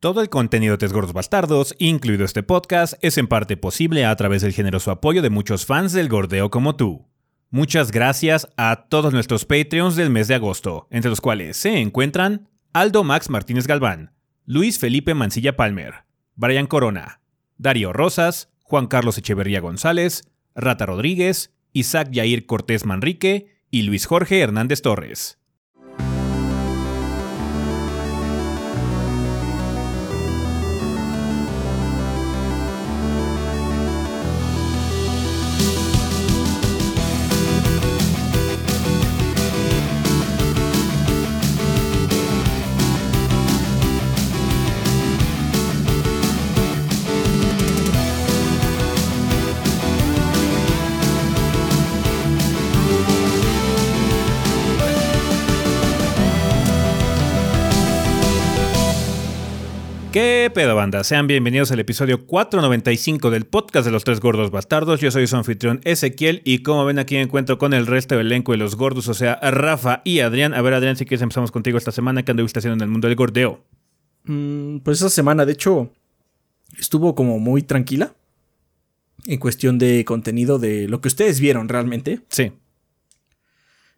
Todo el contenido de Tres Gordos Bastardos, incluido este podcast, es en parte posible a través del generoso apoyo de muchos fans del gordeo como tú. Muchas gracias a todos nuestros Patreons del mes de agosto, entre los cuales se encuentran Aldo Max Martínez Galván, Luis Felipe Mancilla Palmer, Brian Corona, Darío Rosas, Juan Carlos Echeverría González, Rata Rodríguez, Isaac Yair Cortés Manrique y Luis Jorge Hernández Torres. ¿Qué pedo, banda? Sean bienvenidos al episodio 495 del podcast de los tres gordos bastardos. Yo soy su anfitrión Ezequiel y como ven aquí me encuentro con el resto del elenco de los gordos, o sea, Rafa y Adrián. A ver, Adrián, si quieres empezamos contigo esta semana. ¿Qué anduviste haciendo en el mundo del gordeo? Mm, pues esta semana, de hecho, estuvo como muy tranquila en cuestión de contenido de lo que ustedes vieron realmente. Sí.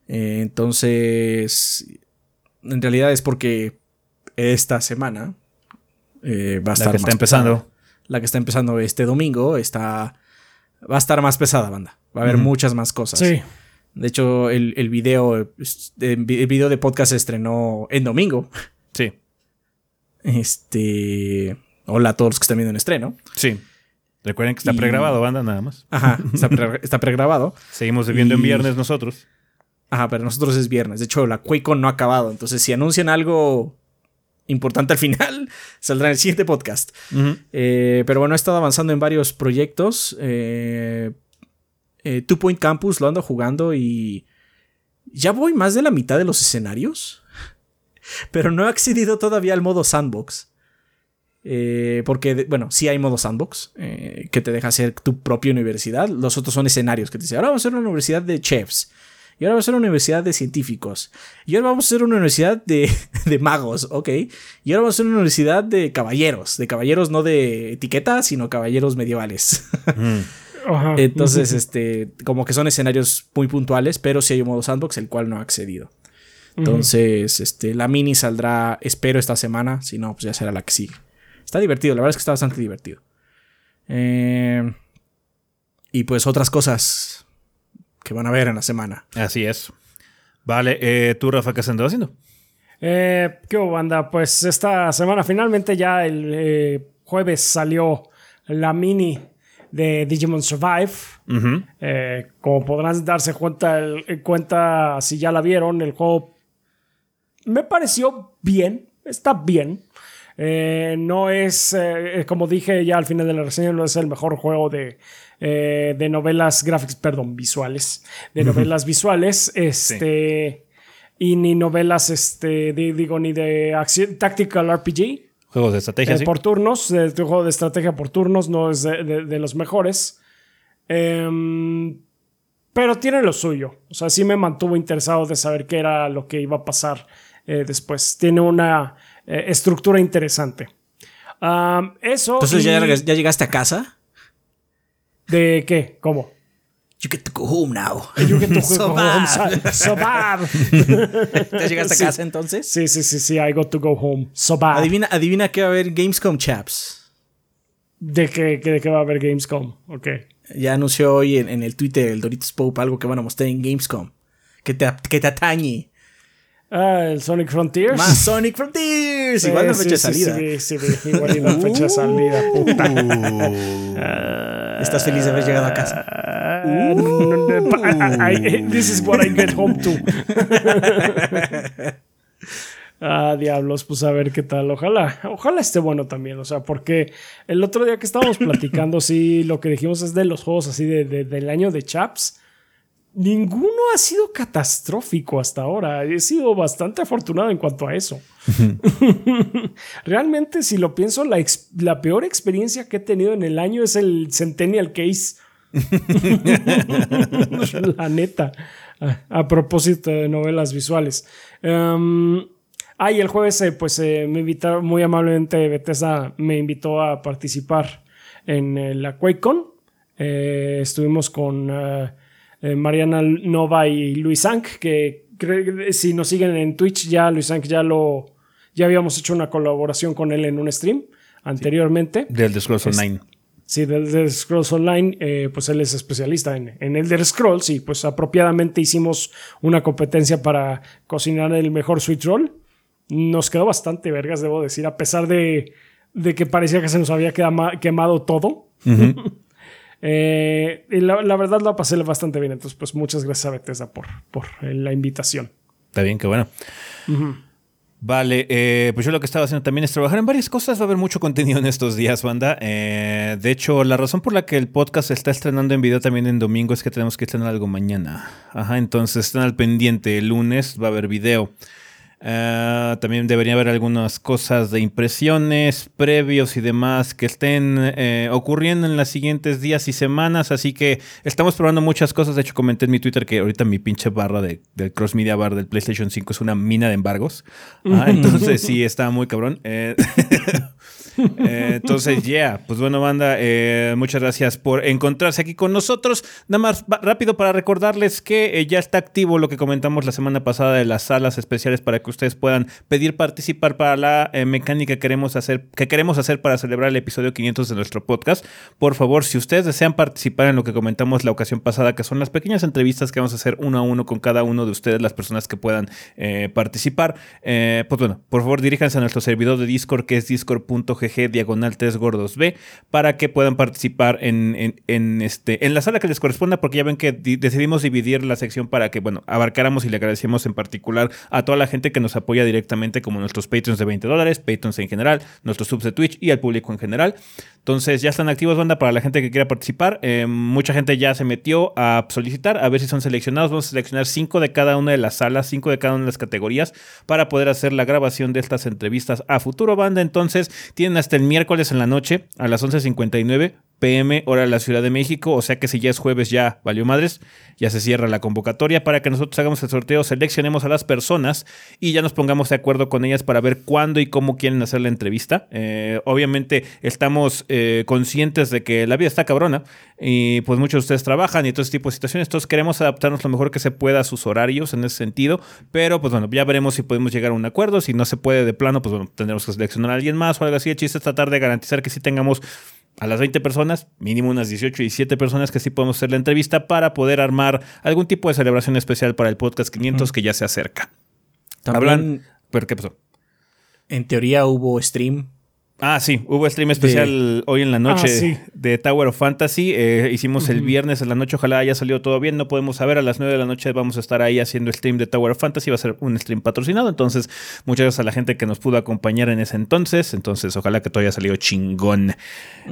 Eh, entonces, en realidad es porque esta semana eh, va a estar la que está empezando. Pesada. La que está empezando este domingo está. Va a estar más pesada, banda. Va a haber muchas más cosas. Sí. De hecho, el, el video. El video de podcast se estrenó en domingo. Sí. Este. Hola a todos los que están viendo en estreno. Sí. Recuerden que está y... pregrabado, banda, nada más. Ajá, está, pre está pregrabado. Seguimos viviendo y... en viernes nosotros. Ajá, pero nosotros es viernes. De hecho, la QuakeCon no ha acabado. Entonces, si anuncian algo importante al final, saldrá en el siguiente podcast. Uh -huh. eh, pero bueno, he estado avanzando en varios proyectos. Eh, eh, Two Point Campus lo ando jugando y ya voy más de la mitad de los escenarios. Pero no he accedido todavía al modo sandbox. Eh, porque, bueno, sí hay modo sandbox eh, que te deja hacer tu propia universidad. Los otros son escenarios que te dicen, ahora vamos a hacer una universidad de chefs. Y ahora vamos a hacer una universidad de científicos. Y ahora vamos a hacer una universidad de, de, magos, ok. Y ahora vamos a hacer una universidad de caballeros. De caballeros no de etiqueta, sino caballeros medievales. Mm. Ajá. Entonces, este, como que son escenarios muy puntuales, pero sí hay un modo sandbox, el cual no ha accedido. Entonces, uh -huh. este, la mini saldrá, espero, esta semana. Si no, pues ya será la que sigue. Está divertido, la verdad es que está bastante divertido. Eh, y pues otras cosas que van a ver en la semana. Así es. Vale, eh, ¿tú, Rafa, qué has andado haciendo? Eh, ¿Qué banda? Pues esta semana finalmente ya el eh, jueves salió la mini de Digimon Survive. Uh -huh. eh, como podrán darse cuenta, el, cuenta si ya la vieron, el juego me pareció bien, está bien. Eh, no es, eh, como dije ya al final de la reseña, no es el mejor juego de, eh, de novelas gráficas, perdón, visuales, de novelas visuales, este, sí. y ni novelas, este, de, digo, ni de acción, tactical RPG. Juegos de estrategia. ¿sí? Por turnos, de, de, juego de estrategia por turnos, no es de, los mejores. Em, pero tiene lo suyo. O sea, sí me mantuvo interesado de saber qué era lo que iba a pasar eh, después. Tiene una eh, estructura interesante. Um, eso. Entonces, y... ¿ya, ¿ya llegaste a casa? ¿De qué? ¿Cómo? You get to go home now. You get to go home. So, so bad. ¿Ya llegaste sí. a casa entonces? Sí, sí, sí, sí. I got to go home. So bad. Adivina, adivina qué va a haber Gamescom, chaps. ¿De qué, de qué va a haber Gamescom? Ok. Ya anunció hoy en, en el Twitter el Doritos Pope algo que van a mostrar en Gamescom. Que te, que te atañe. Ah, el Sonic Frontiers. Más Sonic Frontiers. Igual la fecha de salida. Sí, sí, sí, igual la fecha de salida, puta. ¿Estás feliz de haber llegado a casa? Uh. this is what I get home to. Ah, diablos, pues a ver qué tal. Ojalá, ojalá esté bueno también. O sea, porque el otro día que estábamos platicando, sí, lo que dijimos es de los juegos así de, de, del año de Chaps ninguno ha sido catastrófico hasta ahora. He sido bastante afortunado en cuanto a eso. Realmente, si lo pienso, la, la, peor experiencia que he tenido en el año es el Centennial Case. la neta. A, a, propósito de novelas visuales. Um, Ah, y el jueves, eh, pues eh, me invitaron muy amablemente, Bethesda me invitó a participar en eh, la QuakeCon. Eh, estuvimos con eh, Mariana Nova y Luis Ank, que si nos siguen en Twitch, ya Luis Ank ya lo. Ya habíamos hecho una colaboración con él en un stream anteriormente. Del The Scrolls Online. Sí, del Elder Scrolls Online, eh, pues él es especialista en, en Elder Scrolls y pues apropiadamente hicimos una competencia para cocinar el mejor sweet roll. Nos quedó bastante vergas, debo decir, a pesar de, de que parecía que se nos había quemado todo. Eh, y la, la verdad la pasé bastante bien, entonces pues muchas gracias a Bethesda por, por eh, la invitación. Está bien, qué bueno. Vale, eh, pues yo lo que estaba haciendo también es trabajar en varias cosas. Va a haber mucho contenido en estos días, banda. Eh, de hecho, la razón por la que el podcast se está estrenando en video también en domingo es que tenemos que estrenar algo mañana. Ajá, entonces estén al pendiente. El lunes va a haber video. Eh, también debería haber algunas cosas de impresiones, previos y demás que estén eh, ocurriendo en los siguientes días y semanas. Así que estamos probando muchas cosas. De hecho, comenté en mi Twitter que ahorita mi pinche barra de, del Cross Media Bar del PlayStation 5 es una mina de embargos. Ah, entonces sí, está muy cabrón. Eh, eh, entonces, yeah, pues bueno, banda, eh, muchas gracias por encontrarse aquí con nosotros. Nada más rápido para recordarles que eh, ya está activo lo que comentamos la semana pasada de las salas especiales para que ustedes puedan pedir participar para la mecánica que queremos hacer, que queremos hacer para celebrar el episodio 500 de nuestro podcast. Por favor, si ustedes desean participar en lo que comentamos la ocasión pasada, que son las pequeñas entrevistas que vamos a hacer uno a uno con cada uno de ustedes, las personas que puedan participar, pues bueno, por favor diríjanse a nuestro servidor de Discord que es discord.gg diagonal 3 gordos B para que puedan participar en, en- este, en la sala que les corresponda porque ya ven que di- decidimos dividir la sección para que, bueno, abarcáramos y le agradecemos en particular a toda la gente que nos apoya directamente como nuestros Patreons de 20 dólares, Patreons en general, nuestros subs de Twitch y al público en general. Entonces ya están activos, banda, para la gente que quiera participar. Eh, mucha gente ya se metió a solicitar, a ver si son seleccionados. Vamos a seleccionar cinco de cada una de las salas, cinco de cada una de las categorías para poder hacer la grabación de estas entrevistas a futuro, banda. Entonces tienen hasta el miércoles en la noche a las 11.59 pm hora de la Ciudad de México, o sea que si ya es jueves ya valió madres, ya se cierra la convocatoria para que nosotros hagamos el sorteo, seleccionemos a las personas y ya nos pongamos de acuerdo con ellas para ver cuándo y cómo quieren hacer la entrevista. Eh, obviamente estamos eh, conscientes de que la vida está cabrona y pues muchos de ustedes trabajan y todo ese tipo de situaciones, entonces queremos adaptarnos lo mejor que se pueda a sus horarios en ese sentido, pero pues bueno, ya veremos si podemos llegar a un acuerdo, si no se puede de plano, pues bueno, tendremos que seleccionar a alguien más o algo así, el chiste es tratar de garantizar que sí tengamos a las 20 personas, mínimo unas 18 y 17 personas que sí podemos hacer la entrevista para poder armar algún tipo de celebración especial para el podcast 500 que ya se acerca. También, Hablan, ¿pero qué pasó? en teoría, hubo stream. Ah, sí, hubo stream especial hoy en la noche Ah, sí. de Tower of Fantasy. Eh, hicimos el viernes en la noche, ojalá haya salido todo bien. No podemos saber, a las 9 de la noche vamos a estar ahí haciendo stream de Tower of Fantasy. Va a ser un stream patrocinado. Entonces, muchas gracias a la gente que nos pudo acompañar en ese entonces. Entonces, ojalá que todo haya salido chingón.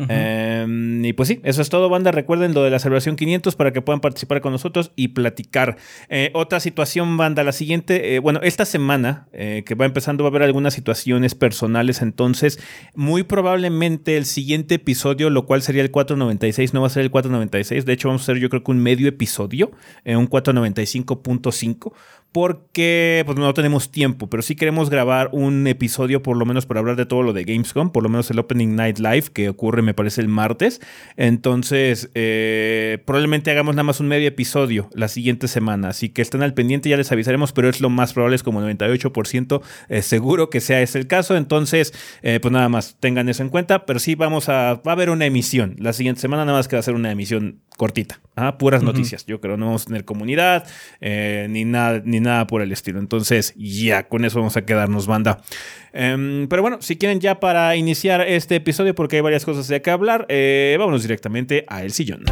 Eh, y pues sí, eso es todo, banda. Recuerden lo de la celebración 500 para que puedan participar con nosotros y platicar. Eh, otra situación, banda, la siguiente, eh, bueno, esta semana eh, que va empezando va a haber algunas situaciones personales, entonces muy probablemente el siguiente episodio, lo cual sería el 496, no va a ser el 496, de hecho vamos a hacer yo creo que un medio episodio, eh, un 495.5 porque pues no tenemos tiempo, pero sí queremos grabar un episodio por lo menos para hablar de todo lo de Gamescom, por lo menos el Opening Night Live que ocurre me parece el martes. Entonces, eh, probablemente hagamos nada más un medio episodio la siguiente semana, así que estén al pendiente, ya les avisaremos, pero es lo más probable, es como 98% eh, seguro que sea ese el caso. Entonces, eh, pues nada más tengan eso en cuenta, pero sí vamos a, va a haber una emisión la siguiente semana, nada más que va a ser una emisión cortita, ¿ah? puras noticias. Yo creo no vamos a tener comunidad eh, ni nada ni nada por el estilo. Entonces, ya con eso vamos a quedarnos, banda. Em, pero bueno, si quieren ya para iniciar este episodio, porque hay varias cosas de que hablar, eh, vámonos directamente a El Sillón.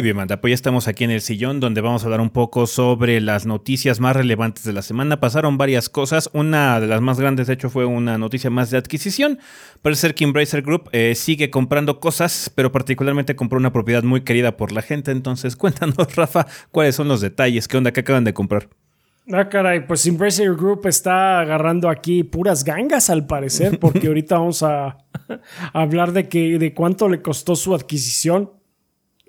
Muy bien, manda, pues ya estamos aquí en el sillón donde vamos a hablar un poco sobre las noticias más relevantes de la semana. Pasaron varias cosas. Una de las más grandes, de hecho, fue una noticia más de adquisición. Parece ser que Embracer Group eh, sigue comprando cosas, pero particularmente compró una propiedad muy querida por la gente. Entonces, cuéntanos, Rafa, cuáles son los detalles, qué onda, qué acaban de comprar. Ah, caray, pues Embracer Group está agarrando aquí puras gangas al parecer, porque ahorita vamos a, hablar de, que, de cuánto le costó su adquisición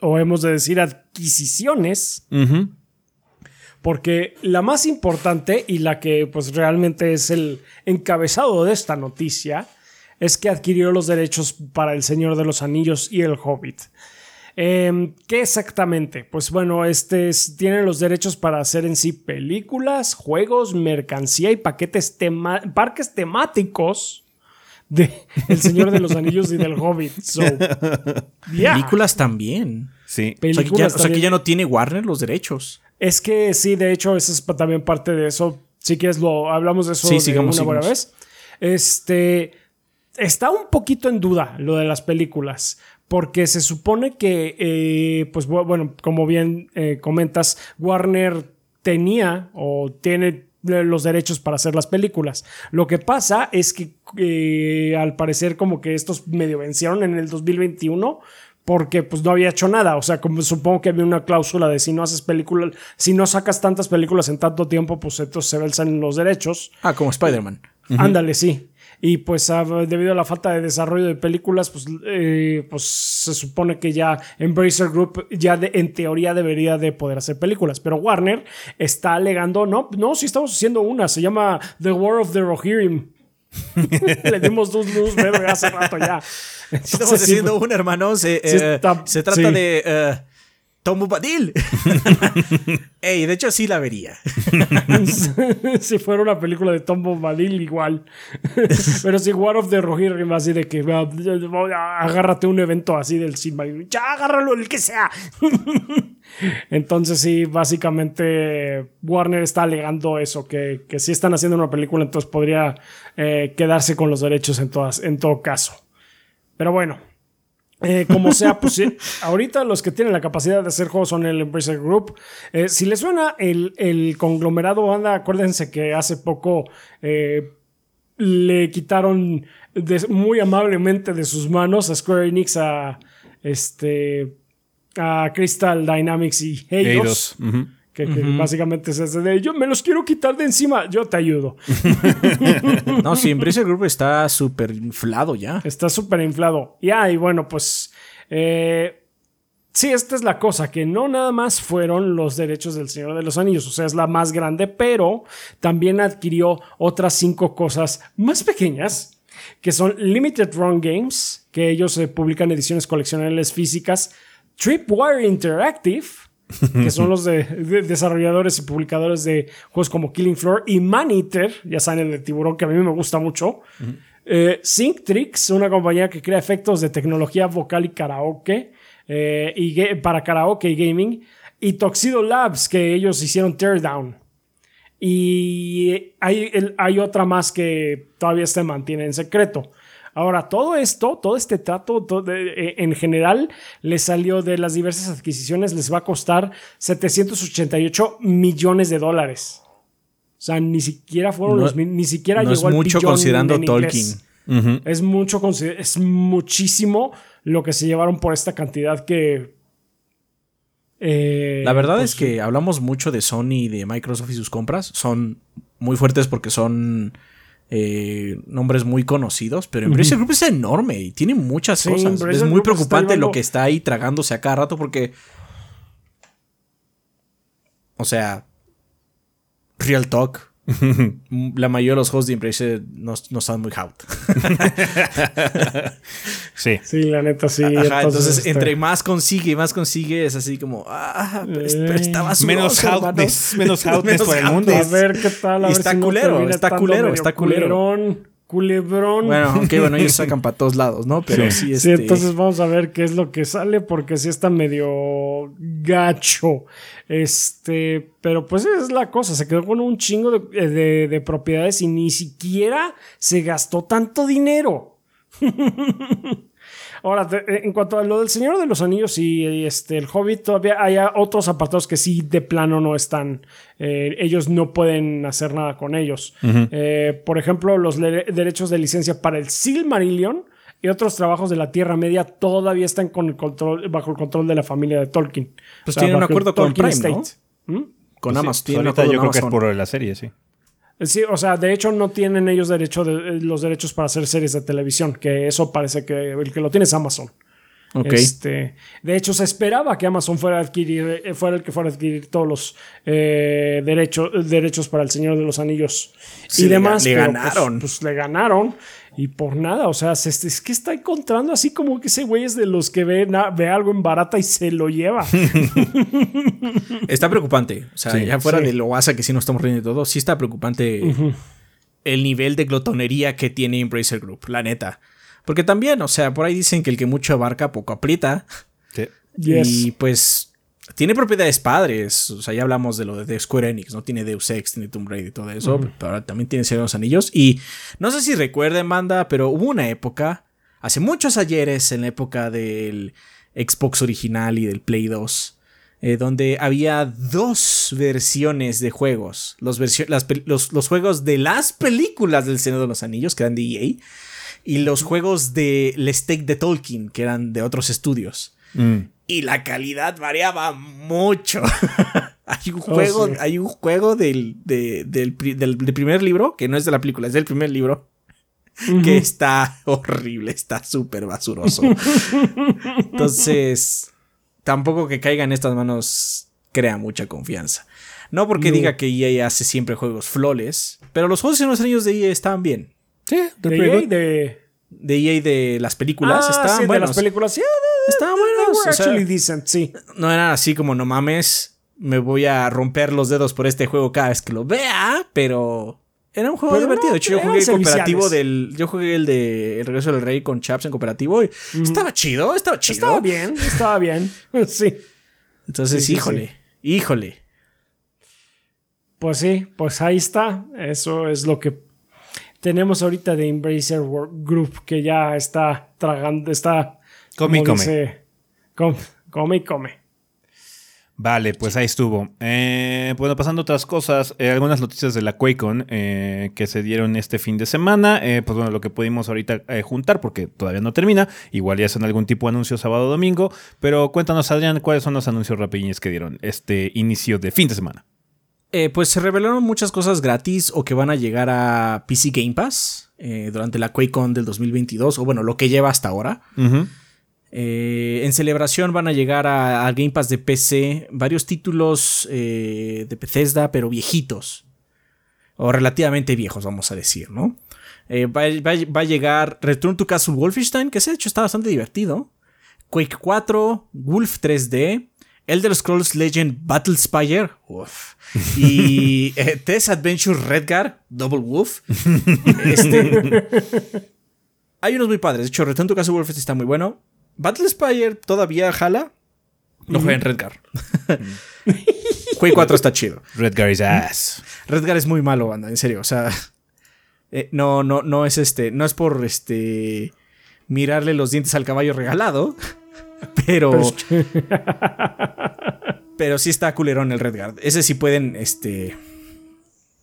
o hemos de decir adquisiciones. Porque la más importante y la que pues realmente es el encabezado de esta noticia es que adquirió los derechos para El Señor de los Anillos y El Hobbit. Em, ¿Qué exactamente? Pues bueno, este tiene los derechos para hacer en sí películas, juegos, mercancía y paquetes parques temáticos de El Señor de los Anillos y del Hobbit. Películas también. Sí. o, sea, que ya, no tiene Warner los derechos. Es que sí, de hecho, eso es también parte de eso. Si quieres, lo hablamos de eso de una buena vez. Este está un poquito en duda lo de las películas. Porque se supone que, eh, pues bueno, como bien eh, comentas, Warner tenía o tiene los derechos para hacer las películas. Lo que pasa es que eh, al parecer como que estos medio vencieron en el 2021 porque pues no había hecho nada, o sea, como supongo que había una cláusula de si no haces películas, si no sacas tantas películas en tanto tiempo, pues entonces se versan los derechos. Ah, como Spider-Man. Ándale, sí. Y pues debido a la falta de desarrollo de películas, pues, eh, pues se supone que ya Embracer Group ya en teoría debería de poder hacer películas. Pero Warner está alegando, no, no, si estamos haciendo una, se llama The War of the Rohirrim. Le dimos dos luz verde hace rato ya. Estamos haciendo una, hermano. Se, eh, se trata de... Eh, Tom Bombadil. Ey, de hecho sí la vería. si fuera una película de Tom Bombadil, igual. Pero si War of the Rohirrim, así de que agárrate un evento así del Simba ya agárralo, el que sea. Entonces sí, básicamente Warner está alegando eso, que, que si están haciendo una película, entonces podría eh, quedarse con los derechos en, todas, en todo caso. Pero bueno, eh, como sea, pues ahorita los que tienen la capacidad de hacer juegos son el Embracer Group. Eh, si les suena el, conglomerado banda, acuérdense que hace poco eh, le quitaron muy amablemente de sus manos a Square Enix a este a Crystal Dynamics y Eidos. Que, básicamente es ese de yo me los quiero quitar de encima, yo te ayudo. no, siempre ese grupo está súper inflado ya. Está súper inflado. Ya, y bueno, pues. Eh, sí, esta es la cosa, que no nada más fueron los derechos del Señor de los Anillos, o sea, es la más grande, pero también adquirió otras cinco cosas más pequeñas, que son Limited Run Games, que ellos eh, publican ediciones coleccionables físicas, Tripwire Interactive, que son los de, desarrolladores y publicadores de juegos como Killing Floor y Maneater, ya saben el de tiburón que a mí me gusta mucho. Uh una compañía que crea efectos de tecnología vocal y karaoke eh, y para karaoke y gaming. Y Toxido Labs, que ellos hicieron Teardown. Y hay, hay otra más que todavía se mantiene en secreto. Ahora, todo esto, todo este trato eh, en general, le salió de las diversas adquisiciones, les va a costar 788 millones de dólares. O sea, ni siquiera fueron los ni siquiera no llegó es mucho considerando Tolkien. Es mucho es muchísimo lo que se llevaron por esta cantidad que eh, la verdad pues es que hablamos mucho de Sony y de Microsoft y sus compras. Son muy fuertes porque son eh, nombres muy conocidos, pero Embracer Group es enorme y tiene muchas cosas. es muy preocupante lo que está ahí tragándose a cada rato porque. O sea. Real Talk. La mayoría de los hosts de Embracer no, no están muy out. sí. Sí, la neta sí. entonces, este entre más consigue y más consigue, es así como, ah, pero, estaba Menos outness, menos outness por el mundo. A ver qué tal. A ver está, culero, está culero, está culero, Culebrón. Bueno, aunque bueno, ellos sacan para todos lados, ¿no? Pero sí, sí, este... entonces vamos a ver qué es lo que sale, porque sí está medio gacho. Este, pero pues es la cosa, se quedó con un chingo de, de propiedades y ni siquiera se gastó tanto dinero. Ahora, en cuanto a lo del Señor de los Anillos y, este, el Hobbit, todavía hay otros apartados que sí de plano no están. Eh, ellos no pueden hacer nada con ellos. Eh, por ejemplo, los derechos de licencia para el Silmarillion y otros trabajos de la Tierra Media todavía están con el control, bajo el control de la familia de Tolkien. Pues tienen un acuerdo con Prime, ¿no? ¿Mm? Con pues Amazon. yo creo que es por la serie, sí. Sí, o sea, de hecho no tienen ellos derecho de, los derechos para hacer series de televisión, que eso parece que el que lo tiene es Amazon. Este, de hecho, se esperaba que Amazon fuera a adquirir, eh, fuera el que fuera a adquirir todos los eh, derechos, derechos para el Señor de los Anillos y demás. Le, pues, ganaron. Pues, le ganaron. Y por nada, o sea, es, que está encontrando así como que ese güey es de los que ve, ve algo en barata y se lo lleva. está preocupante. O sea, ya fuera de lo guasa que sí nos estamos riendo de todo, sí está preocupante el nivel de glotonería que tiene Embracer Group, la neta. Porque también, o sea, por ahí dicen que el que mucho abarca poco aprieta. Sí. Y pues tiene propiedades padres. O sea, ya hablamos de lo de Square Enix, ¿no? Tiene Deus Ex, tiene Tomb Raider y todo eso. Pero ahora también tiene Señor de los Anillos. Y no sé si recuerden, banda, pero hubo una época, hace muchos ayeres, en la época del Xbox original y del Play 2. Eh, donde había dos versiones de juegos. Los, los, los, juegos de las películas del Señor de los Anillos, que eran de EA, y los juegos de Les de Tolkien, que eran de otros estudios. Mm. Y la calidad variaba mucho. hay un oh, juego, hay un juego del, del, primer libro, que no es de la película, es del primer libro, que está horrible, está súper basuroso. Entonces, tampoco que caiga en estas manos crea mucha confianza. No porque diga que EA hace siempre juegos floles, pero los juegos en los años de EA estaban bien. Sí, de EA de... De EA de las películas. Ah, estaban buenos. de las películas. Sí, estaban buenos. Actually decent, sí. No eran así como, no mames, me voy a romper los dedos por este juego cada vez que lo vea, pero... Era un juego divertido. de hecho, yo jugué el cooperativo del. Yo jugué el de El regreso del rey con Chaps en cooperativo. Y Estaba chido, estaba chido. Estaba bien, estaba bien. sí. Entonces, híjole, híjole. Pues sí, pues ahí está. Eso es lo que tenemos ahorita de Embracer Group que ya está tragando, está... Come y come. come y come. Vale, pues ahí estuvo. Eh, bueno, pasando a otras cosas, eh, algunas noticias de la QuakeCon eh, que se dieron este fin de semana. pues bueno, lo que pudimos ahorita juntar, porque todavía no termina. Igual ya son algún tipo de anuncio sábado o domingo. Pero cuéntanos, Adrián, cuáles son los anuncios rapidines que dieron este inicio de fin de semana. Eh, pues se revelaron muchas cosas gratis o que van a llegar a PC Game Pass eh, durante la QuakeCon del 2022, o bueno, lo que lleva hasta ahora. Eh, en celebración van a llegar al Game Pass de PC varios títulos de Bethesda, pero viejitos. O relativamente viejos, vamos a decir, ¿no? Va, va, a llegar Return to Castle Wolfenstein, que se ha hecho está bastante divertido. Quake 4, Wolf 3D, Elder Scrolls Legend Battle Spire. Y eh, Test Adventure Redgar, Double Wolf. Este, hay unos muy padres. De hecho, Return to Castle Wolf está muy bueno. Battle Spire todavía jala. No fue en Redgar. Quake 4 está chido. Redgar is ass. Redgar es muy malo, banda, en serio. O sea, eh, no, no, no es este. No es por este. Mirarle los dientes al caballo regalado. Pero. pero sí está culerón el Redguard. Ese sí pueden, este.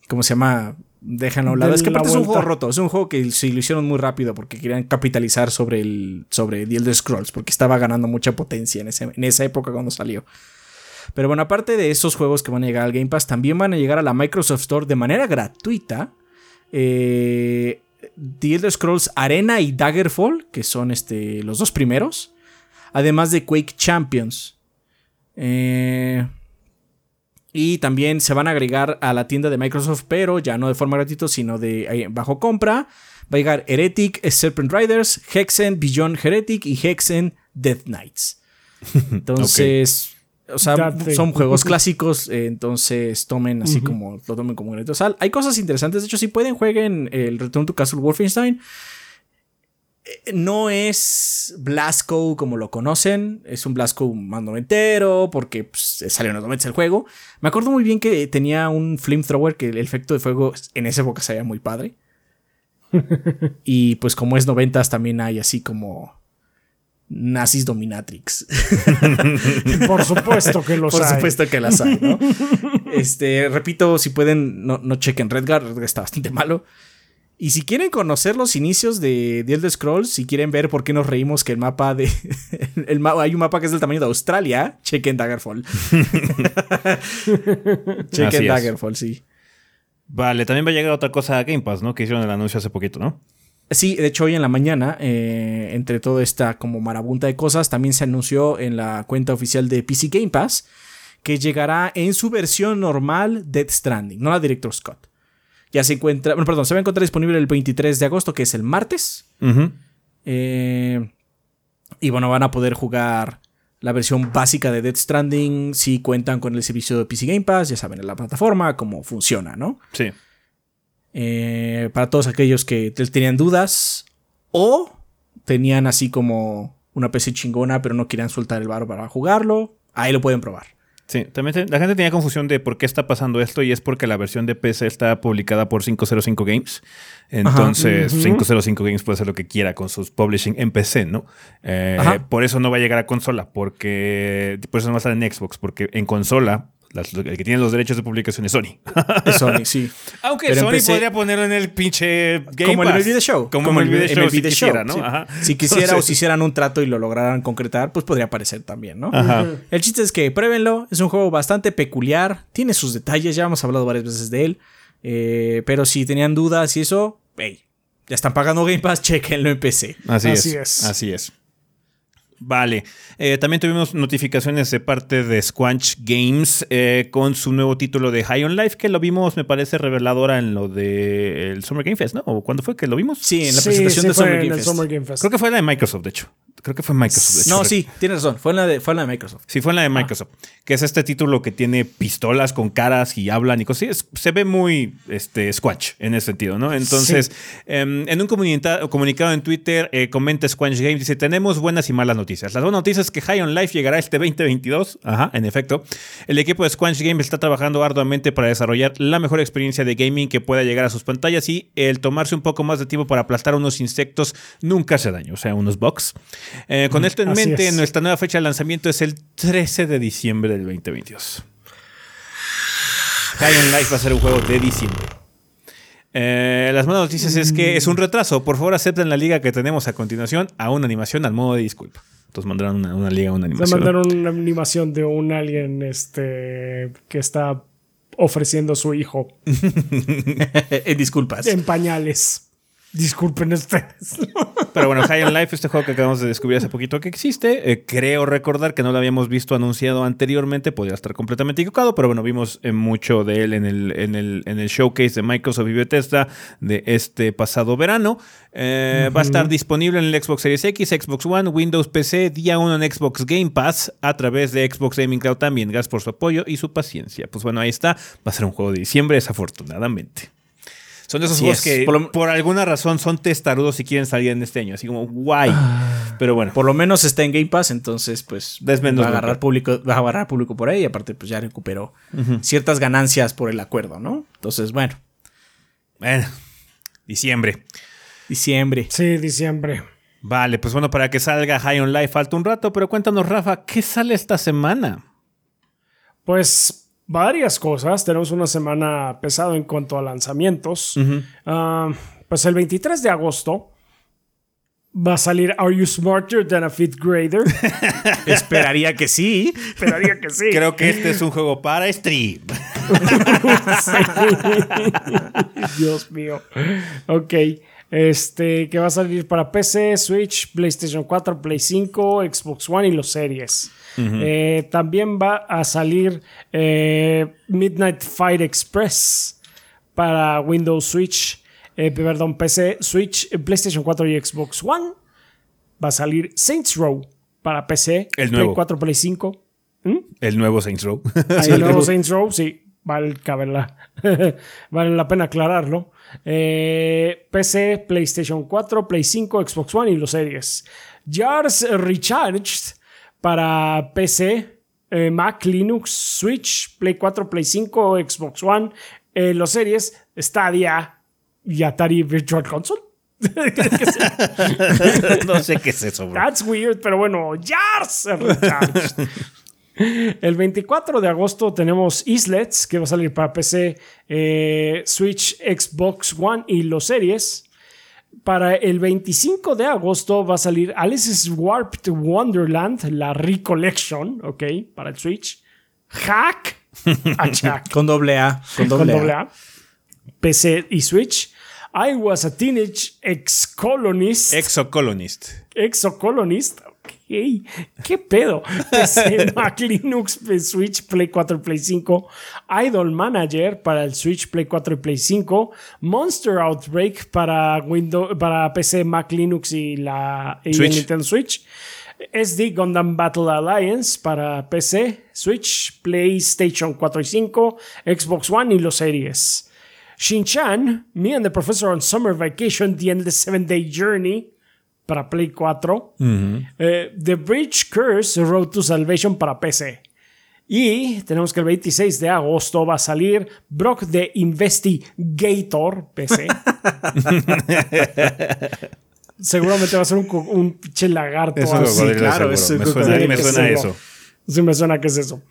¿Cómo se llama? Déjanlo a un lado. Es que aparte es un juego roto. Es un juego que se lo hicieron muy rápido porque querían capitalizar sobre el. sobre The Elder Scrolls. Porque estaba ganando mucha potencia en, en esa época cuando salió. Pero bueno, aparte de esos juegos que van a llegar al Game Pass, también van a llegar a la Microsoft Store de manera gratuita. Eh, The Elder Scrolls Arena y Daggerfall, que son este, los dos primeros además de Quake Champions. Eh, y también se van a agregar a la tienda de Microsoft, pero ya no de forma gratuita, sino de bajo compra. Va a llegar Heretic, Serpent Riders, Hexen, Beyond Heretic y Hexen Death Knights. Entonces, o sea, son juegos clásicos, eh, entonces tomen así como, lo tomen como un Hay cosas interesantes, de hecho, si pueden, jueguen el Return to Castle Wolfenstein. Eh, no es Blasco como lo conocen, es un Blasco más noventero, porque pues, salió en los 90 el juego. Me acuerdo muy bien que tenía un flamethrower que el efecto de fuego en esa época se veía muy padre. y pues como es noventas también hay así como nazis dominatrix. Por supuesto que los Por hay. supuesto que las hay, ¿no? este, repito, si pueden, no, no chequen Redguard, Redguard está bastante malo. Y si quieren conocer los inicios de The Elder Scrolls, si quieren ver por qué nos reímos que el mapa de. el ma- hay un mapa que es del tamaño de Australia, chequen Daggerfall. chequen. Daggerfall, sí. Vale, también va a llegar otra cosa a Game Pass, ¿no? Que hicieron el anuncio hace poquito, ¿no? Sí, de hecho hoy en la mañana, eh, entre toda esta como marabunta de cosas, también se anunció en la cuenta oficial de PC Game Pass que llegará en su versión normal Death Stranding, no la Director Scott. Ya se encuentra, bueno, perdón, se va a encontrar disponible el 23 de agosto, que es el martes. Eh, y bueno, van a poder jugar la versión básica de Death Stranding si cuentan con el servicio de PC Game Pass, ya saben, en la plataforma, cómo funciona, ¿no? Sí. Eh, para todos aquellos que te- tenían dudas o tenían así como una PC chingona pero no querían soltar el bar para jugarlo, ahí lo pueden probar. Sí, también la gente tenía confusión de por qué está pasando esto y es porque la versión de PC está publicada por 505 Games. Entonces, 505 Games puede hacer lo que quiera con sus publishing en PC, ¿no? Eh, por eso no va a llegar a consola, porque por eso no va a estar en Xbox, porque en consola las- el que tiene los derechos de publicación es Sony. Es Sony, sí. Aunque Pero Sony podría ponerlo en el pinche Game como el Pass. MLB The Show. Como, el MLB The Show, MLB si The quisiera, Show, ¿no? sí. Ajá. Si quisiera o si hicieran un trato y lo lograran concretar, pues podría aparecer también, ¿no? Ajá. El chiste es que pruébenlo, es un juego bastante peculiar, tiene sus detalles, ya hemos hablado varias veces de él, eh, pero si tenían dudas y eso, hey, ya están pagando Game Pass, chequenlo en PC. Así, Así es, es. Así es. Vale. Eh, también tuvimos notificaciones de parte de Squanch Games eh, con su nuevo título de High on Life, que lo vimos, me parece, reveladora en lo de el Summer Game Fest, ¿no? ¿O cuándo fue que lo vimos? Sí, en la Sí, presentación sí de Summer Game Fest. Summer Game Fest. Creo que fue la de Microsoft, de hecho. Creo que fue Microsoft, de hecho. No, sí, tienes razón, fue en la de, fue en la de Microsoft. Sí, fue en la de Microsoft. Que es este título que tiene pistolas con caras y hablan y cosas. Sí, es- se ve muy este, Squanch en ese sentido, ¿no? Entonces, em, en un comunica- comunicado en Twitter, eh, comenta Squanch Games, dice: Tenemos buenas y malas noticias. Las buenas noticias es que High on Life llegará este 2022. Ajá, en efecto. El equipo de Squanch Games está trabajando arduamente para desarrollar la mejor experiencia de gaming que pueda llegar a sus pantallas y el tomarse un poco más de tiempo para aplastar unos insectos nunca hace daño, o sea, unos bugs. Eh, con esto en Así mente, es. nuestra nueva fecha de lanzamiento es el 13 de diciembre del 2022. High on Life va a ser un juego de diciembre. Eh, las malas noticias es que es un retraso. Por favor, acepten la liga que tenemos a continuación a una animación al modo de disculpa. Entonces mandarán una, una liga, una Se animación. mandaron una animación de un alien este, que está ofreciendo a su hijo Eh, Disculpas. en pañales. Disculpen ustedes. Pero bueno, High on Life, este juego que acabamos de descubrir hace poquito que existe. eh, creo recordar que no lo habíamos visto anunciado anteriormente. Podría estar completamente equivocado, pero bueno, vimos eh, mucho de él en el, en, el, en el showcase de Microsoft y Bethesda de este pasado verano. Eh, Va a estar disponible en el Xbox Series X, Xbox One, Windows PC, día 1 en Xbox Game Pass, a través de Xbox Gaming Cloud también. Gracias por su apoyo y su paciencia. Pues bueno, ahí está. Va a ser un juego de diciembre, desafortunadamente. Son de esos Así juegos es. que Por alguna razón son testarudos y quieren salir en este año. Así como, guay. Pero bueno, Por lo menos está en Game Pass, entonces pues Es menos va a agarrar público, va a agarrar público por ahí, y aparte pues ya recuperó ciertas ganancias por el acuerdo, ¿no? Entonces, bueno, bueno, diciembre. diciembre. Sí, diciembre. Vale, pues bueno, para que salga High on Life falta un rato, pero cuéntanos, Rafa, ¿qué sale esta semana? Pues varias cosas. Tenemos una semana pesada en cuanto a lanzamientos. Ah, pues el 23 de agosto va a salir Are You Smarter Than a Fifth Grader? Esperaría que sí. Esperaría que sí. Creo que este es un juego para stream. Dios mío. Ok. Este, que va a salir para PC, Switch, PlayStation 4, Play 5, Xbox One y los series. Eh, también va a salir eh, Midnight Fight Express para Windows Switch, eh, perdón, PC, Switch, PlayStation 4 y Xbox One. Va a salir Saints Row para PC, El Play nuevo. 4, Play 5. El nuevo Saints Row. El nuevo Saints Row, sí, vale, la- vale la pena aclararlo. Eh, PC, PlayStation 4, Play 5, Xbox One y los series. Jars Recharged para PC, eh, Mac, Linux, Switch, Play 4, Play 5, Xbox One, eh, los series, Stadia y Atari Virtual Console. no sé qué es eso, bro. That's weird, pero bueno, Jars. El 24 de agosto tenemos Islets, que va a salir para PC, eh, Switch, Xbox One y los series. Para el 25 de agosto va a salir Alice's Warped Wonderland, la Recollection, ok, para el Switch. Hack, Con doble A. Con doble A. A. PC y Switch. I was a teenage ex-colonist. Exocolonist. Exocolonist. Ok. ¿Qué pedo? PC, Mac, Linux, Switch, Play 4, Play 5. Idol Manager para el Switch, Play 4 y Play 5. Monster Outbreak para, Windows, para PC, Mac, Linux y la y el Switch. Nintendo Switch. SD Gundam Battle Alliance para PC, Switch, PlayStation 4 y 5, Xbox One y los series. Shin-Chan, Me and the Professor on Summer Vacation, The Endless Seven Day Journey para Play 4. Eh, the Bridge Curse, Road to Salvation para PC. Y tenemos que el 26 de agosto va a salir Brock the Investigator PC. Seguramente va a ser un, un pinche lagarto. Eso así. claro, eso me suena, me eso. Sí, me suena que es eso.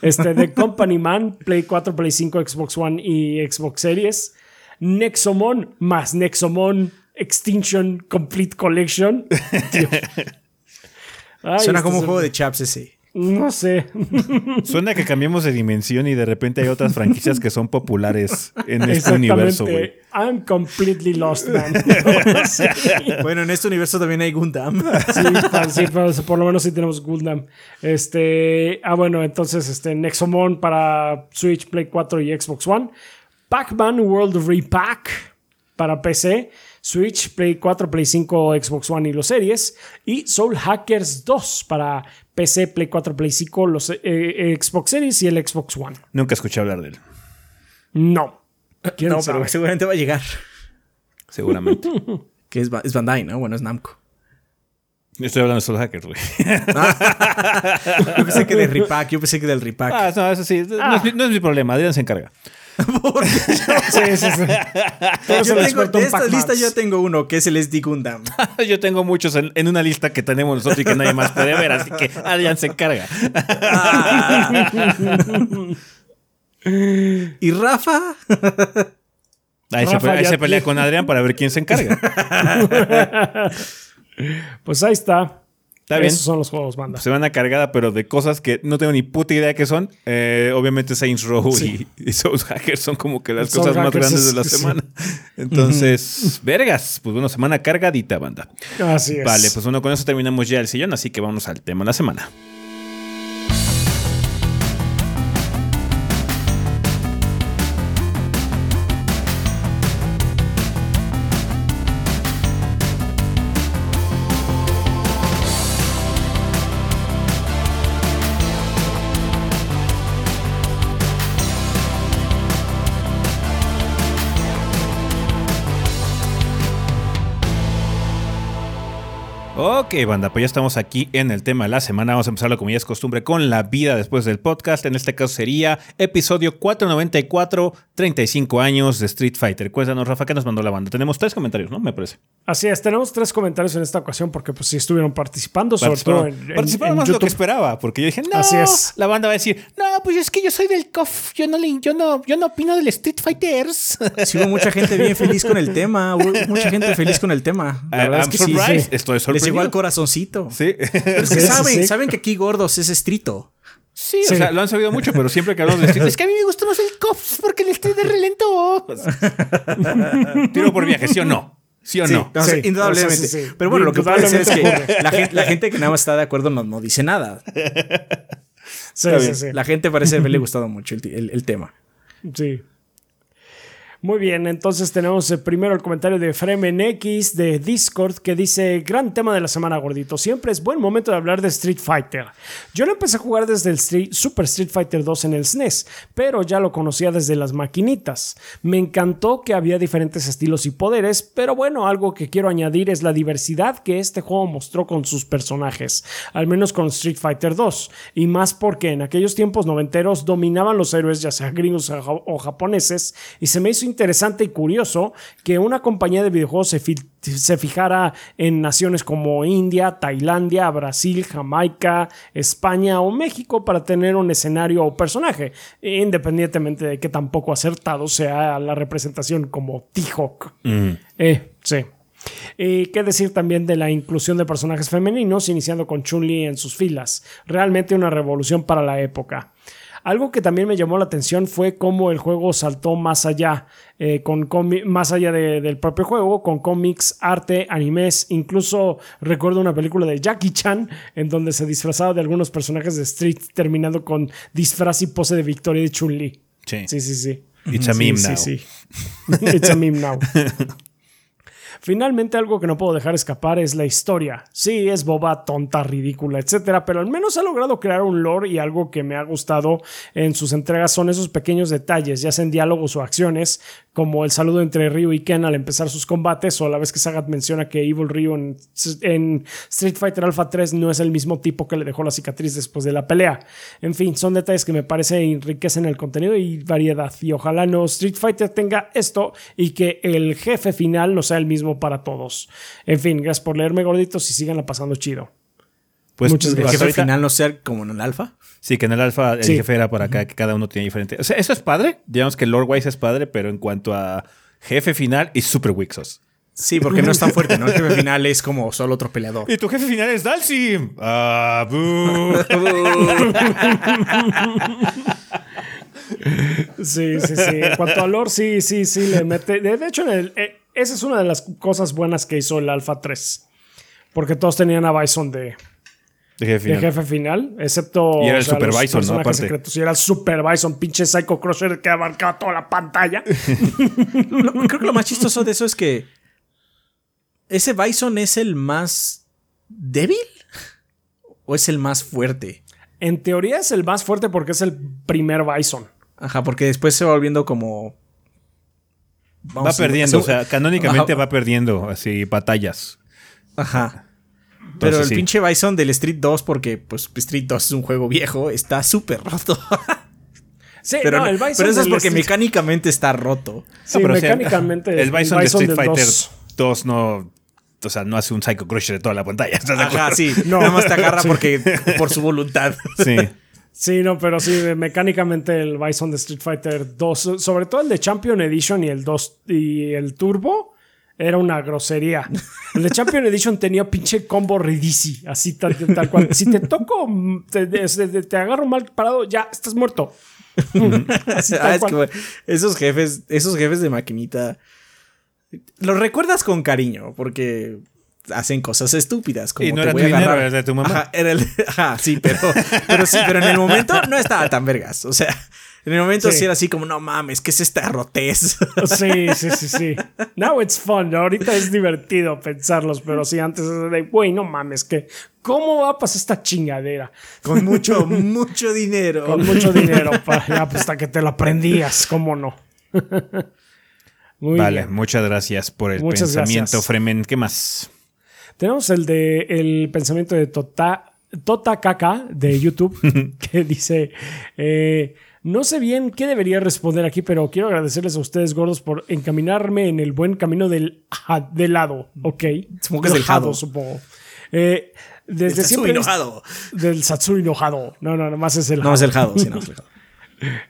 Este, The Company Man, Play 4, Play 5, Xbox One y Xbox Series. Nexomon más Nexomon Extinction Complete Collection. Ay, Suena como un juego de chaps ese. No sé. Suena que cambiamos de dimensión y de repente hay otras franquicias que son populares en este universo, güey. I'm completely lost, man. sí, Bueno, en este universo también hay Gundam. sí, sí, pero por lo menos sí tenemos Gundam. Este, ah, bueno, entonces este Nexomon para Switch, Play 4 y Xbox One. Pac-Man World Repack para PC, Switch, Play 4, Play 5, Xbox One y los series. Y Soul Hackers 2 para PC, Play 4, Play 5, los eh, eh, Xbox Series y el Xbox One. Nunca escuché hablar de él, No. ¿Quién No, sabe? pero seguramente va a llegar. seguramente. Que es, es Bandai, ¿no? Bueno, es Namco. Estoy hablando de Soul Hackers, güey. Yo pensé que de Repack, yo pensé que del Repack. Ah, no, eso sí. No, es, mi- no es mi problema. Adrián se encarga. Sí, sí, sí. Tú eres yo el tengo, de en esta lista yo tengo uno, que es el SD Gundam. Yo tengo muchos en, en una lista que tenemos nosotros y que nadie más puede ver, así que Adrián se encarga. ¿Y Rafa? Ahí, Rafa, se pelea con Adrián para ver quién se encarga. Pues ahí está. Está bien. Esos son los juegos, banda. Se van a cargada, pero de cosas que no tengo ni puta idea que son. Eh, obviamente Saints Row y, y Soul Hackers son como que las Soul cosas más grandes es- de la sí. semana. Entonces, vergas. Pues bueno, semana cargadita, banda. Así es. Vale, pues bueno, con eso terminamos ya el sillón, así que vamos al tema de la semana. Ok, banda, pues ya estamos aquí en el tema de la semana. Vamos a empezarlo como ya es costumbre con la vida después del podcast. En este caso sería episodio 494, 35 años de Street Fighter. Cuéntanos, Rafa, ¿qué nos mandó la banda? Tenemos tres comentarios, ¿no? Me parece. Así es, tenemos tres comentarios en esta ocasión porque pues sí estuvieron participando, sobre todo Participaron, en, en- participaron en más de lo que esperaba, porque yo dije, no, Así es. la banda va a decir, no, pues es que yo soy del COF, yo no, le, yo no, yo no opino del Street Fighters. Sí, hubo mucha gente bien feliz con el tema. Hubo mucha gente feliz con el tema. La verdad I'm es que sí, surprised, sí. estoy Les sorprendido. Corazoncito. Sí, Pero es que saben, saben que aquí gordos es estrito. sí, Sí. o sea, lo han sabido mucho, pero siempre que hablamos de Street, es que a mí me gusta más el COF porque el Street es relento. Tiro por viaje, ¿sí o no? ¿Sí o Sí, no? Sí, indudablemente. Pero bueno, lo que puede ser es que la gente, la gente que nada más está de acuerdo no, no dice nada. Sí, Está sí, bien. sí. La gente parece haberle gustado mucho el, el- el tema. Sí. Muy bien, entonces tenemos eh, primero el comentario de Fremen X de Discord que dice, gran tema de la semana gordito, siempre es buen momento de hablar de Street Fighter. Yo lo empecé a jugar desde el Super Street Fighter 2 en el SNES, pero ya lo conocía desde las maquinitas. Me encantó que había diferentes estilos y poderes, pero bueno, algo que quiero añadir es la diversidad que este juego mostró con sus personajes, al menos con Street Fighter 2, y más porque en aquellos tiempos noventeros dominaban los héroes, ya sea gringos o japoneses, y se me hizo interesante y curioso que una compañía de videojuegos se, se fijara en naciones como India, Tailandia, Brasil, Jamaica, España o México para tener un escenario o personaje, independientemente de que tampoco acertado sea la representación como T-Hawk. Eh, sí. Y qué decir también de la inclusión de personajes femeninos, iniciando con Chun-Li en sus filas. Realmente una revolución para la época. Algo que también me llamó la atención fue cómo el juego saltó más allá, eh, con más allá del propio juego, con cómics, arte, animes, incluso recuerdo una película de Jackie Chan en donde se disfrazaba de algunos personajes de Street, terminando con disfraz y pose de victoria de Chun-Li. Sí. sí, sí, sí. It's a meme now. Sí, sí. It's a meme now. Finalmente, algo que no puedo dejar escapar es la historia. Sí, es boba, tonta, ridícula, etcétera, pero al menos ha logrado crear un lore y algo que me ha gustado en sus entregas son esos pequeños detalles, ya sean diálogos o acciones, como el saludo entre Ryu y Ken al empezar sus combates, o a la vez que Sagat menciona que Evil Ryu en, Street Fighter Alpha 3 no es el mismo tipo que le dejó la cicatriz después de la pelea. En fin, son detalles que me parece enriquecen el contenido y variedad, y ojalá no Street Fighter tenga esto y que el jefe final no sea el mismo para todos. En fin, gracias por leerme, gorditos, y siganla pasando chido. Pues Muchas gracias. ¿El jefe final no sea como en el alfa? Sí, que en el alfa el jefe era por acá, que cada uno tiene diferente. O sea, eso es padre. Digamos que Lord Wise es padre, pero en cuanto a jefe final, es super Wixos. Sí, porque no es tan fuerte, ¿no? El jefe final es como solo otro peleador. Y tu jefe final es Dalsim. Ah, sí, sí, sí. En cuanto a lore, sí, sí, sí, le mete. De hecho, eh, esa es una de las cosas buenas que hizo el Alpha 3. Porque todos tenían a Bison de, de jefe, final. excepto. Y era el Super Bison, ¿no? Aparte. Secretos. Y era el Super Bison, pinche Psycho Crusher que abarcaba toda la pantalla. creo que lo más chistoso de eso es que. ¿Ese Bison es el más débil? ¿O es el más fuerte? En teoría es el más fuerte porque es el primer Bison. Ajá, porque después se va volviendo como. va perdiendo, o sea, canónicamente va perdiendo así batallas. Ajá. Pero el pinche Bison del Street 2, porque pues Street 2 es un juego viejo, está súper roto. sí, pero, no, el Bison pero eso es porque mecánicamente está roto. Sí, mecánicamente. el Bison, de Street Fighter 2. no. O sea, no hace un Psycho Crusher de toda la pantalla. Ajá, sí. No. Nada más te agarra porque por su voluntad. Sí. Sí, no, pero sí, mecánicamente el Bison de Street Fighter 2, sobre todo el de Champion Edition y el 2 y el Turbo, era una grosería. El de Champion Edition tenía pinche combo ridísimo, así tal, cual. Si te toco, te, agarro mal parado, ya estás muerto. Ah, esos jefes, esos jefes de maquinita, los recuerdas con cariño, porque hacen cosas estúpidas. Como y no te era voy tu a agarrar. de tu mamá. Ajá, era el, ajá, sí, pero, pero sí, pero en el momento no estaba tan vergas. O sea, en el momento sí, era así como, no mames, ¿qué es esta rotez? Sí, sí, sí, sí. Now it's fun. Ahorita es divertido pensarlos, pero sí, antes era de, güey, no mames, que ¿cómo va a pasar esta chingadera? Con mucho, mucho dinero. Con mucho dinero, pa, ya, pues hasta que te lo aprendías, ¿cómo no? vale, muchas gracias por el pensamiento, Fremen. ¿Qué más? Tenemos el de el pensamiento de Tota, tota Kaka de YouTube, que dice. Eh, no sé bien qué debería responder aquí, pero quiero agradecerles a ustedes, gordos, por encaminarme en el buen camino del, del lado, ¿ok? Supongo que es del jado, supongo. Eh, desde siempre. enojado. Del Satsui enojado. No, no, nomás es el No, es el jado, sí, no es el jado.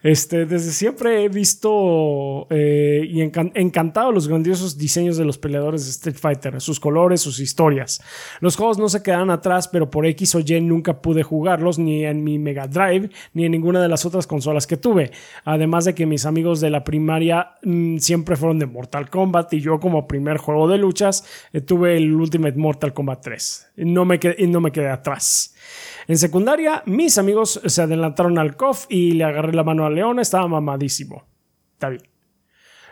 Este, desde siempre he visto eh, y encantado los grandiosos diseños de los peleadores de Street Fighter, sus colores, sus historias. Los juegos no se quedan atrás, pero por X o Y nunca pude jugarlos ni en mi Mega Drive ni en ninguna de las otras consolas que tuve. Además de que mis amigos de la primaria mm, siempre fueron de Mortal Kombat y yo como primer juego de luchas eh, tuve el Ultimate Mortal Kombat 3. No me, y no me quedé atrás. En secundaria, mis amigos se adelantaron al COF y le agarré la mano a León, estaba mamadísimo. Está.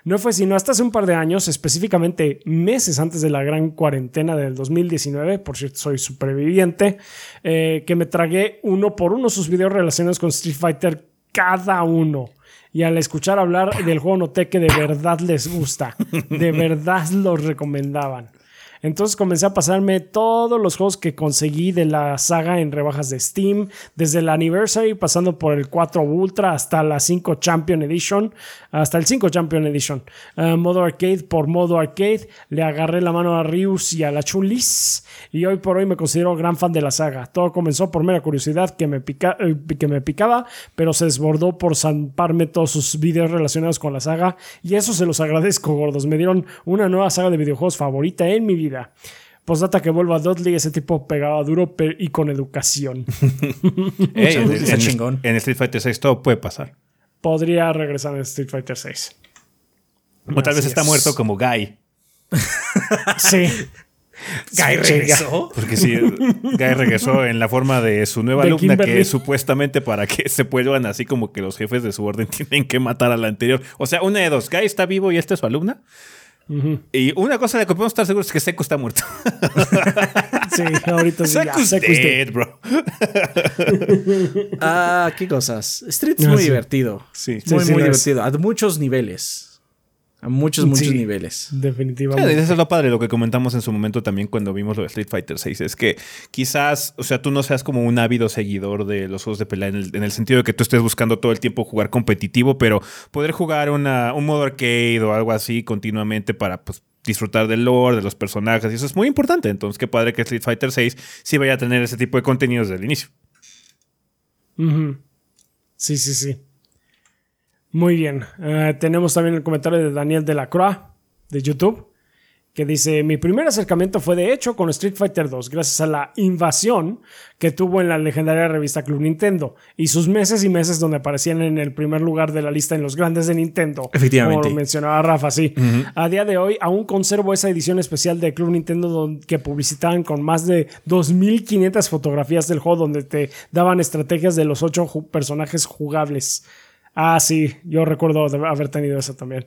No fue sino hasta hace un par de años, específicamente meses antes de la gran cuarentena del 2019, por cierto soy superviviente, eh, que me tragué uno por uno sus videos relacionados con Street Fighter, cada uno. Y al escuchar hablar del juego noté que de verdad les gusta, de verdad los recomendaban. Entonces comencé a pasarme todos los juegos que conseguí de la saga en rebajas de Steam, desde el Anniversary, pasando por el 4 Ultra hasta la 5 Champion Edition, hasta el 5 Champion Edition. Uh, modo arcade por modo arcade, le agarré la mano a Ryus y a la Chun-Lis, y hoy por hoy me considero gran fan de la saga. Todo comenzó por mera curiosidad que me, pica, eh, que me picaba, pero se desbordó por zamparme todos sus videos relacionados con la saga, y eso se los agradezco, gordos. Me dieron una nueva saga de videojuegos favorita en mi vida. Postdata que vuelva a Dudley, ese tipo pegaba duro y con educación. Ey, en, en, en, Street Fighter 6 todo puede pasar. Podría regresar en Street Fighter 6. O tal vez está muerto como Guy. sí. Guy regresó. Porque sí, Guy regresó en la forma de su nueva De alumna, Kimberly. que es supuestamente para que se vuelvan así como que los jefes de su orden tienen que matar a la anterior. O sea, una de dos, Guy está vivo y esta es su alumna. Y una cosa de la que podemos estar seguros es que Seco está muerto. Sí, ahorita sí. Seco dead. dead, bro. Ah, qué cosas. Street es Ah, muy sí. divertido. Sí. Muy, sí muy es. divertido. A muchos niveles. A muchos, muchos Sí. niveles. Sí, Definitivamente. eso es lo padre, lo que comentamos en su momento también cuando vimos lo de Street Fighter 6. Es que quizás, o sea, tú no seas como un ávido seguidor de los juegos de pelea en el, en el sentido de que tú estés buscando todo el tiempo jugar competitivo, pero poder jugar una, un modo arcade o algo así continuamente para pues, disfrutar del lore, de los personajes, y eso es muy importante. Entonces, qué padre que Street Fighter 6 sí vaya a tener ese tipo de contenidos desde el inicio. Sí, sí, sí. Muy bien. Eh, tenemos también el comentario de Daniel de la Croix de YouTube que dice, mi primer acercamiento fue de hecho con Street Fighter 2 gracias a la invasión que tuvo en la legendaria revista Club Nintendo y sus meses y meses donde aparecían en el primer lugar de la lista en los grandes de Nintendo. Efectivamente. Como lo mencionaba Rafa, sí. A día de hoy aún conservo esa edición especial de Club Nintendo que publicitaban con más de 2.500 fotografías del juego donde te daban estrategias de los ocho personajes jugables. Ah, sí, yo recuerdo haber tenido esa también.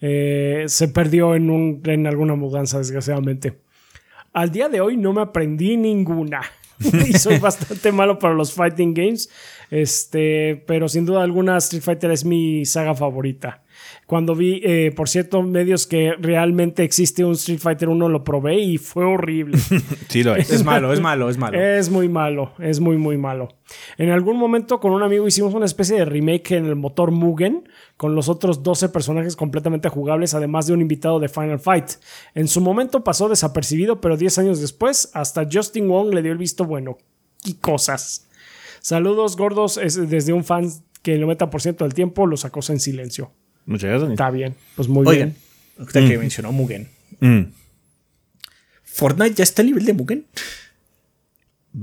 Eh, se perdió en, un, en alguna mudanza, desgraciadamente. Al día de hoy no me aprendí ninguna. y soy bastante malo para los fighting games. Este, pero sin duda alguna Street Fighter es mi saga favorita. Cuando vi, eh, por cierto, medios que realmente existe un Street Fighter 1, lo probé y fue horrible. Sí, lo es. Es malo, es malo, es malo. Es muy malo, es muy, muy malo. En algún momento con un amigo hicimos una especie de remake en el motor Mugen, con los otros 12 personajes completamente jugables, además de un invitado de Final Fight. En su momento pasó desapercibido, pero 10 años después, hasta Justin Wong le dio el visto bueno. Y cosas. Saludos gordos es desde un fan que el 90% del tiempo los acosa en silencio. Muchas gracias. Está bien, pues muy Oigan, bien. ahorita que mencionó Mugen. Mm. ¿Fortnite ya está al nivel de Mugen?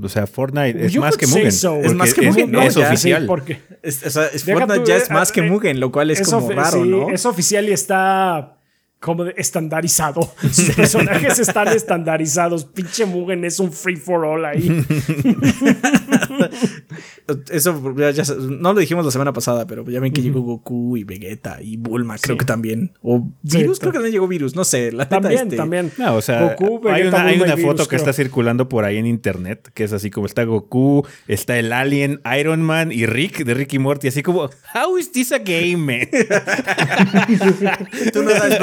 O sea, Fortnite es You más que Mugen. so. porque Es más que Mugen, ¿no? Es Ya, sí, oficial. Sí, porque Es, o sea, es- Deja Fortnite tú, ya eh, es más que eh, Mugen, lo cual es, como raro, sí, ¿no? Es oficial y está como de- estandarizado. Sus personajes están estandarizados. Pinche Mugen es un free for all ahí. Eso ya- ya- no lo dijimos la semana pasada, pero ya ven que llegó Goku y Vegeta y Bulma, creo Sí. que también. O Virus, creo que también llegó Virus, no sé. La también, este, también. No, o sea, Goku, hay Vegeta, una, hay Bulma y una foto Virus, que está circulando por ahí en internet, que es así como está Goku, está el Alien, Iron Man y Rick de Rick y Morty, así como, how is this a game, man? Tú no sabes,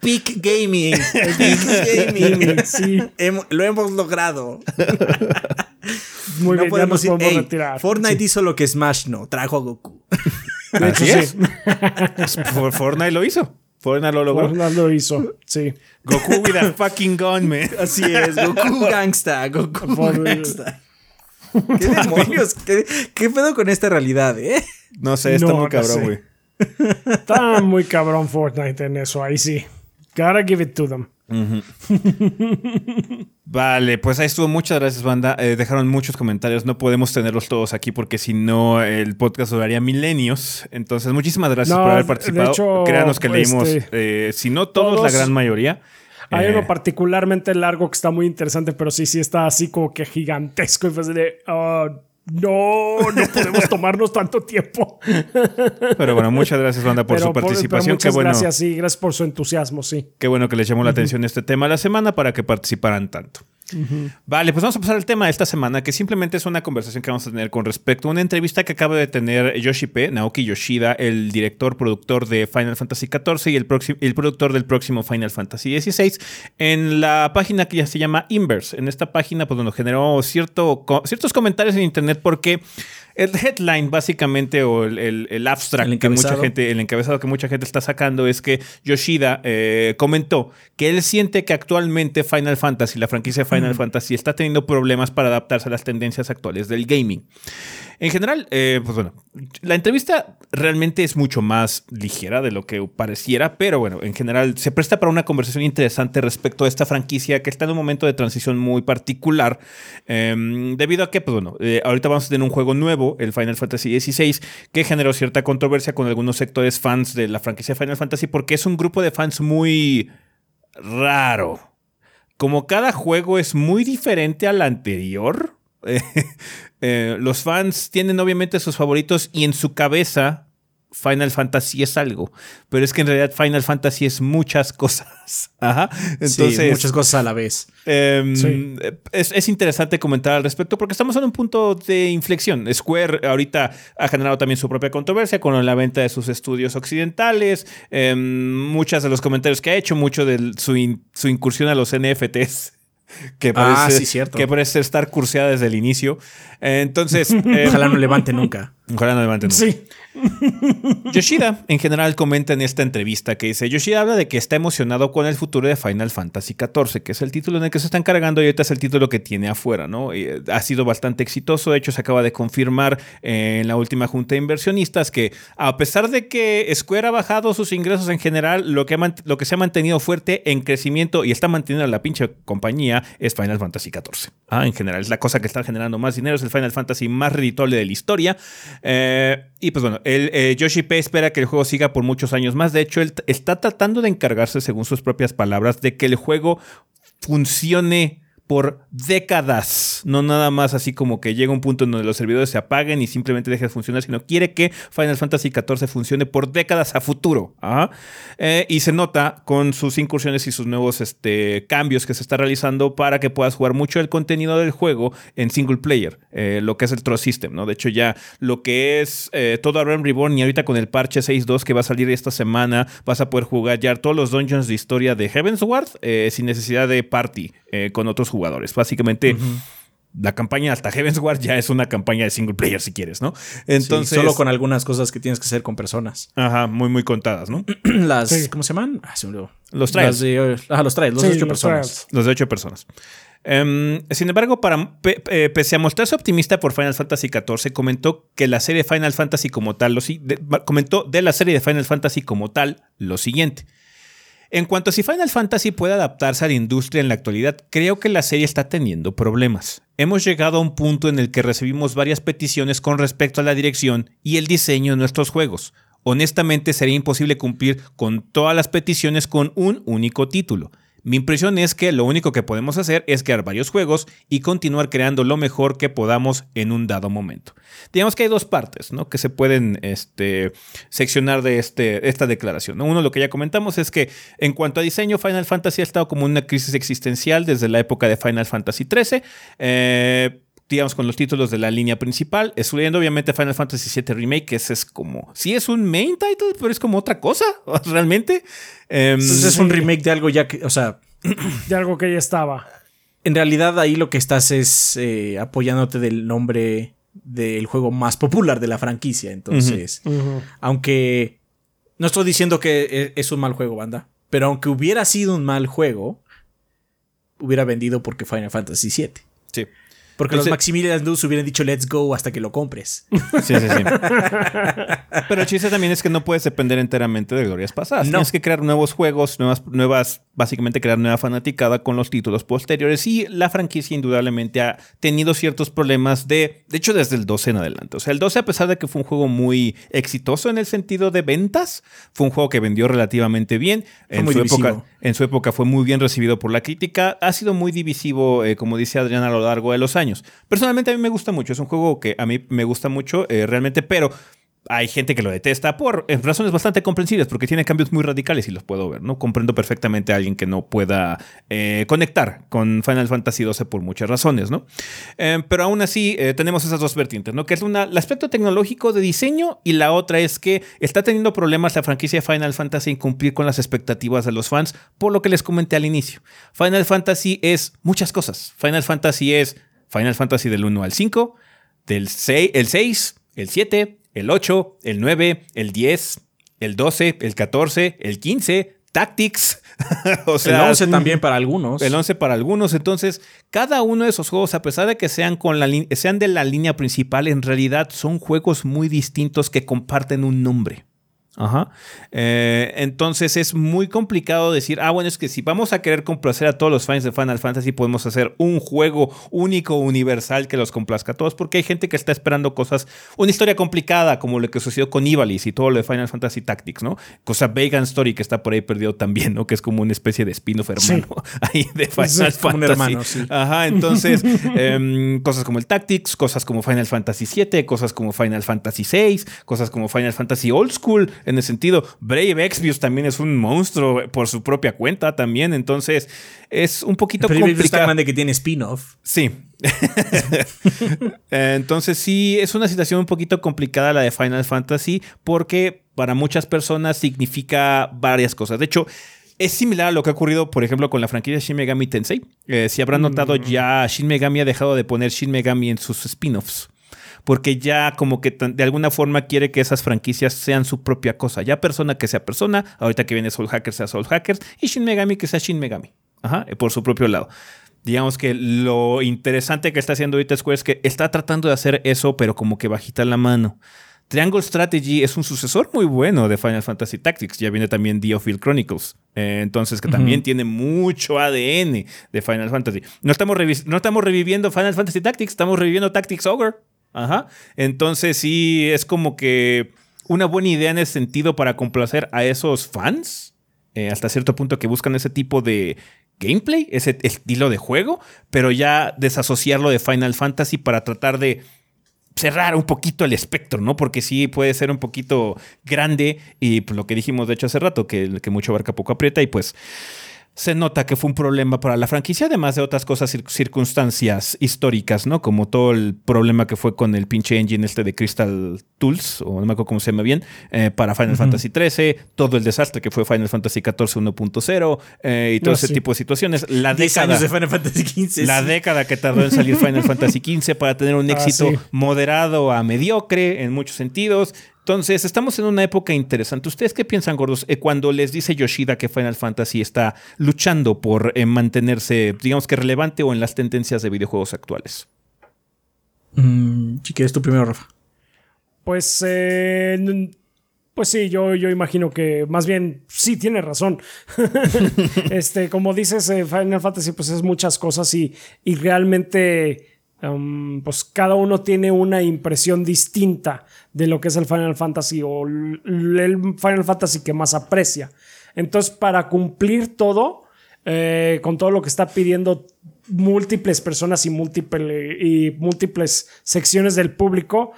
peak gaming. Peak gaming. Sí, lo hemos logrado. muy no bien, ya podemos nos podemos "Ey, retirar. Fortnite hizo lo que Smash no, trajo a Goku. De hecho, Así sí. es. For- Fortnite lo hizo. Fortnite lo logró. Fortnite lo hizo. Sí. Goku with a fucking gun, man. Así es, Goku gangsta, Goku gangsta. ¿Qué demonios? ¿Qué, qué pedo con esta realidad, eh? No sé, está No, muy no cabrón, sé. Está muy cabrón Fortnite en eso, ahí sí. Gotta give it to them. Vale, pues ahí estuvo. Muchas gracias, banda. Eh, dejaron muchos comentarios. No podemos tenerlos todos aquí porque si no, el podcast duraría milenios. Entonces, muchísimas gracias No, por haber participado. hecho, Créanos que leímos, este, eh, si no todos, todos- la gran mayoría. Hay Eh, uno particularmente largo que está muy interesante, pero sí, sí está así como que gigantesco. Y fue así de, ah, no, no podemos tomarnos tanto tiempo. Pero bueno, muchas gracias, banda, por pero, su por- participación. Qué muchas bueno, gracias, sí, gracias por su entusiasmo, sí. qué bueno que le echamos la atención este tema a la semana para que participaran tanto. Vale, pues vamos a pasar al tema de esta semana, que simplemente es una conversación que vamos a tener con respecto a una entrevista que acaba de tener Yoshi P, Naoki Yoshida, el director, productor de Final Fantasy XIV y el, el productor del próximo Final Fantasy XVI, en la página que ya se llama Inverse. En esta página, pues, bueno, generó cierto, ciertos comentarios en internet porque el headline, básicamente, o el, abstract que mucha gente, el encabezado que mucha gente está sacando, es que Yoshida eh, comentó que él siente que actualmente Final Fantasy, la franquicia Final Fantasy, está teniendo problemas para adaptarse a las tendencias actuales del gaming. En general, eh, pues bueno, la entrevista realmente es mucho más ligera de lo que pareciera, pero bueno, en general se presta para una conversación interesante respecto a esta franquicia que está en un momento de transición muy particular, em, debido a que, pues bueno, eh, ahorita vamos a tener un juego nuevo, el Final Fantasy XVI, que generó cierta controversia con algunos sectores fans de la franquicia Final Fantasy, porque es un grupo de fans muy raro. Como cada juego es muy diferente al anterior, Eh, los fans tienen obviamente sus favoritos y en su cabeza Final Fantasy es algo, pero es que en realidad Final Fantasy es muchas cosas. Ajá. Entonces, muchas cosas a la vez. Em, es, interesante comentar al respecto porque estamos en un punto de inflexión. Square ahorita ha generado también su propia controversia con la venta de sus estudios occidentales. Eh, muchos de los comentarios que ha hecho, mucho de su, su incursión a los NFTs que ah, parece, cierto. que parece estar curseada desde el inicio. Entonces. Eh, ojalá no levante nunca. Ojalá no levante nunca. Sí. Yoshida, en general, comenta en esta entrevista que dice: Yoshida habla de que está emocionado con el futuro de Final Fantasy XIV, que es el título en el que se están cargando y ahorita es el título que tiene afuera, ¿no? Eh, ha sido bastante exitoso. De hecho, se acaba de confirmar en la última junta de inversionistas que, a pesar de que Square ha bajado sus ingresos en general, lo que, lo que se ha mantenido fuerte en crecimiento y está manteniendo a la pinche compañía es Final Fantasy XIV. Ah, en general, es la cosa que está generando más dinero, es el Final Fantasy más redituable de la historia. Eh, y pues bueno, el, eh, P espera que el juego siga por muchos años más. De hecho, él está tratando de encargarse, según sus propias palabras, de que el juego funcione por décadas. No nada más así como que llega un punto en donde los servidores se apaguen y simplemente deje de funcionar, sino quiere que Final Fantasy XIV funcione por décadas a futuro. ¿ah? Eh, y se nota con sus incursiones y sus nuevos este, cambios que se está realizando para que puedas jugar mucho el contenido del juego en single player, eh, lo que es el Trust System. ¿no? De hecho, ya lo que es eh, todo Realm Reborn y ahorita con el parche 6.2 que va a salir esta semana, vas a poder jugar ya todos los dungeons de historia de Heavensward sin necesidad de party con otros jugadores. Básicamente. La campaña hasta Heavensward ya es una campaña de single player, si quieres, ¿no? Entonces. solo con algunas cosas que tienes que hacer con personas. Ajá, muy, muy contadas, ¿no? Las. ¿Cómo se llaman? Ah, los trials. ah, los trials, los de ocho personas. Los de ocho personas. Sin embargo, para, eh, pese a mostrarse optimista por Final Fantasy XIV, comentó que la serie Final Fantasy como tal, lo, comentó de la serie de Final Fantasy como tal lo siguiente. En cuanto a si Final Fantasy puede adaptarse a la industria en la actualidad, creo que la serie está teniendo problemas. Hemos llegado a un punto en el que recibimos varias peticiones con respecto a la dirección y el diseño de nuestros juegos. Honestamente sería imposible cumplir con todas las peticiones con un único título. Mi impresión es que lo único que podemos hacer es crear varios juegos y continuar creando lo mejor que podamos en un dado momento. Digamos que hay dos partes ¿no? que se pueden este, seccionar de este, esta declaración. Uno, lo que ya comentamos es que en cuanto a diseño, Final Fantasy ha estado como una crisis existencial desde la época de Final Fantasy XIII. Eh, digamos, con los títulos de la línea principal, excluyendo obviamente Final Fantasy VII Remake, que ese es como, sí es un main title, pero es como otra cosa, realmente. Em, Entonces es un remake de algo ya que, o sea... De algo que ya estaba. En realidad ahí lo que estás es eh, apoyándote del nombre del juego más popular de la franquicia. Entonces, aunque no estoy diciendo que e, es un mal juego, banda, pero aunque hubiera sido un mal juego, hubiera vendido porque Final Fantasy VII. Sí. Porque los Maximilian Luz hubieran dicho let's go hasta que lo compres. Sí, sí, sí. Pero el chiste también es que no puedes depender enteramente de glorias pasadas. No. Tienes que crear nuevos juegos, nuevas, nuevas, básicamente crear nueva fanaticada con los títulos posteriores. Y la franquicia indudablemente ha tenido ciertos problemas de, de hecho, desde el 12 en adelante. O sea, el 12, a pesar de que fue un juego muy exitoso en el sentido de ventas, fue un juego que vendió relativamente bien. en su época, en su época fue muy bien recibido por la crítica. Ha sido muy divisivo, eh, como dice Adrián, a lo largo de los años. Personalmente a mí me gusta mucho, es un juego que a mí me gusta mucho eh, realmente, pero hay gente que lo detesta por razones bastante comprensibles, porque tiene cambios muy radicales y los puedo ver, ¿no? Comprendo perfectamente a alguien que no pueda eh, conectar con Final Fantasy XII por muchas razones, ¿no? Eh, pero aún así tenemos esas dos vertientes, ¿no? Que es una, el aspecto tecnológico de diseño y la otra es que está teniendo problemas la franquicia Final Fantasy en cumplir con las expectativas de los fans, por lo que les comenté al inicio. Final Fantasy es muchas cosas. Final Fantasy es Final Fantasy del 1 al 5, del 6, el 6, el 7, el 8, el 9, el 10, el 12, el 14, el 15, Tactics. o sea, el 11 también para algunos. El 11 para algunos. Entonces, cada uno de esos juegos, a pesar de que sean, con la sean de la línea principal, en realidad son juegos muy distintos que comparten un nombre. Ajá. Eh, entonces es muy complicado decir, ah, bueno, es que si vamos a querer complacer a todos los fans de Final Fantasy, podemos hacer un juego único, universal, que los complazca a todos, porque hay gente que está esperando cosas, una historia complicada, como lo que sucedió con Ivalice y todo lo de Final Fantasy Tactics, ¿no? Cosa Vegan Story que está por ahí perdido también, ¿no? Que es como una especie de spin-off hermano ahí de Final Fantasy. Ajá, entonces, em, cosas como el Tactics, cosas como Final Fantasy VII, cosas como Final Fantasy VI, cosas como Final Fantasy Old School en ese sentido. Brave Exvius también es un monstruo por su propia cuenta también, entonces es un poquito complicado. de que tiene spin-off. Sí. entonces sí, es una situación un poquito complicada la de Final Fantasy porque para muchas personas significa varias cosas. De hecho, es similar a lo que ha ocurrido, por ejemplo, con la franquicia Shin Megami Tensei. Eh, si habrán notado, mm. ya Shin Megami ha dejado de poner Shin Megami en sus spin-offs porque ya como que de alguna forma quiere que esas franquicias sean su propia cosa. Ya persona que sea persona, ahorita que viene Soul Hackers sea Soul Hackers, y Shin Megami que sea Shin Megami. Ajá, por su propio lado. Digamos que lo interesante que está haciendo ahorita Square es que está tratando de hacer eso, pero como que bajita la mano. Triangle Strategy es un sucesor muy bueno de Final Fantasy Tactics. Ya viene también The Field Chronicles. Eh, entonces, que también tiene mucho ADN de Final Fantasy. No estamos, no estamos reviviendo Final Fantasy Tactics, estamos reviviendo Tactics Ogre. Ajá. Entonces sí, es como que una buena idea en ese sentido para complacer a esos fans, eh, hasta cierto punto que buscan ese tipo de gameplay, ese estilo de juego, pero ya desasociarlo de Final Fantasy para tratar de cerrar un poquito el espectro, ¿no? Porque sí puede ser un poquito grande y pues, lo que dijimos de hecho hace rato, que, que mucho abarca poco aprieta y pues se nota que fue un problema para la franquicia, además de otras cosas, circunstancias históricas, ¿no? Como todo el problema que fue con el pinche engine este de Crystal Tools, o no me acuerdo cómo se llama bien, eh, para Final Fantasy XIII, todo el desastre que fue Final Fantasy XIV 1.0 eh, y todo ese tipo de situaciones. La década, de Final Fantasy XV, la década que tardó en salir Final Fantasy XV para tener un ah, éxito moderado a mediocre en muchos sentidos. Entonces, estamos en una época interesante. ¿Ustedes qué piensan, gordos, eh, cuando les dice Yoshida que Final Fantasy está luchando por eh, mantenerse, digamos que relevante o en las tendencias de videojuegos actuales? Mm, si quieres tú primero, Rafa. Pues, eh, pues sí, yo, yo imagino que más bien sí tiene razón. este, como dices, Final Fantasy pues es muchas cosas y, y realmente Um, pues cada uno tiene una impresión distinta de lo que es el Final Fantasy o el Final Fantasy que más aprecia. Entonces, para cumplir todo, eh, con todo lo que está pidiendo múltiples personas y, y múltiples secciones del público,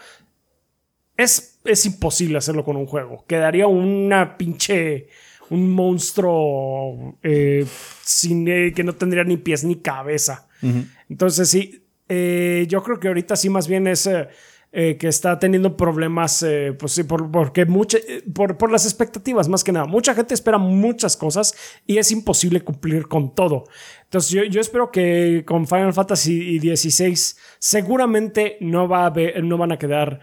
es, es imposible hacerlo con un juego. Quedaría una pinche un monstruo eh, sin, eh, que no tendría ni pies ni cabeza. Entonces sí, eh, yo creo que ahorita sí más bien es eh, eh, que está teniendo problemas, pues sí, por, porque por, por, las expectativas más que nada. Mucha gente espera muchas cosas y es imposible cumplir con todo. Entonces yo, yo espero que con Final Fantasy XVI seguramente no, va a no van a quedar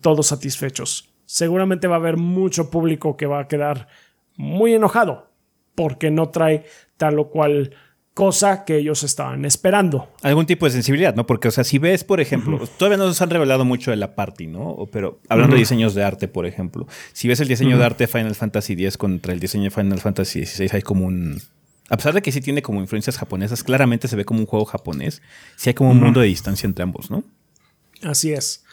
todos satisfechos. Seguramente va a haber mucho público que va a quedar muy enojado porque no trae tal o cual cosa que ellos estaban esperando. Algún tipo de sensibilidad, ¿no? Porque, o sea, si ves, por ejemplo, todavía no nos han revelado mucho de la party, ¿no? Pero hablando de diseños de arte, por ejemplo, si ves el diseño de arte de Final Fantasy X contra el diseño de Final Fantasy XVI, hay como un... A pesar de que sí tiene como influencias japonesas, claramente se ve como un juego japonés. Sí hay como un mundo de distancia entre ambos, ¿no? Así es.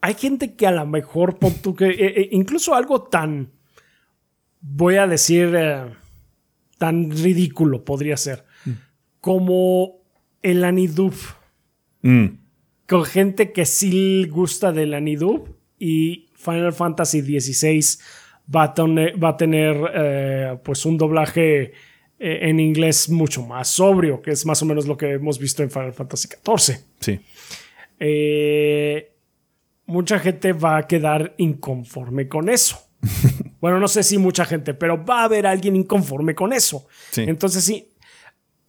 Hay gente que a lo mejor, que, eh, eh, incluso algo tan, voy a decir... Eh, tan ridículo podría ser. Mm. Como el Anidub. Mm. Con gente que sí gusta del Anidub. y Final Fantasy XVI va a tener, va a tener eh, pues un doblaje eh, en inglés mucho más sobrio, que es más o menos lo que hemos visto en Final Fantasy XIV. Sí. Eh, mucha gente va a quedar inconforme con eso. bueno, no sé si mucha gente, pero va a haber alguien inconforme con eso. Sí. Entonces sí,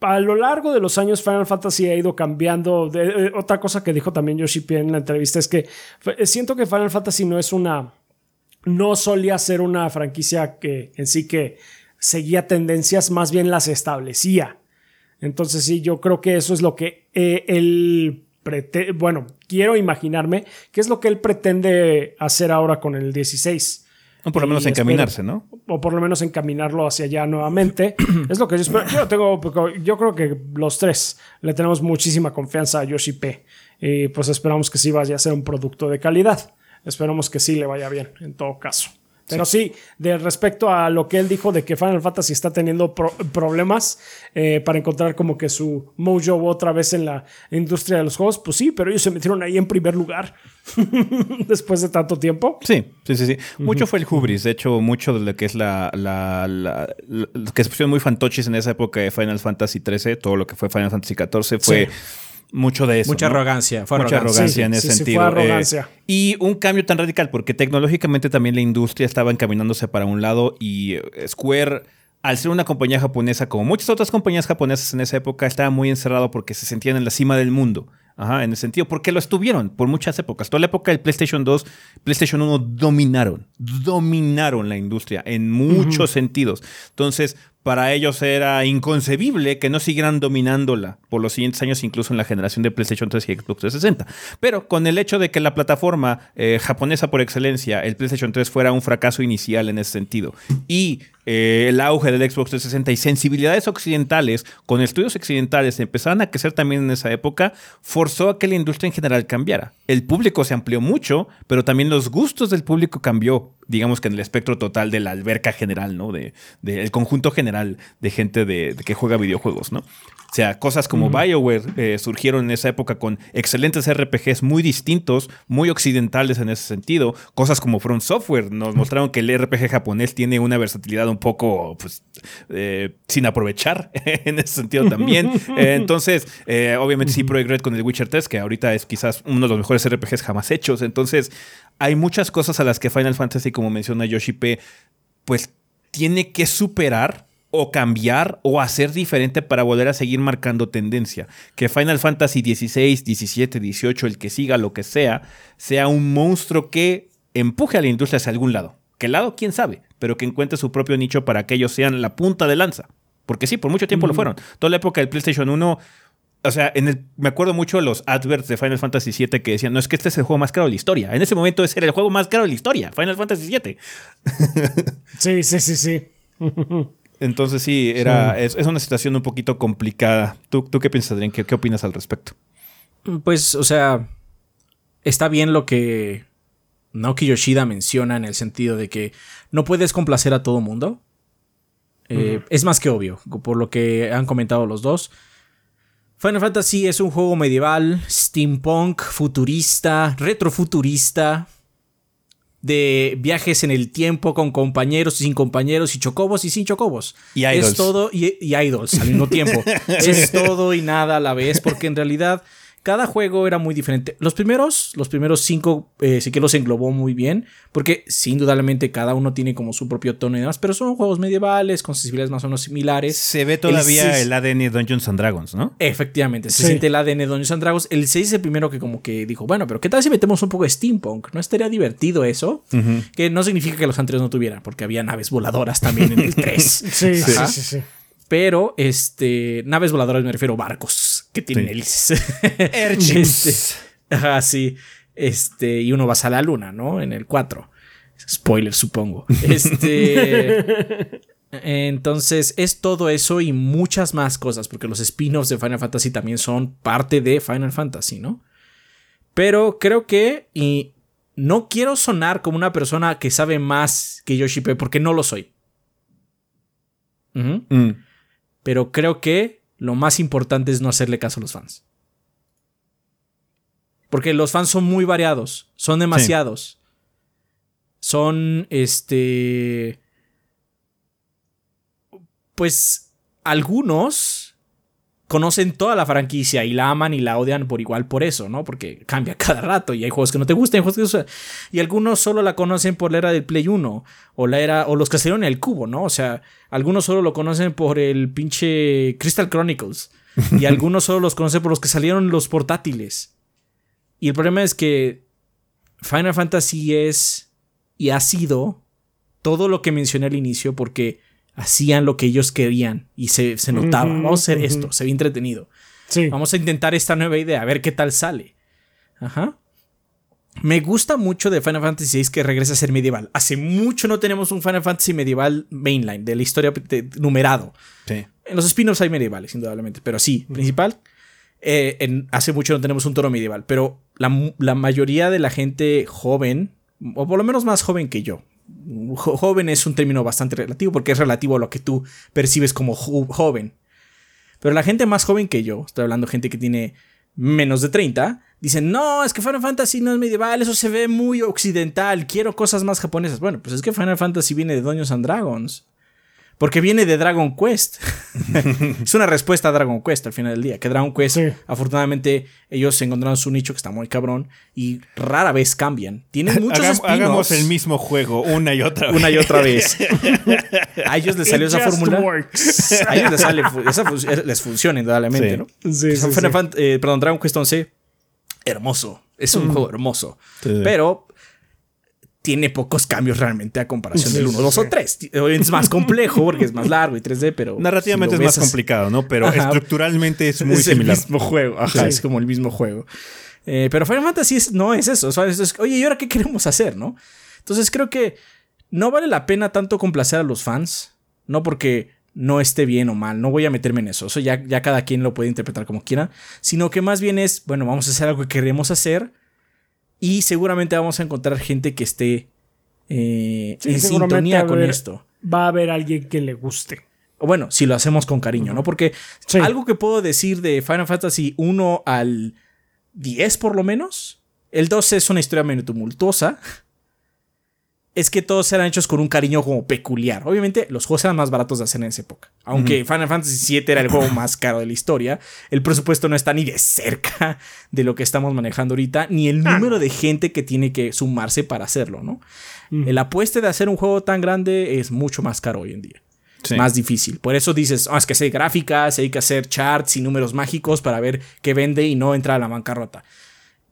a lo largo de los años Final Fantasy ha ido cambiando. De- eh, otra cosa que dijo también Yoshi P en la entrevista es que f- siento que Final Fantasy no es una... No solía ser una franquicia que en sí que seguía tendencias, más bien las establecía. Entonces sí, yo creo que eso es lo que eh, él pretende, bueno, quiero imaginarme qué es lo que él pretende hacer ahora con el 16. O por lo menos espero- encaminarse, ¿no? O por lo menos encaminarlo hacia allá nuevamente. es lo que yo espero. Yo, tengo, yo creo que los tres le tenemos muchísima confianza a Yoshi P. Y pues esperamos que sí vaya a ser un producto de calidad. Esperamos que sí le vaya bien, en todo caso. Pero sí, de respecto a lo que él dijo de que Final Fantasy está teniendo pro- problemas eh, para encontrar como que su mojo otra vez en la industria de los juegos, pues sí, pero ellos se metieron ahí en primer lugar después de tanto tiempo. Sí, sí, sí, sí. Mucho fue el hubris. De hecho, mucho de lo que es la, la, la- la- lo que se pusieron muy fantoches en esa época de Final Fantasy XIII, todo lo que fue Final Fantasy XIV fue Sí. Mucho de eso. Mucha ¿no? arrogancia. Fue Mucha arrogancia. arrogancia en Sí, ese sí, sí, sentido. fue eh, arrogancia. y un cambio tan radical, porque tecnológicamente también la industria estaba encaminándose para un lado y eh, Square, al ser una compañía japonesa, como muchas otras compañías japonesas en esa época, estaba muy encerrado porque se sentían en la cima del mundo. Ajá, en el sentido, porque lo estuvieron por muchas épocas. Toda la época del PlayStation 2, PlayStation 1 dominaron, dominaron la industria en muchos sentidos. Entonces, para ellos era inconcebible que no siguieran dominándola por los siguientes años, incluso en la generación de PlayStation 3 y Xbox 360. Pero con el hecho de que la plataforma eh, japonesa por excelencia, el PlayStation 3, fuera un fracaso inicial en ese sentido, y eh, el auge del Xbox 360 y sensibilidades occidentales con estudios occidentales empezaban a crecer también en esa época, forzó a que la industria en general cambiara. El público se amplió mucho, pero también los gustos del público cambió, digamos que en el espectro total de la alberca general, ¿no? De, de- el conjunto general de gente de, de que juega videojuegos, ¿no? O sea, cosas como BioWare eh, surgieron en esa época con excelentes RPGs muy distintos, muy occidentales en ese sentido. Cosas como From Software nos mostraron que el RPG japonés tiene una versatilidad un poco pues, eh, sin aprovechar en ese sentido también. Eh, entonces, eh, obviamente sí, Projekt Red con el Witcher 3, que ahorita es quizás uno de los mejores RPGs jamás hechos. Entonces, hay muchas cosas a las que Final Fantasy, como menciona Yoshi P, pues tiene que superar o cambiar o hacer diferente para volver a seguir marcando tendencia. Que Final Fantasy XVI, XVII, XVIII, el que siga, lo que sea, sea un monstruo que empuje a la industria hacia algún lado. ¿Qué lado? ¿Quién sabe? Pero que encuentre su propio nicho para que ellos sean la punta de lanza. Porque sí, por mucho tiempo lo fueron. Toda la época del PlayStation 1 o sea, en el, me acuerdo mucho de los adverts de Final Fantasy VII que decían, no es que este es el juego más caro de la historia. En ese momento ese era el juego más caro de la historia, Final Fantasy VII. Sí, sí, sí, sí. Entonces sí, era, Es, es una situación un poquito complicada. ¿Tú, tú qué piensas, Adrián? ¿Qué, qué opinas al respecto? Pues, o sea, está bien lo que Naoki Yoshida menciona en el sentido de que no puedes complacer a todo mundo. Eh, Es más que obvio, por lo que han comentado los dos. Final Fantasy es un juego medieval, steampunk, futurista, retrofuturista, de viajes en el tiempo con compañeros y sin compañeros y chocobos y sin chocobos. Y idols. Es todo y, y idols al mismo tiempo. Es todo y nada a la vez porque en realidad cada juego era muy diferente. Los primeros, los primeros cinco eh, sí que los englobó muy bien porque sí, indudablemente cada uno tiene como su propio tono y demás, pero son juegos medievales con sensibilidades más o menos similares. Se ve todavía el, ADN de Dungeons and Dragons, ¿no? Efectivamente, se Sí. siente el ADN de Dungeons and Dragons. El 6 es el primero que como que dijo, bueno, pero ¿qué tal si metemos un poco de steampunk? ¿No estaría divertido eso? Que no significa que los anteriores no tuvieran, porque había naves voladoras también en el 3. Sí, sí, sí, sí. Pero, este, naves voladoras me refiero a barcos que tienen Sí. hélices. Este, ajá, sí. Este, y uno va a la luna, ¿no? En el 4. Spoiler, supongo. Este. Entonces, es todo eso y muchas más cosas, porque los spin-offs de Final Fantasy también son parte de Final Fantasy, ¿no? Pero creo que, y no quiero sonar como una persona que sabe más que Yoshi P, porque no lo soy. Mm. Pero creo que lo más importante es no hacerle caso a los fans. Porque los fans son muy variados, son demasiados. son este pues algunos conocen toda la franquicia y la aman y la odian por igual por eso, ¿no? Porque cambia cada rato y hay juegos que no te gustan, hay juegos que y algunos solo la conocen por la era del Play 1 o la era o los que salieron en el cubo, ¿no? O sea, algunos solo lo conocen por el pinche Crystal Chronicles y algunos solo los conocen por los que salieron los portátiles. Y el problema es que Final Fantasy es y ha sido todo lo que mencioné al inicio porque hacían lo que ellos querían y se, notaba. Vamos a hacer esto, se ve entretenido. Vamos a intentar esta nueva idea, a ver qué tal sale. Ajá. Me gusta mucho de Final Fantasy VI que regresa a ser medieval. Hace mucho no tenemos un Final Fantasy medieval mainline, de la historia numerado. En los spin-offs hay medievales, indudablemente, pero sí, principal. Eh, hace mucho no tenemos un toro medieval, pero la, la, mayoría de la gente joven, o por lo menos más joven que yo, joven es un término bastante relativo porque es relativo a lo que tú percibes como joven. Pero la gente más joven que yo, estoy hablando gente que tiene menos de 30, dicen, no, es que Final Fantasy no es medieval, eso se ve muy occidental, quiero cosas más japonesas. Bueno, pues es que Final Fantasy viene de Dungeons and Dragons. Porque viene de Dragon Quest. es una respuesta a Dragon Quest al final del día. Que Dragon Quest, afortunadamente, ellos encontraron su nicho que está muy cabrón y rara vez cambian. Tienen muchos Hagamos el mismo juego una y otra vez. Una y otra vez. a ellos les salió esa fórmula. A ellos les sale, les funciona indudablemente, ¿no? Sí, sí, eh, perdón, Dragon Quest 11, hermoso. Es un mm. juego hermoso. Pero tiene pocos cambios realmente a comparación del 1, 2 o 3. Es más complejo porque es más largo y 3D, pero. Narrativamente es más complicado, ¿no? Pero estructuralmente es muy similar. Es el mismo juego. Ajá, es como el mismo juego. Eh, pero Final Fantasy no es eso. oye, ¿y ahora qué queremos hacer, no? Entonces creo que no vale la pena tanto complacer a los fans. No porque no esté bien o mal, no voy a meterme en eso. Eso ya, ya cada quien lo puede interpretar como quiera. Sino que más bien es, bueno, vamos a hacer algo que queremos hacer y seguramente vamos a encontrar gente que esté eh, en sintonía con esto. Va a haber alguien que le guste. Bueno, si lo hacemos con cariño, ¿no? Porque algo que puedo decir de Final Fantasy 1 al 10 por lo menos, el 12 es una historia medio tumultuosa es que todos eran hechos con un cariño como peculiar. Obviamente, los juegos eran más baratos de hacer en esa época. Aunque Final Fantasy VII era el juego más caro de la historia, el presupuesto no está ni de cerca de lo que estamos manejando ahorita, ni el ah, número de gente que tiene que sumarse para hacerlo, ¿no? El apueste de hacer un juego tan grande es mucho más caro hoy en día. Más difícil. Por eso dices, oh, es que hay gráficas, hay que hacer charts y números mágicos para ver qué vende y no entra a la bancarrota.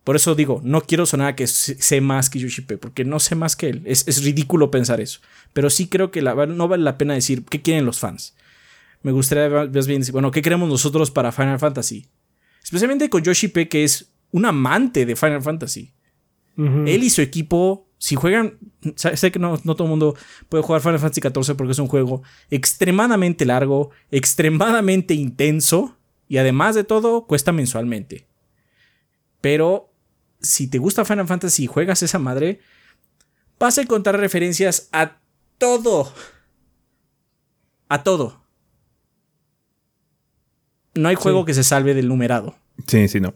Por eso digo, no quiero sonar a que sé más que Yoshipe, porque no sé más que él. Es, ridículo pensar eso. Pero sí creo que no vale la pena decir qué quieren los fans. Me gustaría más bien decir, bueno, ¿qué queremos nosotros para Final Fantasy? Especialmente con Yoshipe, que es un amante de Final Fantasy. Él y su equipo, si juegan, sé que no, no todo el mundo puede jugar Final Fantasy XIV porque es un juego extremadamente largo, extremadamente intenso y además de todo cuesta mensualmente. Pero si te gusta Final Fantasy y juegas esa madre, vas a encontrar referencias a todo. A todo. No hay juego que se salve del numerado. Sí, sí, no.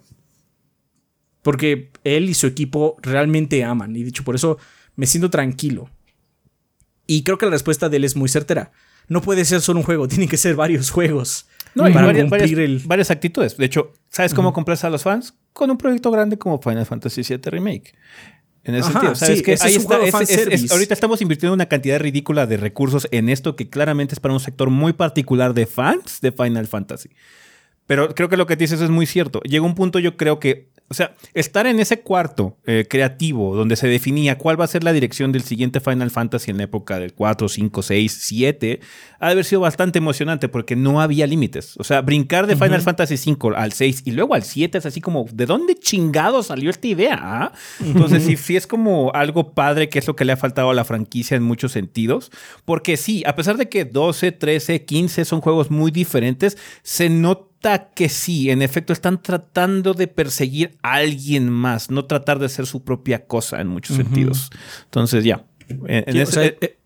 Porque él y su equipo realmente aman. Y dicho, por eso me siento tranquilo. Y creo que la respuesta de él es muy certera. No puede ser solo un juego, tienen que ser varios juegos. No, hay varias, varias, actitudes. De hecho, ¿sabes cómo uh a los fans? Con un proyecto grande como Final Fantasy VII Remake. En ese sentido, ¿sabes que Ahí está, ahorita estamos invirtiendo una cantidad ridícula de recursos en esto que claramente es para un sector muy particular de fans de Final Fantasy. Pero creo que lo que dices es muy cierto. Llega un punto, yo creo que o sea, estar en ese cuarto eh, creativo donde se definía cuál va a ser la dirección del siguiente Final Fantasy en la época del 4, 5, 6, 7, ha de haber sido bastante emocionante porque no había límites. O sea, brincar de Final Fantasy 5 al 6 y luego al 7 es así como, ¿de dónde chingado salió esta idea? Ah? Entonces, sí, sí es como algo padre que es lo que le ha faltado a la franquicia en muchos sentidos. Porque sí, a pesar de que 12, 13, 15 son juegos muy diferentes, se nota que sí, en efecto, están tratando de perseguir a alguien más, no tratar de ser su propia cosa en muchos sentidos. Entonces, ya. Eh,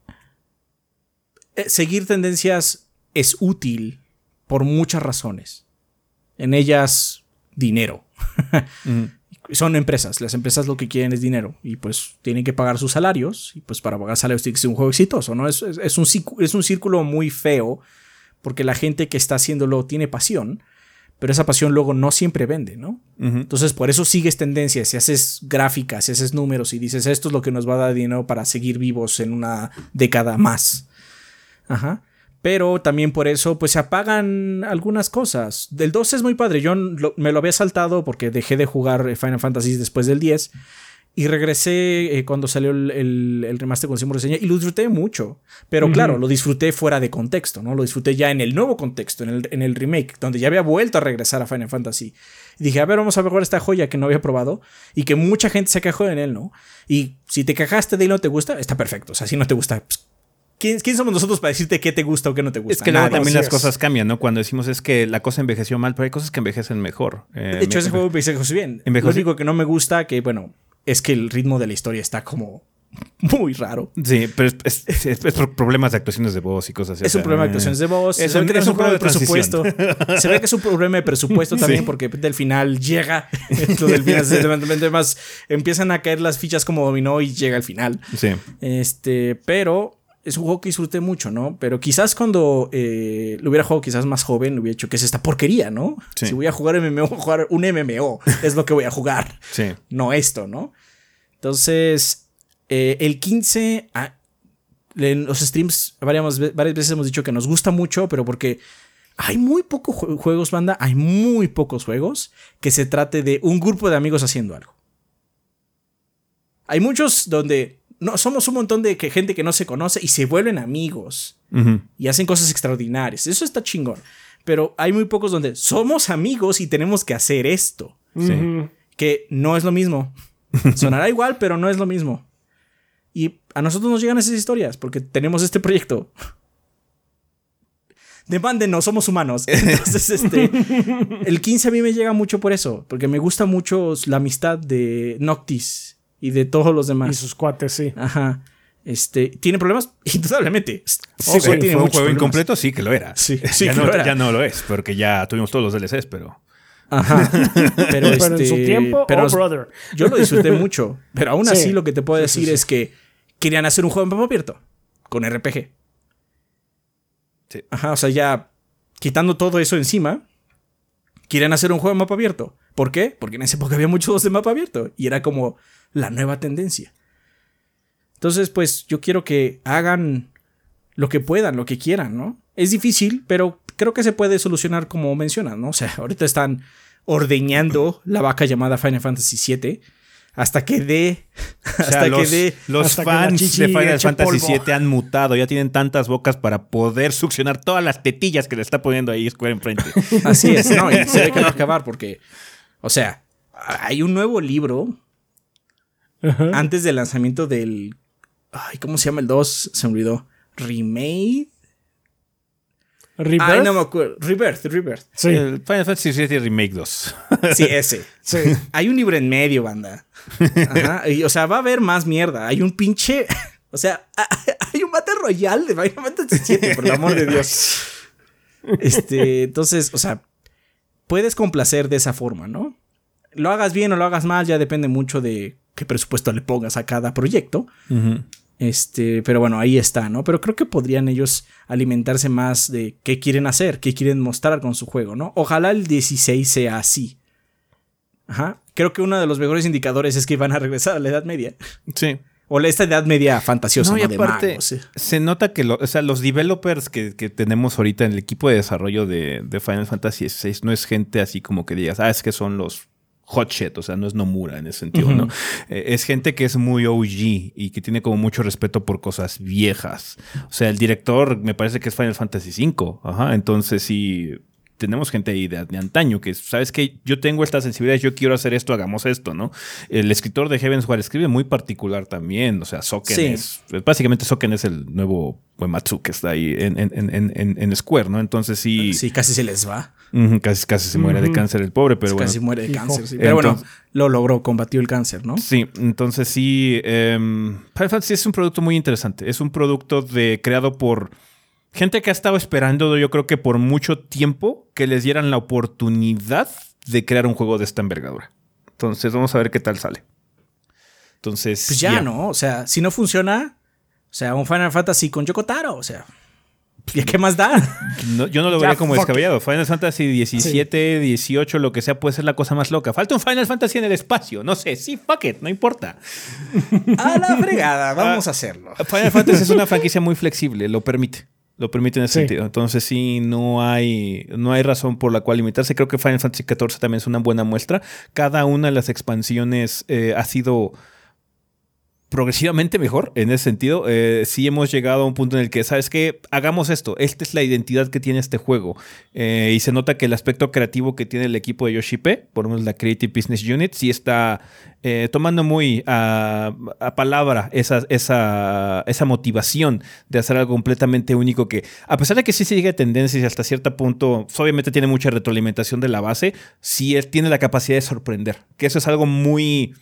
eh, seguir tendencias es útil por muchas razones. En ellas, dinero. son empresas. Las empresas lo que quieren es dinero y pues tienen que pagar sus salarios y pues para pagar salarios tiene que ser un juego exitoso, ¿no? Es, es, es un, es un círculo muy feo porque la gente que está haciéndolo tiene pasión, pero esa pasión luego no siempre vende, ¿no? Entonces por eso sigues tendencias, si haces gráficas, si haces números y dices esto es lo que nos va a dar dinero para seguir vivos en una década más. Ajá. Pero también por eso, pues se apagan algunas cosas. Del 2 es muy padre. Yo lo- me lo había saltado porque dejé de jugar Final Fantasy después del 10. Y regresé eh, cuando salió el, el- el remaster con Simón Reseña y lo disfruté mucho. Pero claro, lo disfruté fuera de contexto, ¿no? Lo disfruté ya en el nuevo contexto, en el, en el remake, donde ya había vuelto a regresar a Final Fantasy. Y dije, a ver, vamos a probar esta joya que no había probado y que mucha gente se quejó en él, ¿no? Y si te quejaste de él y no te gusta, está perfecto. O sea, si no te gusta, pues, ¿quién, quién somos nosotros para decirte qué te gusta o qué no te gusta? Es que luego Nadie. también las cosas cambian, ¿no? Cuando decimos es que la cosa envejeció mal, pero hay cosas que envejecen mejor. Eh, De hecho, me- ese juego envejeció bien. Lo Envejeció- único que no me gusta, que bueno, es que el ritmo de la historia está como muy raro. Sí, pero es, es- es- es por problemas de actuaciones de voz y cosas así. Es un problema de actuaciones de voz. Es un- problema de presupuesto. se ve que es un problema de presupuesto también, Sí. porque del final llega. lo del final, se- además, empiezan a caer las fichas como dominó y llega al final. Sí. Este, pero es un juego que disfruté mucho, ¿no? Pero quizás cuando eh, lo hubiera jugado quizás más joven, hubiera hecho que es esta porquería, ¿no? Sí. Si voy a jugar MMO, voy a jugar un MMO. es lo que voy a jugar Sí. no esto, ¿no? Entonces, eh, el 15, ah, en los streams varias, varias veces hemos dicho que nos gusta mucho, pero porque hay muy pocos jue- juegos, banda, hay muy pocos juegos que se trate de un grupo de amigos haciendo algo. Hay muchos donde no, somos un montón de que, gente que no se conoce y se vuelven amigos y hacen cosas extraordinarias. Eso está chingón. Pero hay muy pocos donde somos amigos y tenemos que hacer esto que no es lo mismo. Sonará igual, pero no es lo mismo. Y a nosotros nos llegan esas historias porque tenemos este proyecto. Demándenos, somos humanos. Entonces, este. El 15 a mí me llega mucho por eso, porque me gusta mucho la amistad de Noctis y de todos los Y demás. sus cuates, sí. Ajá. Este. ¿Tiene problemas? Indudablemente. Sí, Ojo, tiene fue un juego problemas. incompleto, sí que lo era. Sí, sí ya, que no, lo era. ya no lo es, porque ya tuvimos todos los DLCs, pero. Ajá. Pero, Pero en su este, tiempo, pero oh, brother. Yo lo disfruté mucho, pero aún Sí. así lo que te puedo sí, decir sí. es que querían hacer un juego en mapa abierto con RPG. Sí. Ajá, o sea, ya quitando todo eso encima, querían hacer un juego en mapa abierto. ¿Por qué? Porque en esa época había muchos juegos de mapa abierto y era como la nueva tendencia. Entonces, pues yo quiero que hagan lo que puedan, lo que quieran, ¿no? Es difícil, pero creo que se puede solucionar como mencionan, ¿no? O sea, ahorita están ordeñando la vaca llamada Final Fantasy VII hasta que dé, O sea, hasta los, que dé, los que la fans de Final Fantasy. VII han mutado, ya tienen tantas bocas para poder succionar todas las tetillas que le está poniendo ahí Square enfrente. así es, ¿no? Y se ve que va a acabar porque, o sea, hay un nuevo libro Ajá. antes del lanzamiento del, ay, ¿cómo se llama el 2? Se me olvidó. Remade. Rebirth. Ay, no me acuerdo. Rebirth, Rebirth. Sí, El Final Fantasy VII Remake 2. Sí, ese. sí. Hay un libro en medio, banda. Ajá. Y, o sea, va a haber más mierda. Hay un pinche. O sea, hay un Battle Royale de Final Fantasy VII, por el amor de Dios. Este, entonces, o sea, puedes complacer de esa forma, ¿no? Lo hagas bien o lo hagas mal, ya depende mucho de qué presupuesto le pongas a cada proyecto. Este, pero bueno, ahí está, ¿no? Pero creo que podrían ellos alimentarse más de qué quieren hacer, qué quieren mostrar con su juego, ¿no? Ojalá el 16 sea así. Ajá. Creo que uno de los mejores indicadores es que van a regresar a la Edad Media. Sí. O la- esta Edad Media fantasiosa, No, ¿no? y De aparte, magos, sí. se nota que lo- o sea, los developers que, que tenemos ahorita en el equipo de desarrollo de, de Final Fantasy VI no es gente así como que digas, ah, es que son los hot shit, o sea, no es Nomura en ese sentido. ¿no? Eh, es gente que es muy OG y que tiene como mucho respeto por cosas viejas. O sea, el director me parece que es Final Fantasy V, ajá, entonces sí. Tenemos gente ahí de, de antaño que, ¿sabes que Yo tengo esta sensibilidad, yo quiero hacer esto, hagamos esto, ¿no? El escritor de Heaven's War escribe muy particular también, o sea, Soken Sí. es Básicamente Soken es el nuevo Uematsu que está ahí en, en- en- en- en Square, ¿no? Entonces sí, Sí, casi se les va. Casi, casi se muere de cáncer el pobre, pero bueno. casi muere de Hijo. cáncer. sí. Pero bueno, lo logró, combatió el cáncer, ¿no? Sí, entonces sí. em, Final Fantasy es un producto muy interesante. Es un producto de, creado por gente que ha estado esperando, yo creo que por mucho tiempo, que les dieran la oportunidad de crear un juego de esta envergadura. Entonces vamos a ver qué tal sale. Entonces. Pues ya, ¿no? O sea, si no funciona, o sea, un Final Fantasy con Yokotaro, o sea. ¿Y qué más da? yo no lo vería como descabellado. Final Fantasy 17, 18, lo que sea, puede ser la cosa más loca. Falta un Final Fantasy en el espacio. No sé, sí, fuck it, no importa. A la fregada, vamos a hacerlo. Final Fantasy es una franquicia muy flexible, lo permite. Lo permite en ese sentido. Entonces sí, no hay, no hay razón por la cual limitarse. Creo que Final Fantasy XIV también es una buena muestra. Cada una de las expansiones eh, ha sido progresivamente mejor en ese sentido. Eh, sí hemos llegado a un punto en el que, ¿sabes qué? Hagamos esto. Esta es la identidad que tiene este juego. Eh, y se nota que el aspecto creativo que tiene el equipo de Yoshipe, por lo menos la Creative Business Unit, sí está eh, tomando muy a, palabra esa, esa, esa, motivación de hacer algo completamente único que, a pesar de que sí sigue tendencias y hasta cierto punto, obviamente tiene mucha retroalimentación de la base, sí tiene la capacidad de sorprender. Que eso es algo muy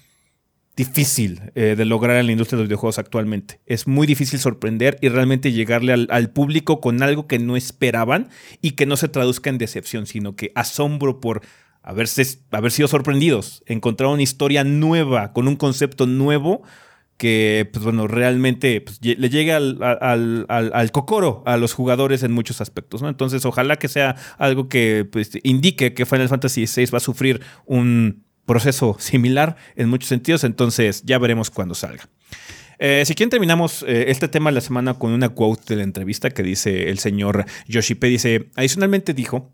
difícil eh, de lograr en la industria de los videojuegos actualmente. Es muy difícil sorprender y realmente llegarle al, público con algo que no esperaban y que no se traduzca en decepción, sino que asombro por haberse, haber sido sorprendidos, encontrar una historia nueva, con un concepto nuevo que, pues bueno, realmente pues, le llegue al, al, al, cocoro a los jugadores en muchos aspectos, ¿no? Entonces, ojalá que sea algo que pues, indique que Final Fantasy VI va a sufrir un proceso similar en muchos sentidos, entonces ya veremos cuándo salga. Eh, si quieren terminamos eh, este tema de la semana con una quote de la entrevista que dice el señor Yoshipe, dice, adicionalmente dijo,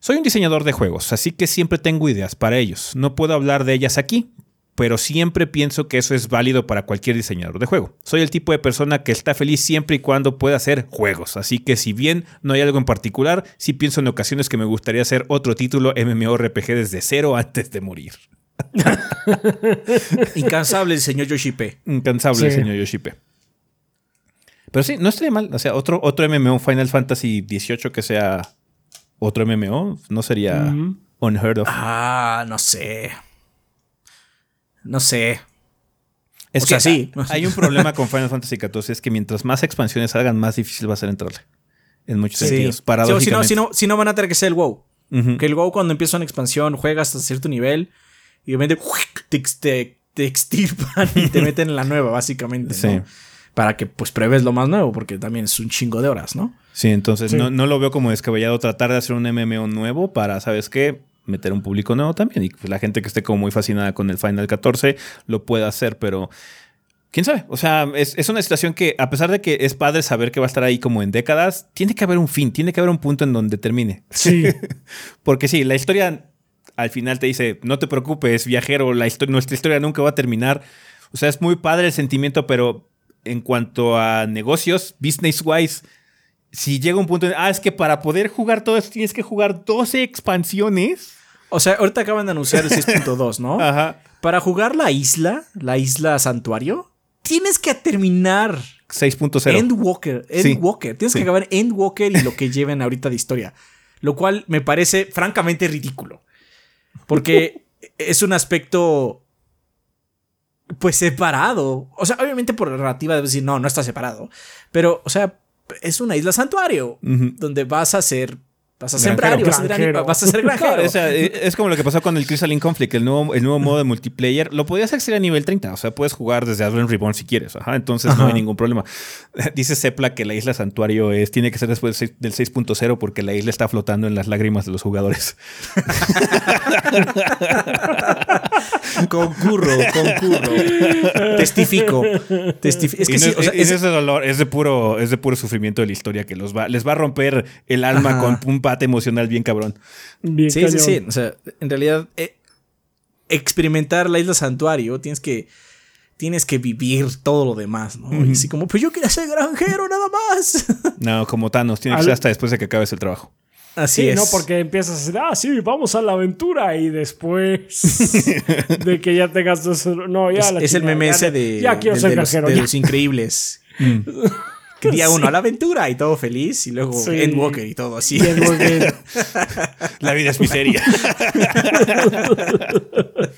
soy un diseñador de juegos, así que siempre tengo ideas para ellos. No puedo hablar de ellas aquí, pero siempre pienso que eso es válido para cualquier diseñador de juego. Soy el tipo de persona que está feliz siempre y cuando pueda hacer juegos, así que si bien no hay algo en particular, sí pienso en ocasiones que me gustaría hacer otro título MMORPG desde cero antes de morir. Incansable el señor Yoshipe. Incansable el señor Yoshipe. Pero sí, no estaría mal. O sea, otro, otro MMO Final Fantasy XVIII que sea otro MMO, no sería unheard of. Ah, no sé. No sé. Es que sí. Hay un problema con Final Fantasy XIV, es que mientras más expansiones salgan, más difícil va a ser entrarle. En muchos sentidos. Paradójicamente. si, no, si, no, van a tener que ser el WoW. Que el WoW cuando empieza una expansión juegas hasta cierto nivel y obviamente te, te, extirpan y te meten en la nueva, básicamente. Sí. Para que pues pruebes lo más nuevo, porque también es un chingo de horas, ¿no? Sí, entonces No, no, lo veo como descabellado tratar de hacer un MMO nuevo para, ¿sabes qué? Meter un público nuevo también. Y la gente que esté como muy fascinada con el Final 14 lo puede hacer, pero quién sabe. O sea, es, una situación que, a pesar de que es padre saber que va a estar ahí como en décadas, tiene que haber un fin, tiene que haber un punto en donde termine. Sí. Porque sí, la historia al final te dice, no te preocupes, viajero, la nuestra historia nunca va a terminar. O sea, es muy padre el sentimiento, pero en cuanto a negocios, business wise, si llega un punto en, ah, es que para poder jugar todo esto tienes que jugar 12 expansiones. O sea, ahorita acaban de anunciar el 6.2, ¿no? Ajá. Para jugar la isla, la isla santuario, tienes que terminar 6.0. Endwalker. Endwalker. Tienes que acabar Endwalker y lo que lleven ahorita de historia. Lo cual me parece francamente ridículo. Porque es un aspecto. Pues separado. O sea, obviamente por narrativa debes decir, no, no está separado. Pero, o sea, es una isla santuario donde vas a ser Vas a sembrar y vas a, ser, granjero. es como lo que pasó con el Crystalline Conflict, el nuevo, el nuevo modo de multiplayer. Lo podías acceder a nivel 30. O sea, puedes jugar desde Advent Reborn si quieres. entonces no hay ningún problema. Dice Sepla que la isla santuario es, tiene que ser después del 6.0 porque la isla está flotando en las lágrimas de los jugadores. concurro, concurro. Testifico. Es que es, ese dolor, es de puro, es de puro sufrimiento de la historia que los va, les va a romper el alma con un emocional bien cabrón. sí, sí, sí. O sea, en realidad, eh, experimentar la isla santuario, tienes que tienes que vivir todo lo demás, ¿no? Y así como, pues yo quería ser granjero nada más. No, como Thanos, tiene que ser hasta después de que acabes el trabajo. Así es. no, porque empiezas a decir, ah, sí, vamos a la aventura y después de que ya tengas... No, ya es, es el meme ese de, ya quiero ser granjero, de los increíbles. Mm. Día uno a la aventura y todo feliz. Y luego Endwalker y todo así. la vida es miseria.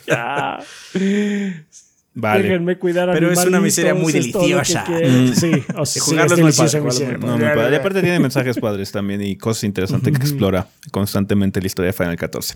ya. Vale. Déjenme cuidar a Pero es una miseria muy deliciosa. Mm. Sí, o sea, jugarlo es muy padre. No, muy padre. Y aparte tiene mensajes padres también y cosas interesantes que explora constantemente la historia de Final 14.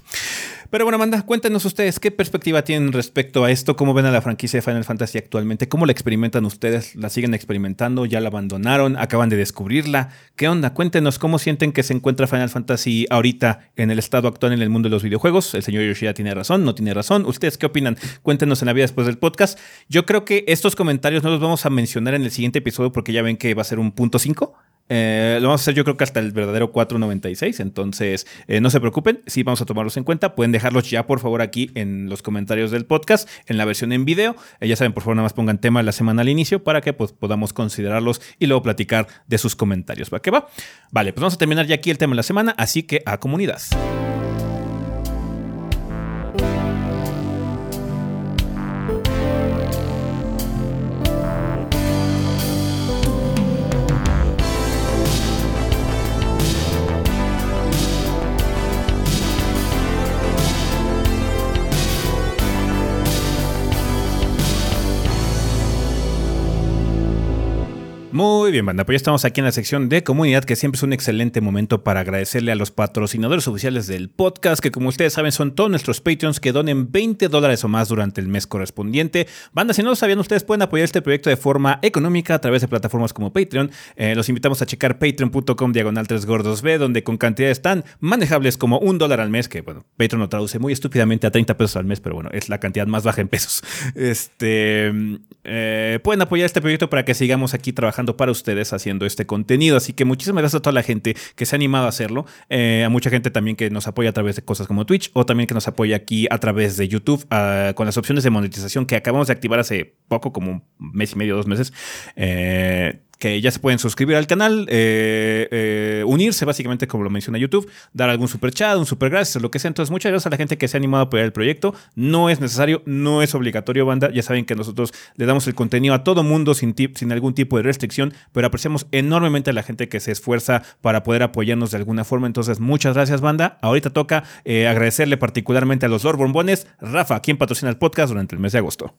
Pero bueno, Amanda, cuéntenos ustedes qué perspectiva tienen respecto a esto, cómo ven a la franquicia de Final Fantasy actualmente, cómo la experimentan ustedes, la siguen experimentando, ya la abandonaron, acaban de descubrirla. ¿Qué onda? Cuéntenos cómo sienten que se encuentra Final Fantasy ahorita en el estado actual en el mundo de los videojuegos. El señor Yoshida tiene razón, no tiene razón. ¿Ustedes qué opinan? Cuéntenos en la vida después del podcast. Yo creo que estos comentarios no los vamos a mencionar en el siguiente episodio porque ya ven que va a ser un punto 5. Eh, lo vamos a hacer yo creo que hasta el verdadero 496, entonces eh, no se preocupen, sí vamos a tomarlos en cuenta, pueden dejarlos ya por favor aquí en los comentarios del podcast, en la versión en video, eh, ya saben por favor nada más pongan tema de la semana al inicio para que pues, podamos considerarlos y luego platicar de sus comentarios, ¿va que va? Vale, pues vamos a terminar ya aquí el tema de la semana, así que a comunidad. Muy bien, banda. Pues ya estamos aquí en la sección de comunidad, que siempre es un excelente momento para agradecerle a los patrocinadores oficiales del podcast, que como ustedes saben son todos nuestros Patreons que donen 20 dólares o más durante el mes correspondiente. Banda, si no lo sabían, ustedes pueden apoyar este proyecto de forma económica a través de plataformas como Patreon. Eh, los invitamos a checar patreon.com diagonal 3 gordos B, donde con cantidades tan manejables como un dólar al mes, que bueno, Patreon lo traduce muy estúpidamente a 30 pesos al mes, pero bueno, es la cantidad más baja en pesos. Este, eh, pueden apoyar este proyecto para que sigamos aquí trabajando para ustedes haciendo este contenido. Así que muchísimas gracias a toda la gente que se ha animado a hacerlo. Eh, a mucha gente también que nos apoya a través de cosas como Twitch o también que nos apoya aquí a través de YouTube uh, con las opciones de monetización que acabamos de activar hace poco, como un mes y medio, dos meses. Eh, que ya se pueden suscribir al canal, eh, eh, unirse básicamente como lo menciona YouTube, dar algún super chat, un super gracias, lo que sea. Entonces, muchas gracias a la gente que se ha animado a apoyar el proyecto. No es necesario, no es obligatorio, banda. Ya saben que nosotros le damos el contenido a todo mundo sin, sin algún tipo de restricción, pero apreciamos enormemente a la gente que se esfuerza para poder apoyarnos de alguna forma. Entonces, muchas gracias, banda. Ahorita toca eh, agradecerle particularmente a los Lord Bombones. Rafa, quien patrocina el podcast durante el mes de agosto.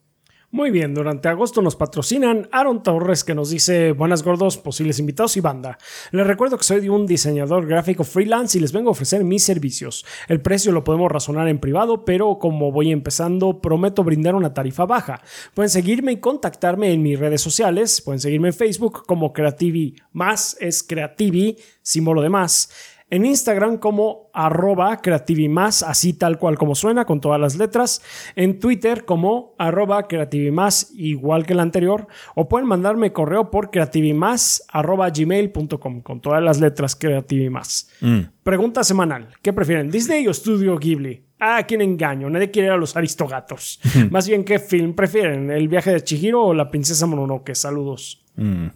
Muy bien, durante agosto nos patrocinan Aaron Torres que nos dice buenas gordos, posibles invitados y banda. Les recuerdo que soy un diseñador gráfico freelance y les vengo a ofrecer mis servicios. El precio lo podemos razonar en privado, pero como voy empezando, prometo brindar una tarifa baja. Pueden seguirme y contactarme en mis redes sociales. Pueden seguirme en Facebook como Creativi más, es Creativi, símbolo de más en Instagram como arroba creativimás, así tal cual como suena, con todas las letras, en Twitter como arroba creativimás, igual que el anterior, o pueden mandarme correo por creativimás arroba gmail.com, con todas las letras creativimás. Mm. Pregunta semanal, ¿qué prefieren, Disney o Studio Ghibli? Ah, quién engaño, nadie quiere a los aristogatos. Más bien, ¿qué film prefieren? ¿El viaje de Chihiro o la princesa Mononoke? Saludos. Mm.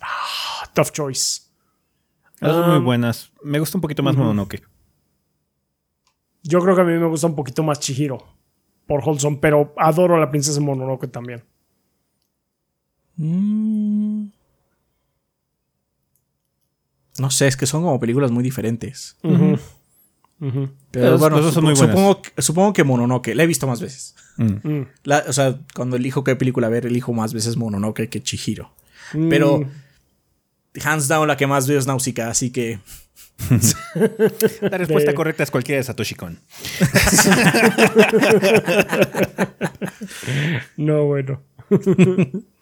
Ah, tough choice. Las son muy buenas. Me gusta un poquito más Mononoke. Yo creo que a mí me gusta un poquito más Chihiro por Holson, pero adoro a la princesa Mononoke también. Mm. No sé, es que son como películas muy diferentes. Pero, bueno, supongo, supongo, que Mononoke. La he visto más veces. Mm. Mm. o sea, cuando elijo qué película ver, elijo más veces Mononoke que Chihiro. Pero hands down la que más veo es Nausicaa, así que... La respuesta correcta es cualquiera de Satoshi Kon. no, bueno.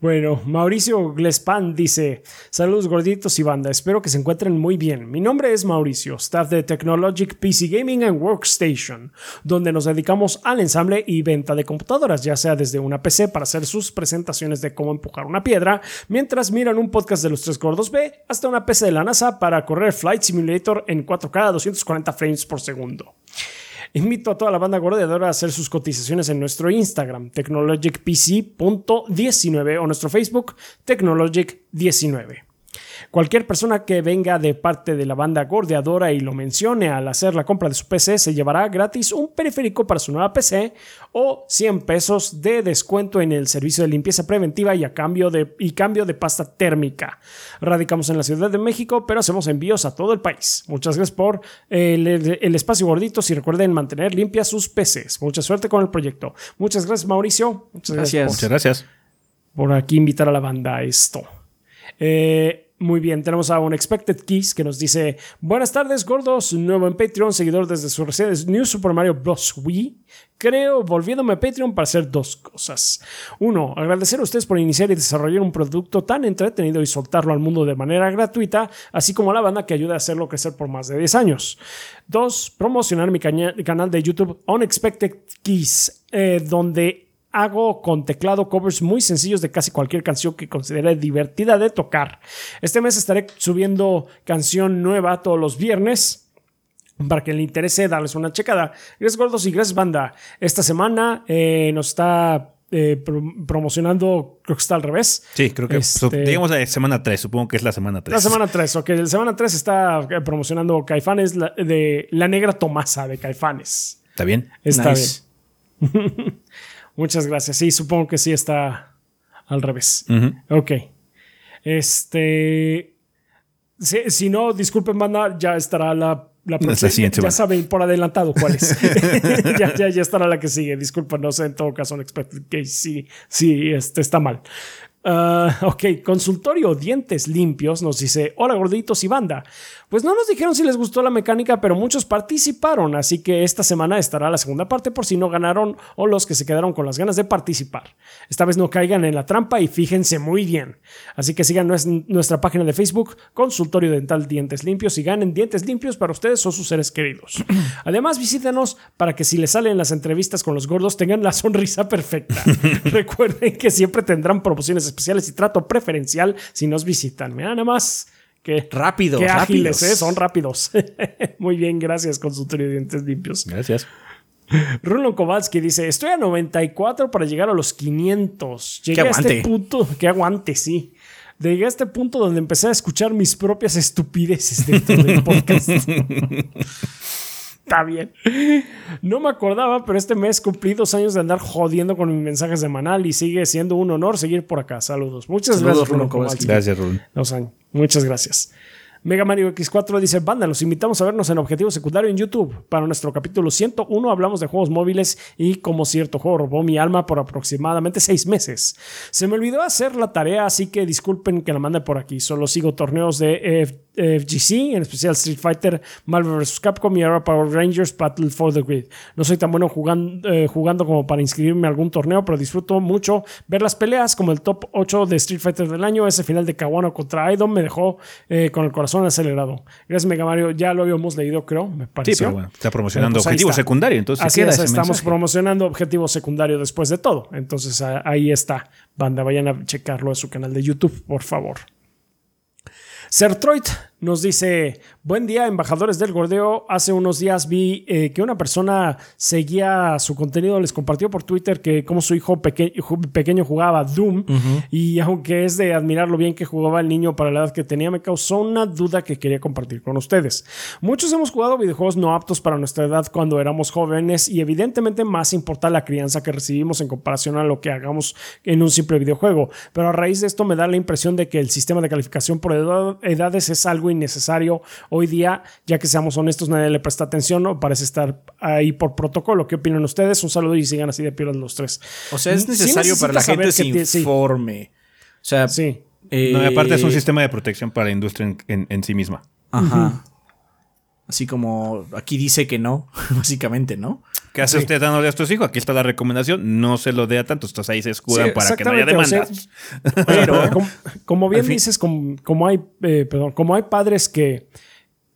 Bueno, Mauricio Glespan dice: Saludos gorditos y banda, espero que se encuentren muy bien. Mi nombre es Mauricio, staff de Technologic PC Gaming and Workstation, donde nos dedicamos al ensamble y venta de computadoras, ya sea desde una PC para hacer sus presentaciones de cómo empujar una piedra, mientras miran un podcast de los tres gordos B, hasta una PC de la NASA para correr Flight Simulator en 4K a 240 frames por segundo. Invito a toda la banda gordeadora a hacer sus cotizaciones en nuestro Instagram, technologicpc.19 o nuestro Facebook, technologic19. Cualquier persona que venga de parte de la banda gordeadora y lo mencione al hacer la compra de su PC se llevará gratis un periférico para su nueva PC o 100 pesos de descuento en el servicio de limpieza preventiva y, a cambio, de, y cambio de pasta térmica. Radicamos en la Ciudad de México, pero hacemos envíos a todo el país. Muchas gracias por el, el espacio gorditos y recuerden mantener limpias sus PCs. Mucha suerte con el proyecto. Muchas gracias, Mauricio. Muchas gracias. Muchas gracias. Por aquí invitar a la banda a esto. Eh, muy bien, tenemos a un Expected Keys que nos dice: Buenas tardes, gordos. Nuevo en Patreon, seguidor desde su residencia New Super Mario Bros. Wii. Creo, volviéndome a Patreon para hacer dos cosas. Uno, agradecer a ustedes por iniciar y desarrollar un producto tan entretenido y soltarlo al mundo de manera gratuita, así como a la banda que ayuda a hacerlo crecer por más de 10 años. Dos, promocionar mi canal de YouTube Unexpected Keys, eh, donde hago con teclado covers muy sencillos de casi cualquier canción que considere divertida de tocar. Este mes estaré subiendo canción nueva todos los viernes. Para que le interese darles una checada. Gracias gordos y gracias banda. Esta semana eh, nos está eh, promocionando, creo que está al revés. Sí, creo que este, digamos la semana 3, supongo que es la semana 3. La semana 3, ok. La semana 3 está eh, promocionando Caifanes de La Negra Tomasa de Caifanes. ¿Está bien? Está bien. Muchas gracias. Sí, supongo que sí está al revés. Ok. Este. Si, no, disculpen, banda, ya estará la, la próxima. Ya saben por adelantado cuál es. ya, ya, ya, estará la que sigue. Disculpen, no sé, en todo caso, no que sí, sí, este está mal. Ah, ok, consultorio dientes limpios nos dice, hola gorditos y banda. Pues no nos dijeron si les gustó la mecánica, pero muchos participaron, así que esta semana estará la segunda parte por si no ganaron o los que se quedaron con las ganas de participar. Esta vez no caigan en la trampa y fíjense muy bien. Así que sigan nuestra página de Facebook, Consultorio Dental Dientes Limpios y ganen dientes limpios para ustedes o sus seres queridos. Además, visítenos para que si les salen las entrevistas con los gordos tengan la sonrisa perfecta. Recuerden que siempre tendrán promociones especiales y trato preferencial si nos visitan. Mira, nada más que rápido, qué ágiles, ¿eh? son rápidos. Muy bien, gracias, consultorio de dientes limpios. Gracias. Rulon Kowalski dice: Estoy a 94 para llegar a los 500. Llegué a este punto. Que aguante, sí. Llegué a este punto donde empecé a escuchar mis propias estupideces dentro del podcast. Está bien. No me acordaba, pero este mes cumplí dos años de andar jodiendo con mis mensajes de Manal y sigue siendo un honor seguir por acá. Saludos. Muchas gracias, Rulo Gracias, Rulo. Dos años. Muchas gracias. Mega Mario X4 dice, banda, los invitamos a vernos en Objetivo Secundario en YouTube. Para nuestro capítulo 101 hablamos de juegos móviles y como cierto juego robó mi alma por aproximadamente seis meses. Se me olvidó hacer la tarea, así que disculpen que la mande por aquí. Solo sigo torneos de FGC, en especial Street Fighter, Marvel vs. Capcom y ahora Power Rangers Battle for the Grid. No soy tan bueno jugando, eh, jugando como para inscribirme a algún torneo, pero disfruto mucho ver las peleas como el top 8 de Street Fighter del año. Ese final de Kawano contra Aidon me dejó eh, con el corazón son acelerado. Gracias, Mega Mario. Ya lo habíamos leído, creo, me pareció. Sí, pero bueno, está promocionando pues objetivo secundario. Entonces, Así es, estamos promocionando objetivo secundario después de todo. Entonces, ahí está. Banda, vayan a checarlo en su canal de YouTube, por favor. Sertroid nos dice, buen día, embajadores del gordeo. Hace unos días vi eh, que una persona seguía su contenido, les compartió por Twitter que como su hijo pequeño jugaba Doom y aunque es de admirar lo bien que jugaba el niño para la edad que tenía, me causó una duda que quería compartir con ustedes. Muchos hemos jugado videojuegos no aptos para nuestra edad cuando éramos jóvenes y evidentemente más importa la crianza que recibimos en comparación a lo que hagamos en un simple videojuego. Pero a raíz de esto me da la impresión de que el sistema de calificación por edades es algo innecesario hoy día, ya que seamos honestos, nadie le presta atención o parece estar ahí por protocolo. ¿Qué opinan ustedes? Un saludo y sigan así de piernas los tres. O sea, es necesario para la gente se informe. O sea, sí. Eh, aparte es un sistema de protección para la industria en, sí misma. Ajá. Así como aquí dice que no, básicamente, ¿no? ¿Qué hace usted dándole a estos hijos? Aquí está la recomendación, no se lo dé a tanto, entonces ahí se escudan para que no haya demandas. pero, como, bien dices, como, hay, eh, perdón, como hay padres que,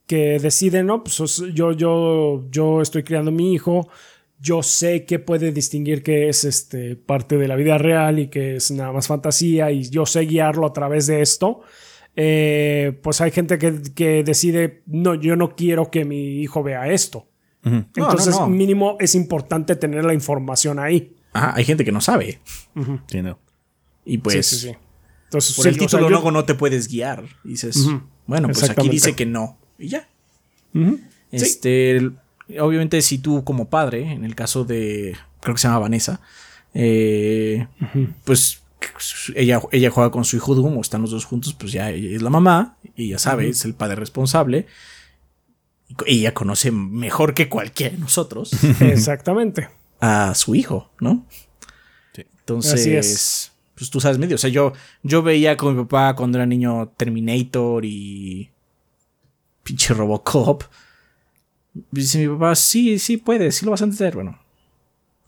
que deciden, no, pues yo, yo, yo estoy criando a mi hijo, yo sé que puede distinguir que es este, parte de la vida real y que es nada más fantasía y yo sé guiarlo a través de esto. Eh, pues hay gente que, decide, no, yo no quiero que mi hijo vea esto. Entonces, mínimo es importante tener la información ahí. Ah, hay gente que no sabe. Sí, no. Y pues. Sí, sí, Entonces, por el título luego no te puedes guiar. dices, bueno, pues aquí dice que no. Y ya. Este. Obviamente, si tú como padre, en el caso de. Creo que se llama Vanessa. Eh, pues ella, ella juega con su hijo Doom o están los dos juntos, pues ya es la mamá y ya sabe, es el padre responsable. Y ella conoce mejor que cualquiera de nosotros. Exactamente. A su hijo, ¿no? Entonces, pues tú sabes medio. O sea, yo, yo veía con mi papá cuando era niño Terminator y. pinche Robocop. Dice mi papá, sí, sí puedes, sí lo vas a entender. Bueno,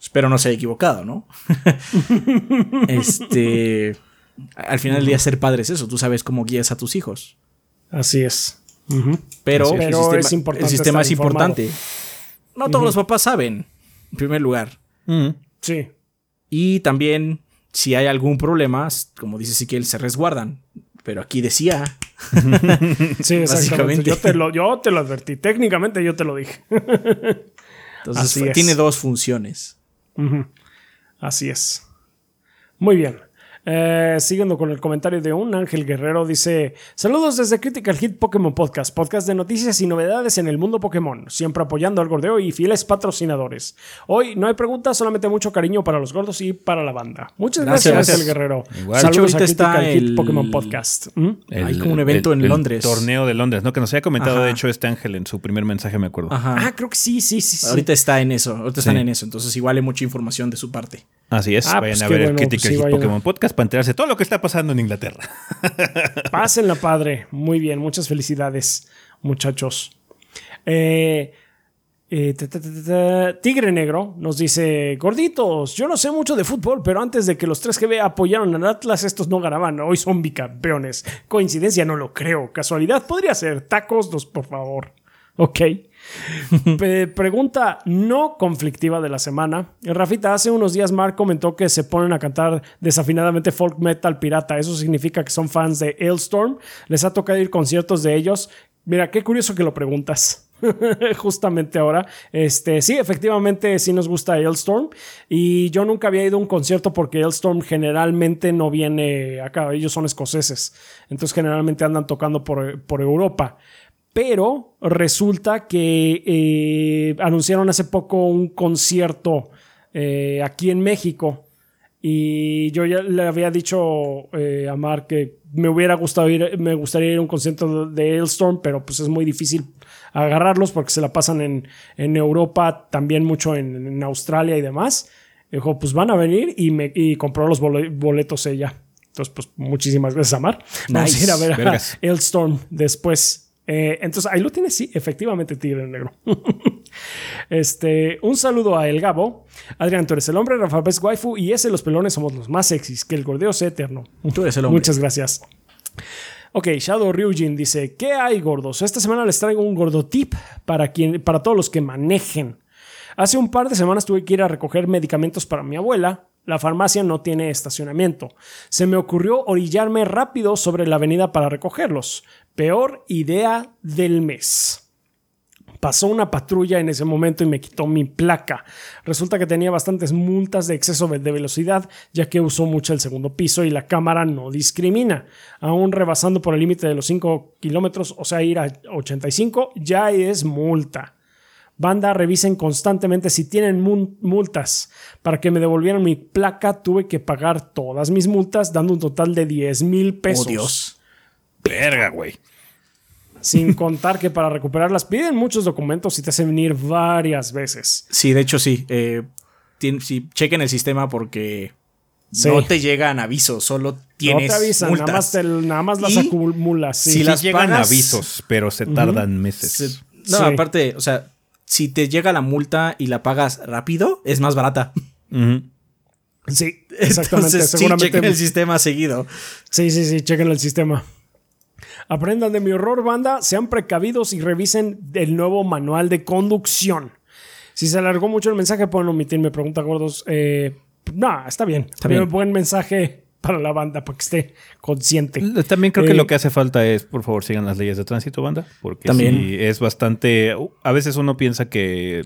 espero no se haya equivocado, ¿no? este. Al final del día, ser padre es eso. Tú sabes cómo guías a tus hijos. Así es. Pero, Pero el sistema, es importante el sistema estar es importante. No todos los papás saben, en primer lugar. Sí. Y también, si hay algún problema, como dice Siquiel, se resguardan. Pero aquí decía. Sí, exactamente. Básicamente. Yo te, lo, yo te lo advertí. Técnicamente yo te lo dije. Entonces, Así fue- es. tiene dos funciones. Así es. Muy bien. Eh, siguiendo con el comentario de un Ángel Guerrero, dice: Saludos desde Critical Hit Pokémon Podcast, podcast de noticias y novedades en el mundo Pokémon, siempre apoyando al gordeo y fieles patrocinadores. Hoy no hay preguntas, solamente mucho cariño para los gordos y para la banda. Muchas gracias, Gracias. Ángel Guerrero. Igual. Saludos a ahorita está Critical Hit el- Pokémon Podcast. ¿Mm? Hay como un evento en Londres. Torneo de Londres, ¿no? Que nos había comentado, Ajá. de hecho, este Ángel en su primer mensaje, me acuerdo. Ajá. Ah, creo que sí, sí, sí. sí. Ahorita está en eso. Ahorita están Sí. en eso. Entonces, igual hay mucha información de su parte. Así es, Ah, vayan pues a ver bueno, el Critical pues sí, Hit a- Pokémon Podcast para enterarse todo lo que está pasando en Inglaterra. Pásenla, padre. Muy bien, muchas felicidades, muchachos. Eh, eh. Tigre Negro nos dice: Gorditos, yo no sé mucho de fútbol, pero antes de que los 3GB apoyaron al Atlas, estos no ganaban. Hoy son bicampeones. Coincidencia, no lo creo. Casualidad, podría ser. Tacos, dos, por favor. Ok. Pregunta no conflictiva de la semana. Rafita, hace unos días Mark comentó que se ponen a cantar desafinadamente folk metal pirata. ¿Eso significa que son fans de Hailstorm? ¿Les ha tocado ir conciertos de ellos? Mira, qué curioso que lo preguntas. Justamente ahora. Este, sí, efectivamente sí nos gusta Hailstorm. Y yo nunca había ido a un concierto porque Hailstorm generalmente no viene acá. Ellos son escoceses. Entonces generalmente andan tocando por, por Europa. Pero resulta que eh, anunciaron hace poco un concierto eh, aquí en México. Y yo ya le había dicho eh, a Mark que me hubiera gustado ir, me gustaría ir a un concierto de Hailstorm, pero pues es muy difícil agarrarlos porque se la pasan en, en Europa, también mucho en, en Australia y demás. Dijo, pues van a venir y, me, y compró los bole- boletos ella. Entonces, pues muchísimas gracias, Amar. Vamos Nice. a ir a ver a. Hailstorm después. Eh, entonces, ahí lo tienes, sí, efectivamente, Tigre Negro. este, un saludo a El Gabo. Adrián, tú eres el hombre, Rafa Best Waifu y ese, los pelones, somos los más sexys. Que el gordeo sea eterno. Tú eres el hombre. Muchas gracias. Ok, Shadow Ryujin dice: ¿Qué hay, gordos? Esta semana les traigo un gordo tip para, quien, para todos los que manejen. Hace un par de semanas tuve que ir a recoger medicamentos para mi abuela. La farmacia no tiene estacionamiento. Se me ocurrió orillarme rápido sobre la avenida para recogerlos. Peor idea del mes. Pasó una patrulla en ese momento y me quitó mi placa. Resulta que tenía bastantes multas de exceso de velocidad, ya que usó mucho el segundo piso y la cámara no discrimina. Aún rebasando por el límite de los 5 kilómetros, o sea, ir a 85, ya es multa. Banda, revisen constantemente si tienen multas. Para que me devolvieran mi placa, tuve que pagar todas mis multas, dando un total de 10 mil pesos. Oh, Dios. Verga, güey. Sin contar que para recuperarlas piden muchos documentos y te hacen venir varias veces. Sí, de hecho, sí. Eh, sí, chequen el sistema porque Sí. no te llegan avisos, solo tienes no te avisan, multas. nada más, te- nada más las Y acumulas. sí. si las llegan pagas- avisos, pero se tardan meses. Se- no, Sí. aparte, o sea, si te llega la multa y la pagas rápido, es más barata. Sí, exactamente. Entonces, sí, seguramente. chequen el sistema seguido. Sí, sí, sí, chequen el sistema. Aprendan de mi horror, banda, sean precavidos y revisen el nuevo manual de conducción. Si se alargó mucho el mensaje, pueden omitirme, pregunta gordos. Eh, no, está bien. Está bien. Buen mensaje para la banda, para que esté consciente. También creo que Eh, lo que hace falta es, por favor, sigan las leyes de tránsito, banda. Porque También. sí, es bastante. A veces uno piensa que.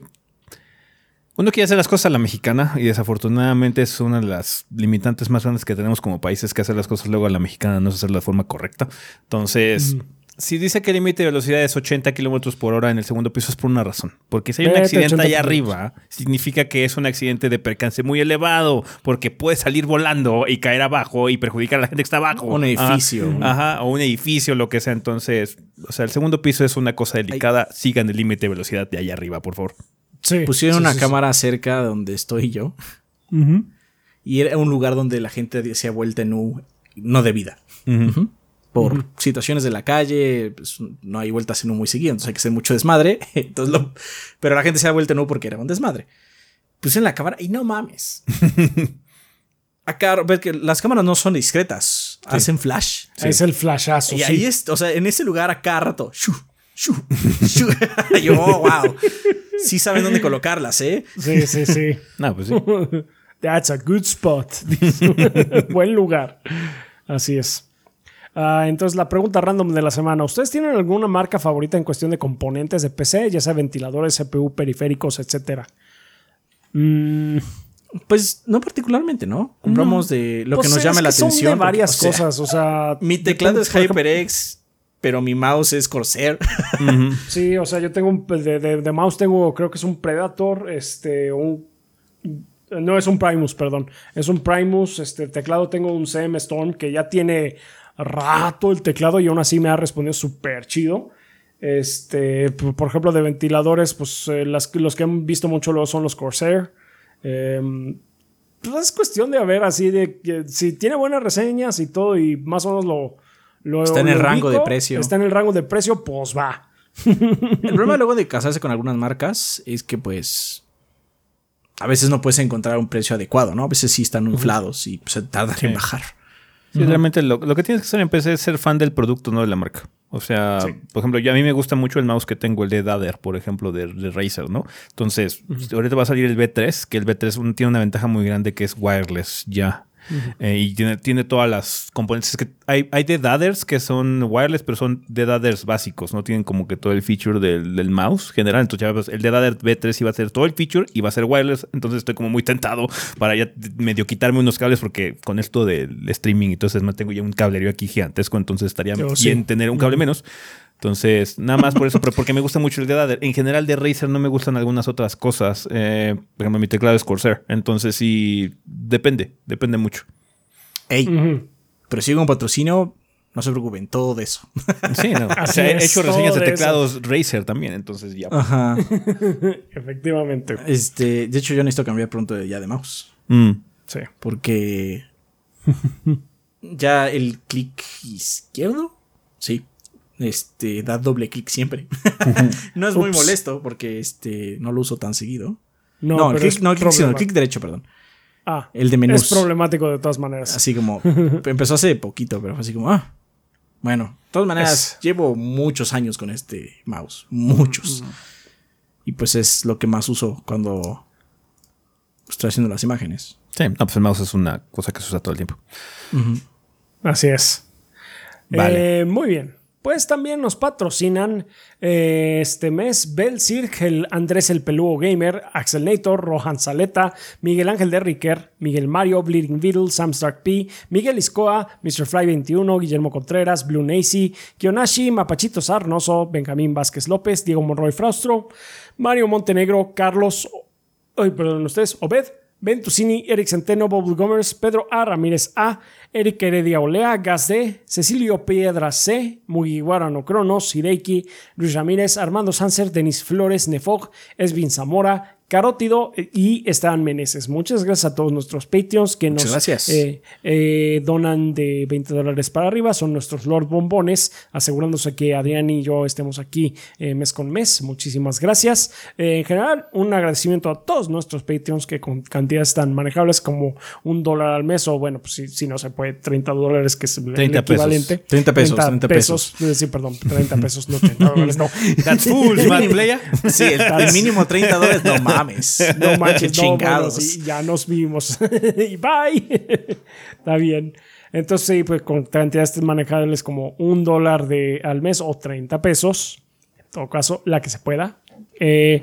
Uno quiere hacer las cosas a la mexicana y desafortunadamente es una de las limitantes más grandes que tenemos como países que hacer las cosas luego a la mexicana no es hacerlo de forma correcta. Entonces, si dice que el límite de velocidad es 80 kilómetros por hora en el segundo piso es por una razón. Porque si hay un accidente 80 allá arriba, significa que es un accidente de percance muy elevado porque puede salir volando y caer abajo y perjudicar a la gente que está abajo. Un edificio. Ajá, ajá, o un edificio, lo que sea. Entonces, o sea, el segundo piso es una cosa delicada. Sigan el límite de velocidad de allá arriba, por favor. Sí. Pusieron sí, una sí, sí. cámara cerca de donde estoy yo. Ujú. Y era un lugar donde la gente se ha vuelto en no de vida. Por situaciones de la calle, pues, no hay vueltas en U muy seguido, entonces hay que hacer mucho desmadre. Entonces pero la gente se ha vuelto en U porque era un desmadre. Puse en la cámara y no mames. Acá, ves que las cámaras no son discretas, hacen flash. Es el flashazo. Y ahí es, o sea, en ese lugar acá rato. yo, wow. Sí saben dónde colocarlas, ¿eh? Sí, sí, sí. no, pues sí. That's a good spot. Buen lugar. Así es. Ah, entonces, la pregunta random de la semana. ¿Ustedes tienen alguna marca favorita en cuestión de componentes de PC, ya sea ventiladores, CPU, periféricos, etcétera? Mm, pues no particularmente, ¿no? Compramos de lo que pues nos llama la atención. Son de varias cosas, o sea. Mi teclado es HyperX, pero mi mouse es Corsair. sí, o sea, yo tengo un. De, de, mouse tengo, creo que es un Predator, este, un. No es un Primus, perdón. Es un Primus. Este teclado tengo un CM Storm que ya tiene rato el teclado y aún así me ha respondido súper chido. Este, por ejemplo, de ventiladores, pues eh, los que han visto mucho luego son los Corsair. Em, pues es cuestión de ver así de que si tiene buenas reseñas y todo y más o menos lo... lo está en el rango de precio. Está en el rango de precio, pues va. el problema luego de casarse con algunas marcas es que pues a veces no puedes encontrar un precio adecuado, ¿no? A veces sí están inflados y pues, se tardan en bajar. Sí, realmente lo, que tienes que hacer en PC es ser fan del producto, no de la marca. O sea, por ejemplo, yo, a mí me gusta mucho el mouse que tengo, el de Dader, por ejemplo, de, Razer, ¿no? Entonces, ahorita va a salir el B3, que el B3 tiene una ventaja muy grande que es wireless ya. Eh, y tiene, tiene todas las componentes. que hay, hay de dadders que son wireless, pero son de dadders básicos. No tienen como que todo el feature del, mouse general. Entonces, ya, pues, el de dadder B3 iba a ser todo el feature y va a ser wireless. Entonces, estoy como muy tentado para ya medio quitarme unos cables, porque con esto del streaming, entonces me tengo ya un cablerío aquí gigantesco. Entonces, estaría bien tener un cable menos. Entonces, nada más por eso, pero porque me gusta mucho el de Dadder. En general, de Razer no me gustan algunas otras cosas. Eh, por ejemplo, mi teclado es Corsair. Entonces, sí, depende, depende mucho. Ey, pero si un patrocinio, no se preocupen, todo de eso. Sí, no. o sea, he hecho reseñas de teclados Razer también, entonces ya. Ajá. Efectivamente. Este, de hecho, yo necesito cambiar pronto ya de mouse. Mm. Sí. Porque ya el clic izquierdo, sí, este, da doble clic siempre. no es muy molesto porque este, no lo uso tan seguido. No, el clic, no, el clic, derecho, perdón. Ah, el de menús. Es problemático de todas maneras. Así como, empezó hace poquito, pero fue así como, ah, bueno, de todas maneras, llevo muchos años con este mouse, muchos. Y pues es lo que más uso cuando estoy haciendo las imágenes. Sí, no, pues el mouse es una cosa que se usa todo el tiempo. Así es. Vale. Eh, muy bien. Pues también nos patrocinan eh, este mes Bel el Andrés el Peludo Gamer, Axel Nator, Rohan Saleta, Miguel Ángel de Riquer, Miguel Mario, Bleeding Beetle, Sam Stark P, Miguel Iscoa, Mr. Fly 21, Guillermo Contreras, Blue Nacy, Kionashi, Mapachito Sarnoso, Benjamín Vázquez López, Diego Monroy Fraustro, Mario Montenegro, Carlos, ay, perdón ustedes, Obed, Ventusini, Eric Centeno, Bob Gomers, Pedro A. Ramírez A., Eric Heredia Olea, Gas D, Cecilio Piedra C, Mugiwara no Cronos, Hideiki, Luis Ramírez, Armando Sanser, Denis Flores, Nefog, Esvin Zamora, Carótido y Esteban Meneses. Muchas gracias a todos nuestros Patreons que nos eh, eh, donan de 20 dólares para arriba. Son nuestros Lord Bombones, asegurándose que Adrián y yo estemos aquí eh, mes con mes. Muchísimas gracias. en general, un agradecimiento a todos nuestros Patreons que con cantidades tan manejables como un dólar al mes o bueno, pues si, no se puede, 30 dólares que es el equivalente. 30 pesos. 30, pesos. Sí, perdón, 30 pesos, no 30 dólares, no. That's full, playa. Sí, el, mínimo 30 dólares, no No manches, chingados. ya nos vimos. y bye. Está bien. Entonces, sí, pues con cantidades manejables como un dólar de, al mes o 30 pesos. En todo caso, la que se pueda. Eh,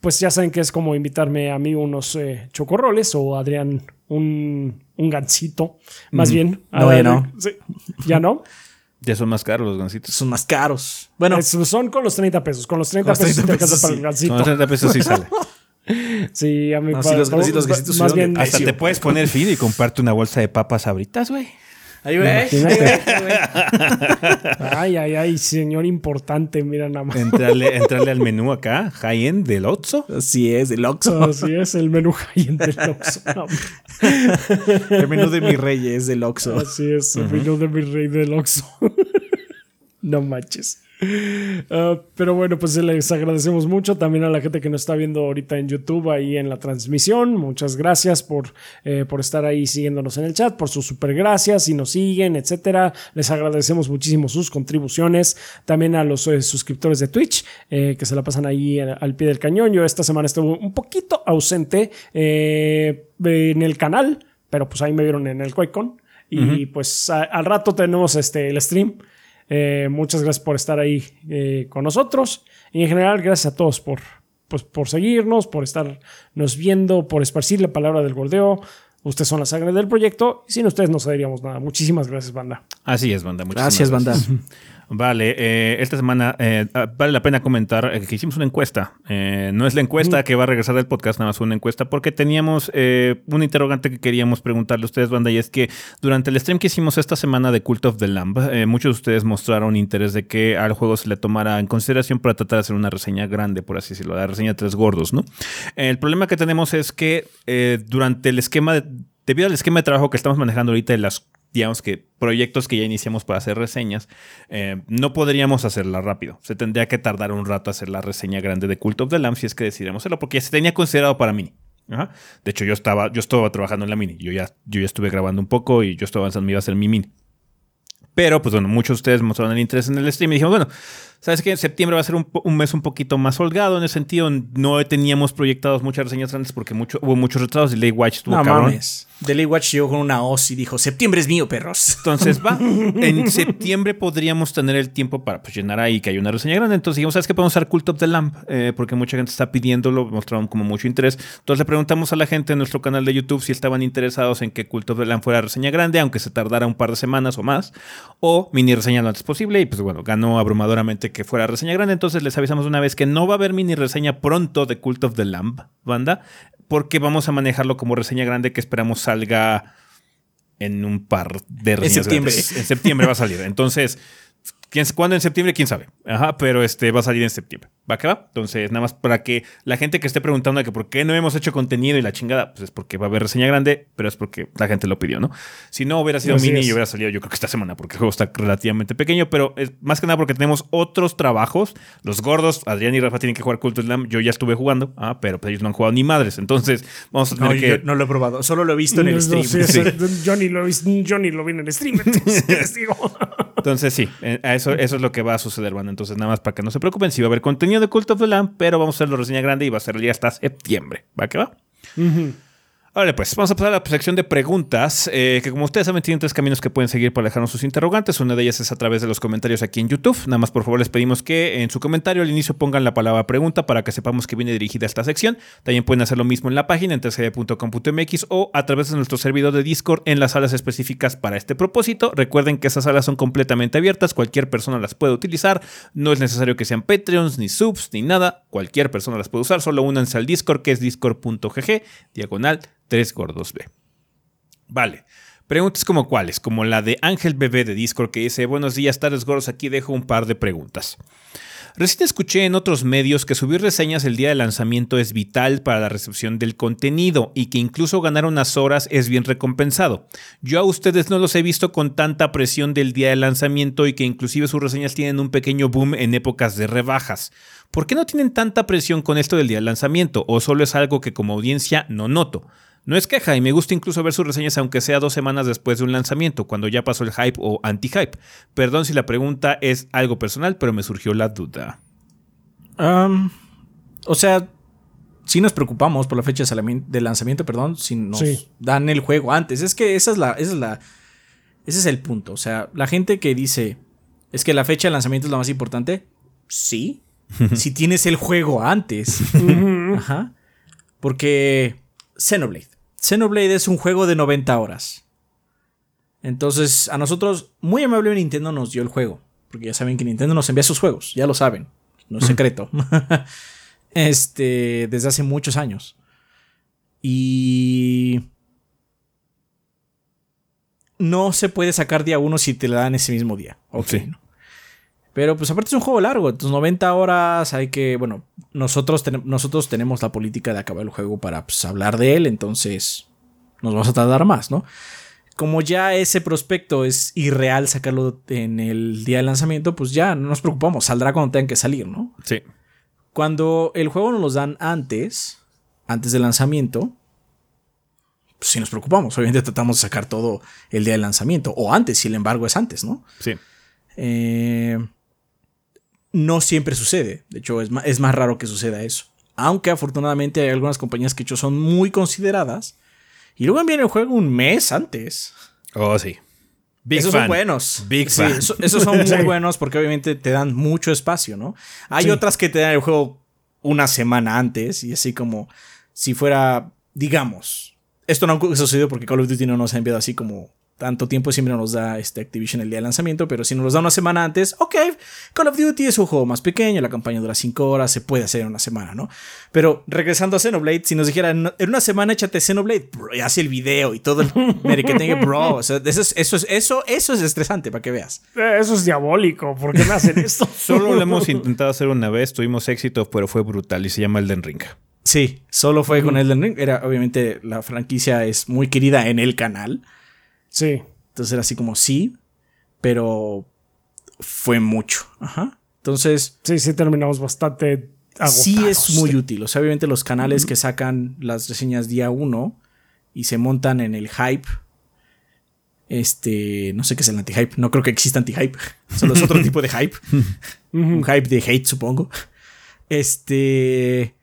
pues ya saben que es como invitarme a mí unos eh, chocorroles o Adrián un, un gansito. Más bien. No, ya no. ¿Ya no? Ya son más caros los gansitos. Son más caros. Bueno. son con los 30 pesos. Con los 30 pesos, te para el gansito. Con los 30 pesos sí sale. Sí, a mí no, los, los, más bien, Hasta te puedes poner fin y comprarte una bolsa de papas abritas, güey. Ahí ve. ay, ay, ay, señor importante, mira nada más. Entrarle, entrarle al menú acá, high-end del Otso. Así es, del Oxxo. Así es, el menú high-end del Oxxo. No, el menú de mi rey es del Oxxo. Así es, el menú de mi rey del Oxxo. no manches. Uh, pero bueno, pues les agradecemos mucho también a la gente que nos está viendo ahorita en YouTube, ahí en la transmisión. Muchas gracias por, eh, por estar ahí siguiéndonos en el chat, por sus super gracias, si nos siguen, etcétera. Les agradecemos muchísimo sus contribuciones. También a los eh, suscriptores de Twitch eh, que se la pasan ahí al pie del cañón. Yo esta semana estuve un poquito ausente en el canal, pero pues ahí me vieron en el QuakeCon. Y pues al rato tenemos este, el stream. Eh, muchas gracias por estar ahí eh, con nosotros. Y en general, gracias a todos por, pues, por seguirnos, por estarnos viendo, por esparcir la palabra del gordeo. Ustedes son la sangre del proyecto y sin ustedes no sabríamos nada. Muchísimas gracias, banda. Así es, banda. Gracias, banda. Vale, eh, esta semana eh, ah, vale la pena comentar eh, que hicimos una encuesta. no es la encuesta que va a regresar del podcast, nada más una encuesta, porque teníamos un interrogante que queríamos preguntarle a ustedes, banda, y es que durante el stream que hicimos esta semana de Cult of the Lamb, muchos de ustedes mostraron interés de que al juego se le tomara en consideración para tratar de hacer una reseña grande, por así decirlo, la reseña de tres gordos, ¿no? El problema que tenemos es que durante el esquema de, debido al esquema de trabajo que estamos manejando ahorita de las digamos que proyectos que ya iniciamos para hacer reseñas, eh, no podríamos hacerla rápido. Se tendría que tardar un rato hacer la reseña grande de Cult of the Lamb si es que decidiéramos hacerlo, porque ya se tenía considerado para mini. De hecho, yo estaba, yo estaba trabajando en la mini. Yo ya, yo ya estuve grabando un poco y yo estaba avanzando, me iba a hacer mi mini. Pero, pues bueno, muchos de ustedes mostraron el interés en el stream y dijimos, bueno, ¿sabes qué? Septiembre va a ser un, mes un poquito más holgado en ese sentido. No teníamos proyectados muchas reseñas grandes porque mucho, hubo muchos retrasos. Delay Watch estuvo no, cabrón. Mames. Delay Watch llegó con una hoz y dijo, septiembre es mío, perros. Entonces, va, en septiembre podríamos tener el tiempo para pues, llenar ahí que hay una reseña grande. Entonces dijimos, ¿sabes qué? Podemos usar Cult of the Lamp eh, porque mucha gente está pidiéndolo, mostraron como mucho interés. Entonces le preguntamos a la gente en nuestro canal de YouTube si estaban interesados en que Cult of the Lamp fuera reseña grande, aunque se tardara un par de semanas o más, o mini reseña lo antes posible. Y pues bueno, ganó abrumadoramente que fuera reseña grande entonces les avisamos una vez que no va a haber mini reseña pronto de Cult of the Lamb, banda, porque vamos a manejarlo como reseña grande que esperamos salga en un par de reseñas. En septiembre. En septiembre va a salir. Entonces, ¿cuándo en septiembre? ¿Quién sabe? Ajá, pero este va a salir en septiembre. ¿Va que va? Entonces, nada más para que la gente que esté preguntando que por qué no hemos hecho contenido y la chingada, pues es porque va a haber reseña grande, pero es porque la gente lo pidió, ¿no? Si no hubiera sido mini, y hubiera salido yo creo que esta semana, porque el juego está relativamente pequeño, pero es más que nada porque tenemos otros trabajos. Los gordos, Adrián y Rafa tienen que jugar Cult Slam. Yo ya estuve jugando, ah, pero pues ellos no han jugado ni madres. Entonces, vamos a tener no, que. Yo no lo he probado, solo lo he visto en el stream. Yo, ni lo, yo, ni lo, vi en el stream, entonces les digo. Entonces, sí, eh, eso, eso es lo que va a suceder, bueno. Entonces, nada más para que no se preocupen, si va a haber contenido de Cult of the Lamb, pero vamos a hacerlo reseña grande y va a ser ya hasta septiembre. ¿Va que va? Vale, pues vamos a pasar a la sección de preguntas, eh, que como ustedes saben tienen tres caminos que pueden seguir para dejarnos sus interrogantes. Una de ellas es a través de los comentarios aquí en YouTube. Nada más por favor les pedimos que en su comentario al inicio pongan la palabra pregunta para que sepamos que viene dirigida esta sección. También pueden hacer lo mismo en la página en terceria.com.mx o a través de nuestro servidor de Discord en las salas específicas para este propósito. Recuerden que esas salas son completamente abiertas, cualquier persona las puede utilizar. No es necesario que sean Patreons, ni subs, ni nada. Cualquier persona las puede usar. Solo únanse al Discord que es discord.gg diagonal Tres gordos B. Vale. Preguntas como cuáles, como la de Ángel Bebé de Discord que dice, buenos días, tardes gordos, aquí dejo un par de preguntas. Recién escuché en otros medios que subir reseñas el día de lanzamiento es vital para la recepción del contenido y que incluso ganar unas horas es bien recompensado. Yo a ustedes no los he visto con tanta presión del día de lanzamiento y que inclusive sus reseñas tienen un pequeño boom en épocas de rebajas. ¿Por qué no tienen tanta presión con esto del día de lanzamiento o solo es algo que como audiencia no noto? No es queja y me gusta incluso ver sus reseñas aunque sea dos semanas después de un lanzamiento, cuando ya pasó el hype o anti-hype. Perdón si la pregunta es algo personal, pero me surgió la duda. o sea, si nos preocupamos por la fecha de lanzamiento, perdón, si nos dan el juego antes. Es que esa es la, esa es la, ese es el punto. O sea, la gente que dice, es que la fecha de lanzamiento es la más importante, sí. si tienes el juego antes. Ajá. Porque Xenoblade. Xenoblade es un juego de 90 horas. Entonces, a nosotros, muy amable Nintendo nos dio el juego. Porque ya saben que Nintendo nos envía sus juegos, ya lo saben. No es secreto. este, desde hace muchos años. Y. no se puede sacar día uno si te la dan ese mismo día. Ok. Sí. Pero pues aparte es un juego largo, entonces 90 horas hay que, bueno, nosotros, ten- nosotros tenemos la política de acabar el juego para pues, hablar de él, entonces nos vamos a tardar más, ¿no? Como ya ese prospecto es irreal sacarlo en el día de lanzamiento, pues ya no nos preocupamos, saldrá cuando tengan que salir, ¿no? Sí. Cuando el juego nos los dan antes, antes del lanzamiento, pues sí nos preocupamos. Obviamente tratamos de sacar todo el día del lanzamiento, o antes, si el embargo es antes, ¿no? Sí. Eh, no siempre sucede. De hecho, es ma- es más, raro que suceda eso. Aunque afortunadamente hay algunas compañías que hecho son muy consideradas. Y luego envían el juego un mes antes. Oh, sí. Big esos fan. son buenos. Big Sí, fan. eso- esos son muy buenos porque obviamente te dan mucho espacio, ¿no? Hay Sí. otras que te dan el juego una semana antes y así como si fuera, digamos, esto no ha sucedido porque Call of Duty no nos ha enviado así como tanto tiempo, siempre nos da este Activision el día de lanzamiento, pero si nos los da una semana antes, ok, Call of Duty es un juego más pequeño, la campaña dura 5 horas, se puede hacer en una semana, ¿no? Pero regresando a Xenoblade, si nos dijera en una semana échate Xenoblade, bro, y hace el video y todo el merequetengue, bro, o sea, eso es, eso es, eso, eso es estresante para que veas. Eh, Eso es diabólico. ¿Por qué me hacen esto? Solo lo hemos intentado hacer una vez, tuvimos éxito, pero fue brutal y se llama Elden Ring. Sí, solo fue con Elden Ring. Era, obviamente, la franquicia es muy querida en el canal. Sí. Entonces era así como sí, pero fue mucho. Ajá. Entonces, Sí, sí, terminamos bastante agotados. sí es muy útil. O sea, obviamente los canales que sacan las reseñas día uno y se montan en el hype. Este, no sé qué es el anti-hype. No creo que exista anti-hype. Solo es otro tipo de hype. Un hype de hate, supongo. Este.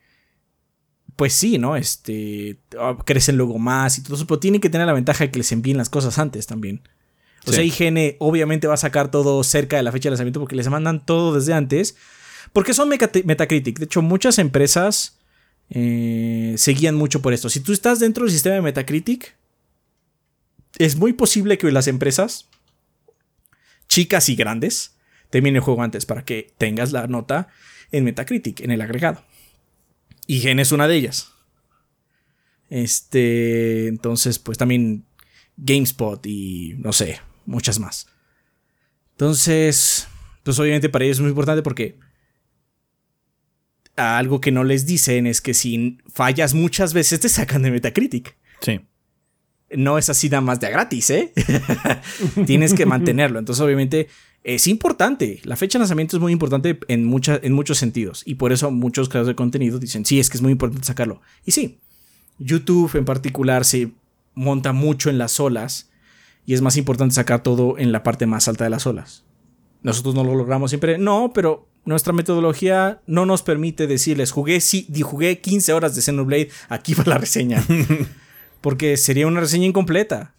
Pues sí, ¿no? Este. ah, Crecen luego más y todo eso. Pero tienen que tener la ventaja de que les envíen las cosas antes también. O sea. IGN obviamente va a sacar todo cerca de la fecha de lanzamiento porque les mandan todo desde antes. Porque son Metacritic. De hecho, muchas empresas eh, se guían mucho por esto. Si tú estás dentro del sistema de Metacritic, es muy posible que las empresas, chicas y grandes, terminen el juego antes para que tengas la nota en Metacritic, en el agregado. IGN es una de ellas. Este, entonces, pues también GameSpot y no sé, muchas más. Entonces, pues obviamente para ellos es muy importante porque algo que no les dicen es que si fallas muchas veces te sacan de Metacritic. Sí. No es así nada más de a gratis, ¿eh? Tienes que mantenerlo. Entonces, obviamente, es importante. La fecha de lanzamiento es muy importante en, mucha- en muchos sentidos. Y por eso muchos creadores de contenido dicen, sí, es que es muy importante sacarlo. Y sí, YouTube en particular se monta mucho en las olas. Y es más importante sacar todo en la parte más alta de las olas. Nosotros no lo logramos siempre. No, pero nuestra metodología no nos permite decirles, jugué, sí, jugué 15 horas de Xenoblade, aquí va la reseña. Porque sería una reseña incompleta.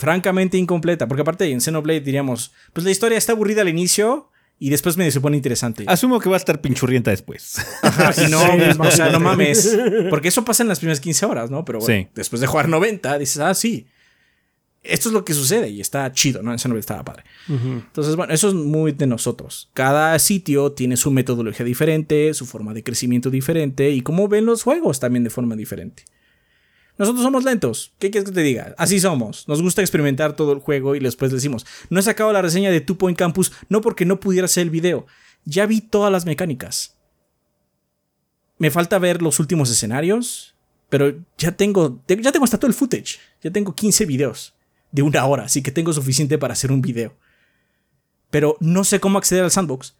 Francamente incompleta. Porque aparte en Xenoblade diríamos, pues la historia está aburrida al inicio y después me se pone interesante. Asumo que va a estar pinchurrienta después. Ajá, y no, Sí, o sea, no mames. Porque eso pasa en las primeras 15 horas, ¿no? Pero bueno, Sí. después de jugar 90, dices, ah, sí. Esto es lo que sucede y está chido, ¿no? En Xenoblade estaba padre. Entonces, bueno, eso es muy de nosotros. Cada sitio tiene su metodología diferente, su forma de crecimiento diferente y cómo ven los juegos también de forma diferente. Nosotros somos lentos. ¿Qué quieres que te diga? Así somos. Nos gusta experimentar todo el juego y después decimos, no he sacado la reseña de Two Point Campus no porque no pudiera hacer el video. Ya vi todas las mecánicas. Me falta ver los últimos escenarios, pero ya tengo, te- ya tengo hasta todo el footage. Ya tengo 15 videos de una hora, así que tengo suficiente para hacer un video. Pero no sé cómo acceder al sandbox.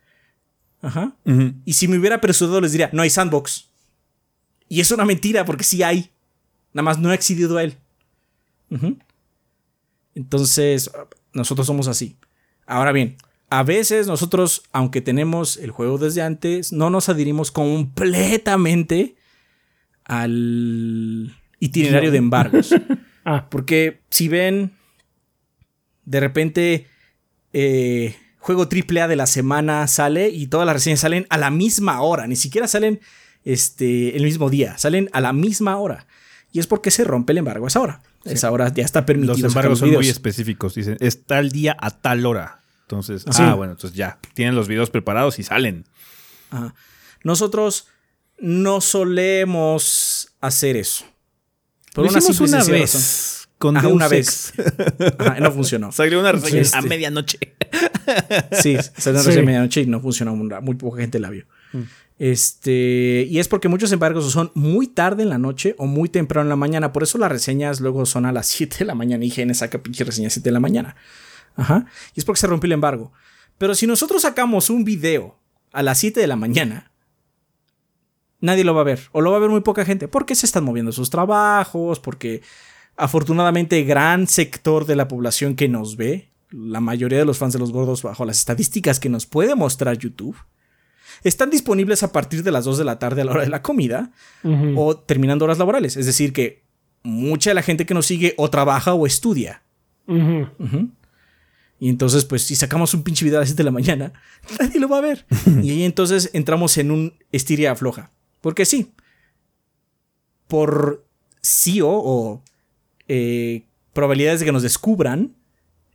Ajá. Ujú. Y si me hubiera apresurado les diría, no hay sandbox. Y es una mentira porque sí hay. Nada más no he accedido a él. Entonces, nosotros somos así. Ahora bien, a veces nosotros, aunque tenemos el juego desde antes, no nos adherimos completamente al itinerario de embargos. Ah, Porque si ven, de repente, eh, juego AAA de la semana sale y todas las reseñas salen a la misma hora. Ni siquiera salen este, el mismo día, salen a la misma hora. Y es porque se rompe el embargo a esa hora. Esa hora ya está permitido. Los embargos son videos. muy específicos. Dicen, es tal día a tal hora. Entonces, Sí. ah, bueno, entonces ya. Tienen los videos preparados y salen. Ajá. Nosotros no solemos hacer eso. Por Lo una hicimos una vez. razón. con Ajá, una vez. Ajá, no funcionó. Salió una reseña Este. a medianoche. Sí, salió Sí. recién medianoche y no funcionó. Muy, muy poca gente la vio. Mm. Este, y es porque muchos embargos son muy tarde en la noche o muy temprano en la mañana. Por eso las reseñas luego son a las 7 de la mañana. IGN saca pinche reseña a 7 de la mañana. Ajá. Y es porque se rompió el embargo. Pero si nosotros sacamos un video a las 7 de la mañana, nadie lo va a ver. O lo va a ver muy poca gente. Porque se están moviendo sus trabajos. Porque afortunadamente gran sector de la población que nos ve, la mayoría de los fans de los gordos bajo las estadísticas que nos puede mostrar YouTube, están disponibles a partir de las 2 de la tarde a la hora de la comida o terminando horas laborales. Es decir, que mucha de la gente que nos sigue o trabaja o estudia. Y entonces, pues, si sacamos un pinche video a las 7 de la mañana, nadie lo va a ver. y ahí entonces entramos en un estiria floja. Porque sí, por sí o, eh, probabilidades de que nos descubran,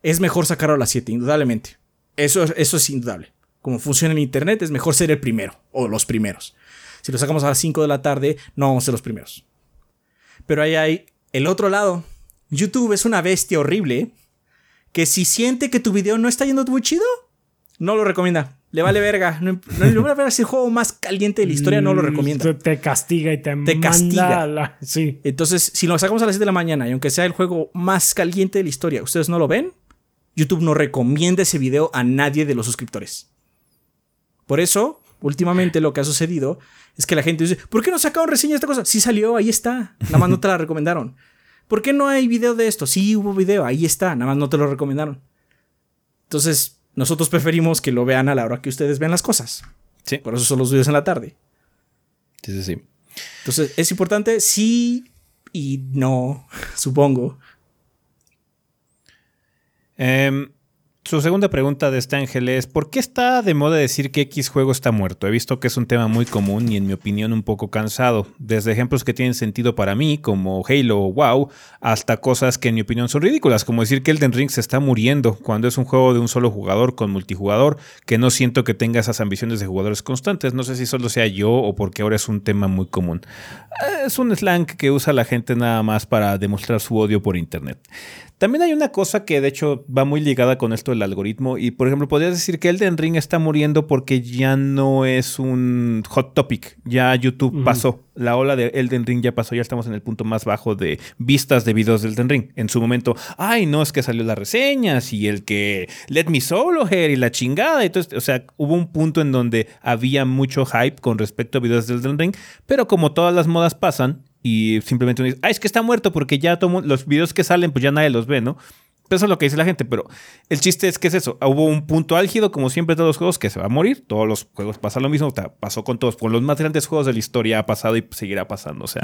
es mejor sacarlo a las 7, indudablemente. Eso, es- eso es indudable. Como funciona en Internet, es mejor ser el primero o los primeros. Si lo sacamos a las 5 de la tarde, no vamos a ser los primeros. Pero ahí hay el otro lado. YouTube es una bestia horrible que si siente que tu video no está yendo muy chido, no lo recomienda. Le vale verga. No, no vale verga si el juego más caliente de la historia no lo Mm, recomienda. Te, te castiga y te, manda castiga. la- sí. Entonces, si lo sacamos a las 7 de la mañana y aunque sea el juego más caliente de la historia, ustedes no lo ven, YouTube no recomienda ese video a nadie de los suscriptores. Por eso, últimamente lo que ha sucedido es que la gente dice, ¿por qué no sacaron reseña de esta cosa? Sí salió, ahí está. Nada más no te la recomendaron. ¿Por qué no hay video de esto? Sí hubo video, ahí está, nada más no te lo recomendaron. Entonces, nosotros preferimos que lo vean a la hora que ustedes vean las cosas. Sí. Por eso son los videos en la tarde. Sí, sí, sí. Entonces, ¿es importante? Sí y no, supongo. Em, su segunda pregunta de este ángel es: ¿Por qué está de moda decir que X juego está muerto? He visto que es un tema muy común y, en mi opinión, un poco cansado. Desde ejemplos que tienen sentido para mí, como Halo o WoW, hasta cosas que, en mi opinión, son ridículas, como decir que Elden Ring se está muriendo cuando es un juego de un solo jugador con multijugador, que no siento que tenga esas ambiciones de jugadores constantes. No sé si solo sea yo o porque ahora es un tema muy común. Es un slang que usa la gente nada más para demostrar su odio por internet. También hay una cosa que de hecho va muy ligada con esto del algoritmo y por ejemplo podrías decir que Elden Ring está muriendo porque ya no es un hot topic, ya YouTube pasó, la ola de Elden Ring ya pasó, ya estamos en el punto más bajo de vistas de videos de Elden Ring. En su momento, ay no, es que salió las reseñas y el que Let Me Solo Here y la chingada, entonces, o sea, hubo un punto en donde había mucho hype con respecto a videos de Elden Ring, pero como todas las modas pasan, y simplemente uno dice, ah, es que está muerto porque ya tomo los videos que salen, pues ya nadie los ve, ¿no? Eso es lo que dice la gente, pero el chiste es que es eso. Hubo un punto álgido, como siempre, todos los juegos, que se va a morir. Todos los juegos pasan lo mismo. O sea, pasó con todos. Con los más grandes juegos de la historia ha pasado y seguirá pasando. O sea,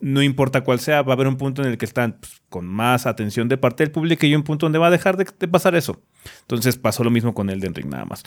no importa cuál sea, va a haber un punto en el que están pues, con más atención de parte del público y un punto donde va a dejar de, de pasar eso. Entonces pasó lo mismo con Elden Ring, nada más.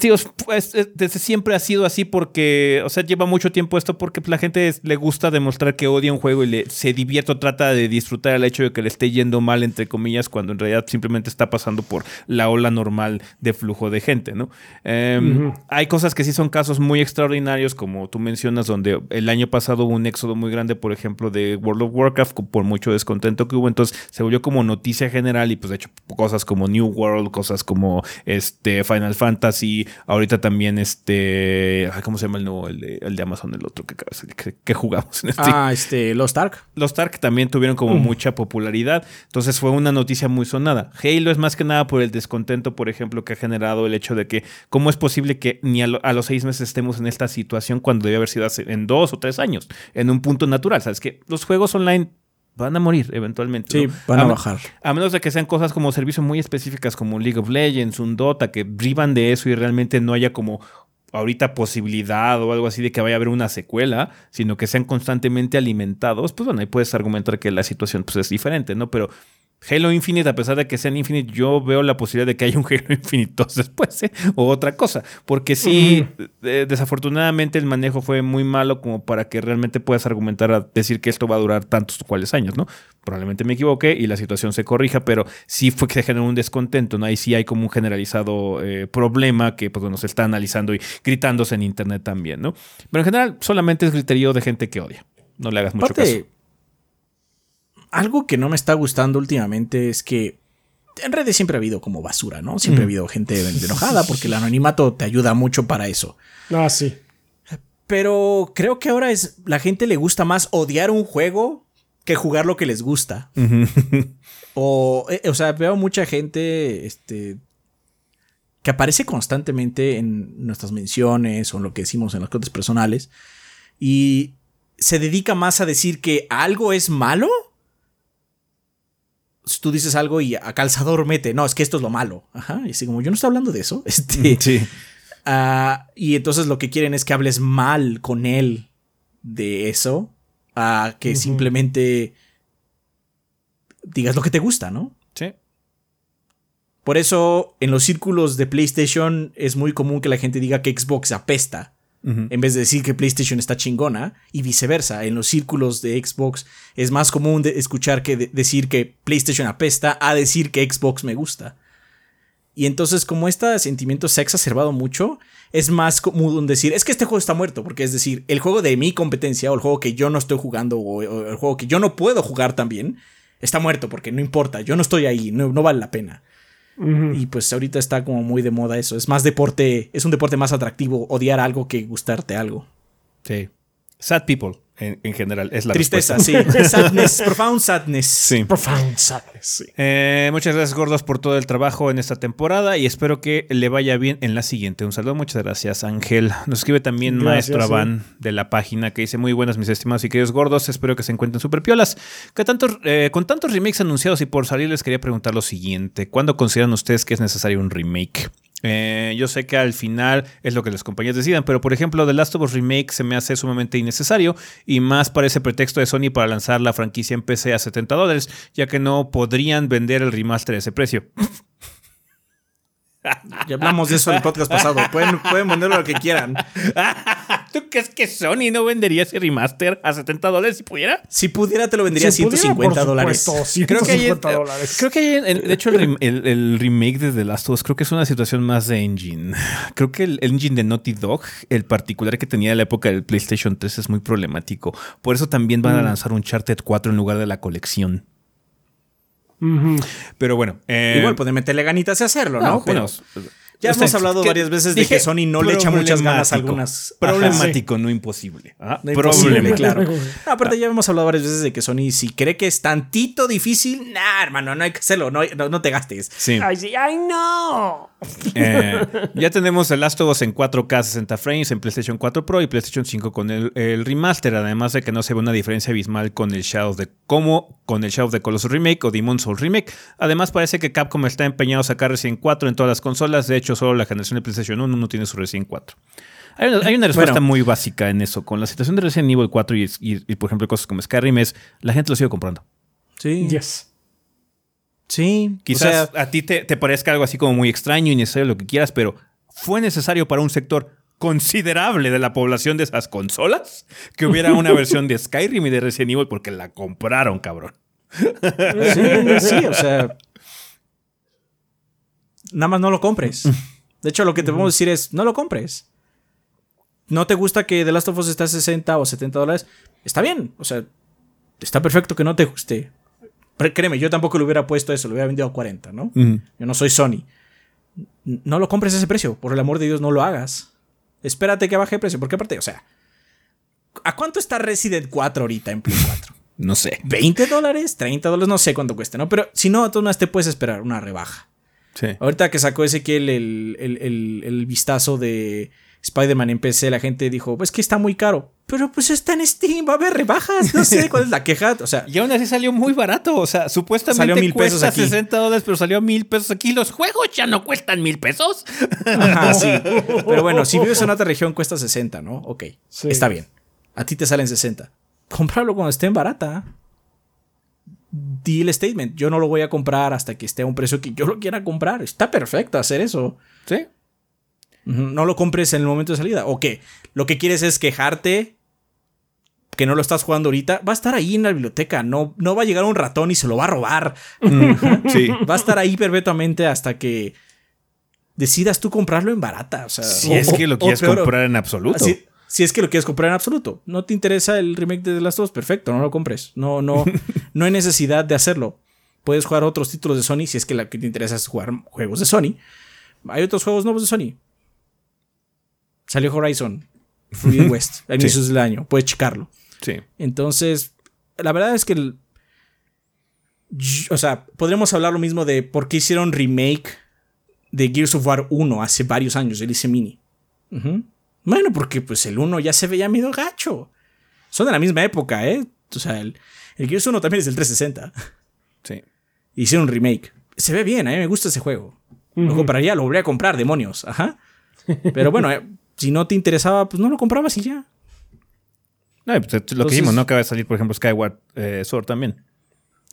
Digo, pues, desde siempre ha sido así porque, o sea, lleva mucho tiempo esto porque pues, la gente es- le gusta demostrar que odia un juego y le, se divierte o trata de disfrutar el hecho de que le esté yendo mal, entre comillas, cuando en realidad simplemente está pasando por la ola normal de flujo de gente, ¿no? Em. Hay cosas que sí son casos muy extraordinarios, como tú mencionas, donde el año pasado hubo un éxodo muy grande, por ejemplo, de World of Warcraft, por mucho descontento que hubo, entonces se volvió como noticia general y pues de hecho cosas como New World, cosas como este Final Fantasy, ahorita también este, ay, ¿cómo se llama el nuevo? El de, el de Amazon, el otro que, que, que jugamos en Steam. Ah, este, Lost Ark. Los Tark también tuvieron como mucha popularidad, entonces fue una noticia muy sonada. Halo es más que nada por el descontento, por ejemplo, que ha generado el hecho de que cómo es posible que ni a, lo- a los seis meses estemos en esta situación cuando debe haber sido hace- en dos o tres años, en un punto natural. Sabes que los juegos online van a morir eventualmente. Sí, ¿no? van a me- bajar. A menos de que sean cosas como servicios muy específicas como League of Legends, un Dota, que vivan de eso y realmente no haya como ahorita posibilidad o algo así de que vaya a haber una secuela, sino que sean constantemente alimentados, pues bueno, ahí puedes argumentar que la situación pues, es diferente, ¿no? Pero Halo Infinite, a pesar de que sean Infinite, yo veo la posibilidad de que haya un Halo Infinite 2 después, ¿eh? O otra cosa. Porque sí, eh, desafortunadamente el manejo fue muy malo como para que realmente puedas argumentar a decir que esto va a durar tantos o cuales años, ¿no? Probablemente me equivoqué y la situación se corrija, pero sí fue que se generó un descontento, ¿no? Ahí sí hay como un generalizado eh, problema que, pues bueno, se está analizando y gritándose en internet también, ¿no? Pero en general solamente es griterío de gente que odia. No le hagas mucho caso. Algo que no me está gustando últimamente es que en redes siempre ha habido como basura, ¿no? Siempre ha habido gente enojada porque el anonimato te ayuda mucho para eso. Ah, sí. Pero creo que ahora es la gente le gusta más odiar un juego que jugar lo que les gusta. o, eh, o sea, veo mucha gente este, que aparece constantemente en nuestras menciones o en lo que decimos en las cuentas personales y se dedica más a decir que algo es malo. Tú dices algo y a calzador mete, no, es que esto es lo malo. Ajá, y así como yo no estoy hablando de eso. Este, Sí. ah, y entonces lo que quieren es que hables mal con él de eso, a que simplemente digas lo que te gusta, ¿no? Sí. Por eso en los círculos de PlayStation es muy común que la gente diga que Xbox apesta. En vez de decir que PlayStation está chingona y viceversa. En los círculos de Xbox es más común de escuchar que de- decir que PlayStation apesta a decir que Xbox me gusta. Y entonces como este sentimiento se ha exacerbado mucho, es más común decir, es que este juego está muerto, porque es decir, el juego de mi competencia o el juego que yo no estoy jugando o el juego que yo no puedo jugar también, está muerto, porque no importa, yo no estoy ahí, no, no vale la pena. Y pues ahorita está como muy de moda eso. Es más deporte, es un deporte más atractivo odiar algo que gustarte algo. Sí. Sad people, en, en general, es la Tristeza, respuesta. sí. Sadness, profound sadness. Sí. Profound sadness, sí. Eh, muchas gracias, gordos, por todo el trabajo en esta temporada y espero que le vaya bien en la siguiente. Un saludo, muchas gracias, Ángel. Nos escribe también Gracias, Maestro sí. Avan de la página que dice: Muy buenas, mis estimados y queridos gordos. Espero que se encuentren súper piolas. Que tantos, eh, con tantos remakes anunciados y por salir, les quería preguntar lo siguiente: ¿Cuándo consideran ustedes que es necesario un remake? Eh, yo sé que al final es lo que las compañías decidan, pero por ejemplo, The Last of Us Remake se me hace sumamente innecesario y más parece pretexto de Sony para lanzar la franquicia en PC a 70 dólares, ya que no podrían vender el remaster a ese precio. Ya hablamos de eso en el podcast pasado. Pueden, pueden ponerlo lo que quieran. ¿Tú crees que Sony no vendería ese remaster a 70 dólares si pudiera? Si pudiera, te lo vendría a Si pudiera, 150 por dólares. supuesto, Creo que hay, 150 dólares. creo que hay, de hecho, el, rem- el- el remake de The Last of Us creo que es una situación más de engine. Creo que el engine de Naughty Dog, el particular que tenía en la época del PlayStation 3, es muy problemático. Por eso también van a lanzar un Charted 4 en lugar de la colección. Pero bueno. eh, Igual pueden meterle ganitas y hacerlo, ¿no? no, Pero bueno, ya o sea, hemos hablado varias veces de que Sony no le echa muchas ganas a problemático. algunas. Problemático, no imposible. Ah, No imposible, problemático. claro. No, aparte, ya hemos hablado varias veces de que Sony, si cree que es tantito difícil, nah, hermano, no hay que hacerlo, no, no, no te gastes. Sí. Ay, sí, ay, no. Eh, ya tenemos el Last of Us en 4K 60 frames en PlayStation 4 Pro y PlayStation 5 con el, el remaster, además de que no se ve una diferencia abismal con el Shadow de como con el Shadow of the Colossus Remake o Demon Souls Remake. Además parece que Capcom está empeñado a sacar Resident 4 en todas las consolas, de hecho solo la generación de PlayStation 1 no tiene su Resident 4. Hay una, hay una respuesta Bueno. muy básica en eso. Con la situación de Resident Evil 4 y, y- y, por ejemplo cosas como Skyrim es, la gente lo sigue comprando. Sí. Yes. Sí. Quizás O sea, a ti te, te parezca algo así como muy extraño, innecesario, lo que quieras, pero fue necesario para un sector considerable de la población de esas consolas que hubiera una versión de Skyrim y de Resident Evil porque la compraron, cabrón. sí, sí, o sea. Nada más no lo compres. De hecho, lo que te podemos decir es: no lo compres. ¿No te gusta que The Last of Us esté a 60 o 70 dólares? Está bien. O sea, está perfecto que no te guste. Pero créeme, yo tampoco le hubiera puesto eso, lo hubiera vendido a 40, ¿no? Yo no soy Sony. No lo compres a ese precio. Por el amor de Dios, no lo hagas. Espérate que baje de precio. Porque aparte, o sea, ¿a cuánto está Resident 4 ahorita en Play 4? No sé. ¿20 dólares? ¿30 dólares? No sé cuánto cueste, ¿no? Pero si no, tú no te puedes esperar una rebaja. Sí. Ahorita que sacó Ezequiel el, el, el, el vistazo de Spider-Man en PC, la gente dijo, pues que está muy caro. Pero pues está en Steam, va a haber rebajas. No sé cuál es la queja. O sea, Y aún así salió muy barato. O sea, supuestamente Salió mil pesos cuesta aquí. 60 dólares, pero salió mil pesos aquí. Los juegos ya no cuestan mil pesos. Ajá, sí. Pero bueno, si vives en otra región cuesta 60, ¿no? Ok, Sí. está bien. A ti te salen 60. Cómpralo cuando esté en barata. Di el statement. Yo no lo voy a comprar hasta que esté a un precio que yo lo quiera comprar. Está perfecto hacer eso. Sí. No lo compres en el momento de salida. O que lo que quieres es quejarte que no lo estás jugando ahorita. Va a estar ahí en la biblioteca. No, no va a llegar un ratón y se lo va a robar. Sí. Va a estar ahí perpetuamente hasta que decidas tú comprarlo en barata. O sea, Si o- es que lo quieres peor, comprar en absoluto. Si, Si es que lo quieres comprar en absoluto. No te interesa el remake de The Last of Us, perfecto, no lo compres. No, no, no hay necesidad de hacerlo. Puedes jugar otros títulos de Sony si es que lo que te interesa es jugar juegos de Sony. Hay otros juegos nuevos de Sony. Salió Horizon, Forbidden West, a inicios del año. Puedes checarlo. Sí. Entonces, la verdad es que. el- o sea, podríamos hablar lo mismo de por qué hicieron remake de Gears of War 1 hace varios años, el IC Mini. Ujú. Bueno, porque pues el 1 ya se veía medio gacho. Son de la misma época, ¿eh? O sea, el, el Gears 1 también es del 360. Sí. Hicieron un remake. Se ve bien, a mí me gusta ese juego. Lo compraría, lo volvería a comprar, demonios. Ajá. Pero bueno, eh, si no te interesaba, pues no lo comprabas y ya. No, pues, lo que Entonces- dijimos, ¿no? Acaba de salir, por ejemplo, Skyward eh, Sword también.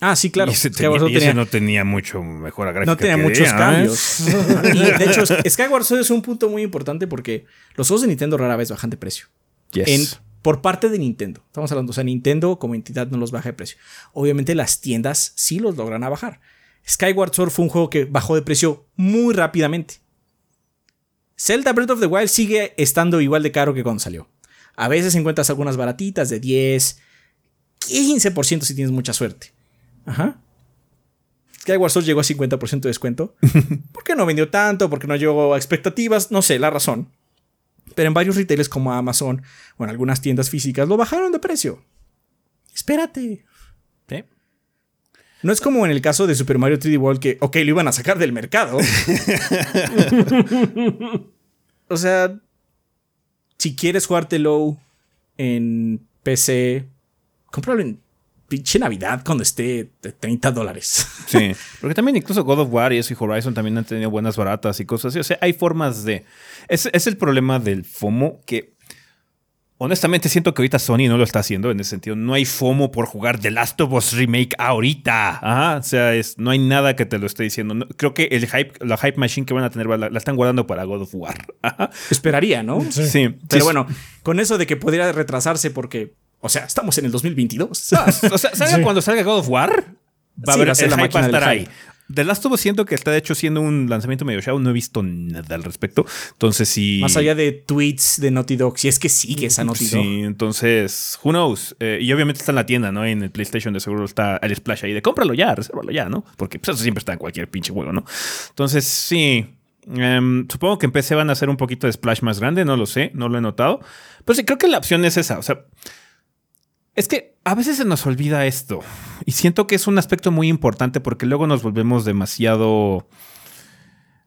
Ah, sí, claro. Y ese, tenía- no tenía mucho mejora gráfica. No tenía que muchos ¿eh? cambios. y de hecho, Skyward Sword es un punto muy importante porque los juegos de Nintendo rara vez bajan de precio. Yes. En- por parte de Nintendo. Estamos hablando, o sea, Nintendo como entidad no los baja de precio. Obviamente las tiendas sí los logran a bajar. Skyward Sword fue un juego que bajó de precio muy rápidamente. Zelda Breath of the Wild sigue estando igual de caro que cuando salió. A veces encuentras algunas baratitas de 10, 15% si tienes mucha suerte. Ajá. Skyward Sword llegó a 50% de descuento. ¿Por qué no vendió tanto? ¿Por qué no llegó a expectativas? No sé, la razón. Pero en varios retailers como Amazon o en algunas tiendas físicas lo bajaron de precio. Espérate. Sí. No es como en el caso de Super Mario 3D World que, ok, lo iban a sacar del mercado. o sea, si quieres jugártelo en PC, cómpralo en pinche Navidad cuando esté de 30 dólares. Sí, porque también incluso God of War y eso y Horizon también han tenido buenas baratas y cosas así. O sea, hay formas de... Es, es el problema del FOMO que... Honestamente siento que ahorita Sony no lo está haciendo en ese sentido. No hay FOMO por jugar The Last of Us Remake ahorita. Ajá, o sea, es, no hay nada que te lo esté diciendo. No- creo que el hype, la hype machine que van a tener la, la están guardando para God of War. Ajá. Esperaría, ¿no? Sí. Pero sí, bueno, con eso de que podría retrasarse porque, o sea, estamos en el 2022. O sea, ¿salga Sí. cuando salga God of War? Va a Sí, haber el la hype va a del estar ahí. The Last of Us siento que está de hecho siendo un lanzamiento medio show. No he visto nada al respecto. Entonces sí. Más allá de tweets de Naughty Dog, si es que sigue esa Naughty Dog. Sí, entonces, who knows. Eh, y obviamente está en la tienda, ¿no? En el PlayStation de seguro está el splash ahí de cómpralo ya, resérvalo ya, ¿no? Porque pues, eso siempre está en cualquier pinche juego, ¿no? Entonces, sí. Em, supongo que en PC van a hacer un poquito de splash más grande, no lo sé, no lo he notado. Pero sí, creo que la opción es esa. O sea, es que a veces se nos olvida esto. Y siento que es un aspecto muy importante porque luego nos volvemos demasiado.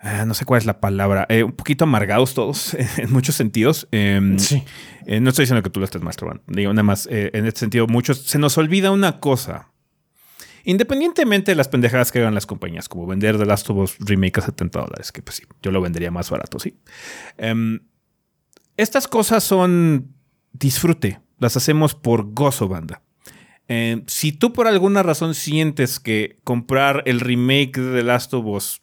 ah, no sé cuál es la palabra. eh, un poquito amargados todos, en muchos sentidos. Em, Sí. eh, no estoy diciendo que tú lo estés masturbando. Digo, nada más, eh, en este sentido, muchos. Se nos olvida una cosa. Independientemente de las pendejadas que hagan las compañías, como vender The Last of Us Remake a 70 dólares, que pues sí, yo lo vendería más barato, sí. Em, estas cosas son disfrute, las hacemos por gozo, banda. Em, si tú por alguna razón sientes que comprar el remake de The Last of Us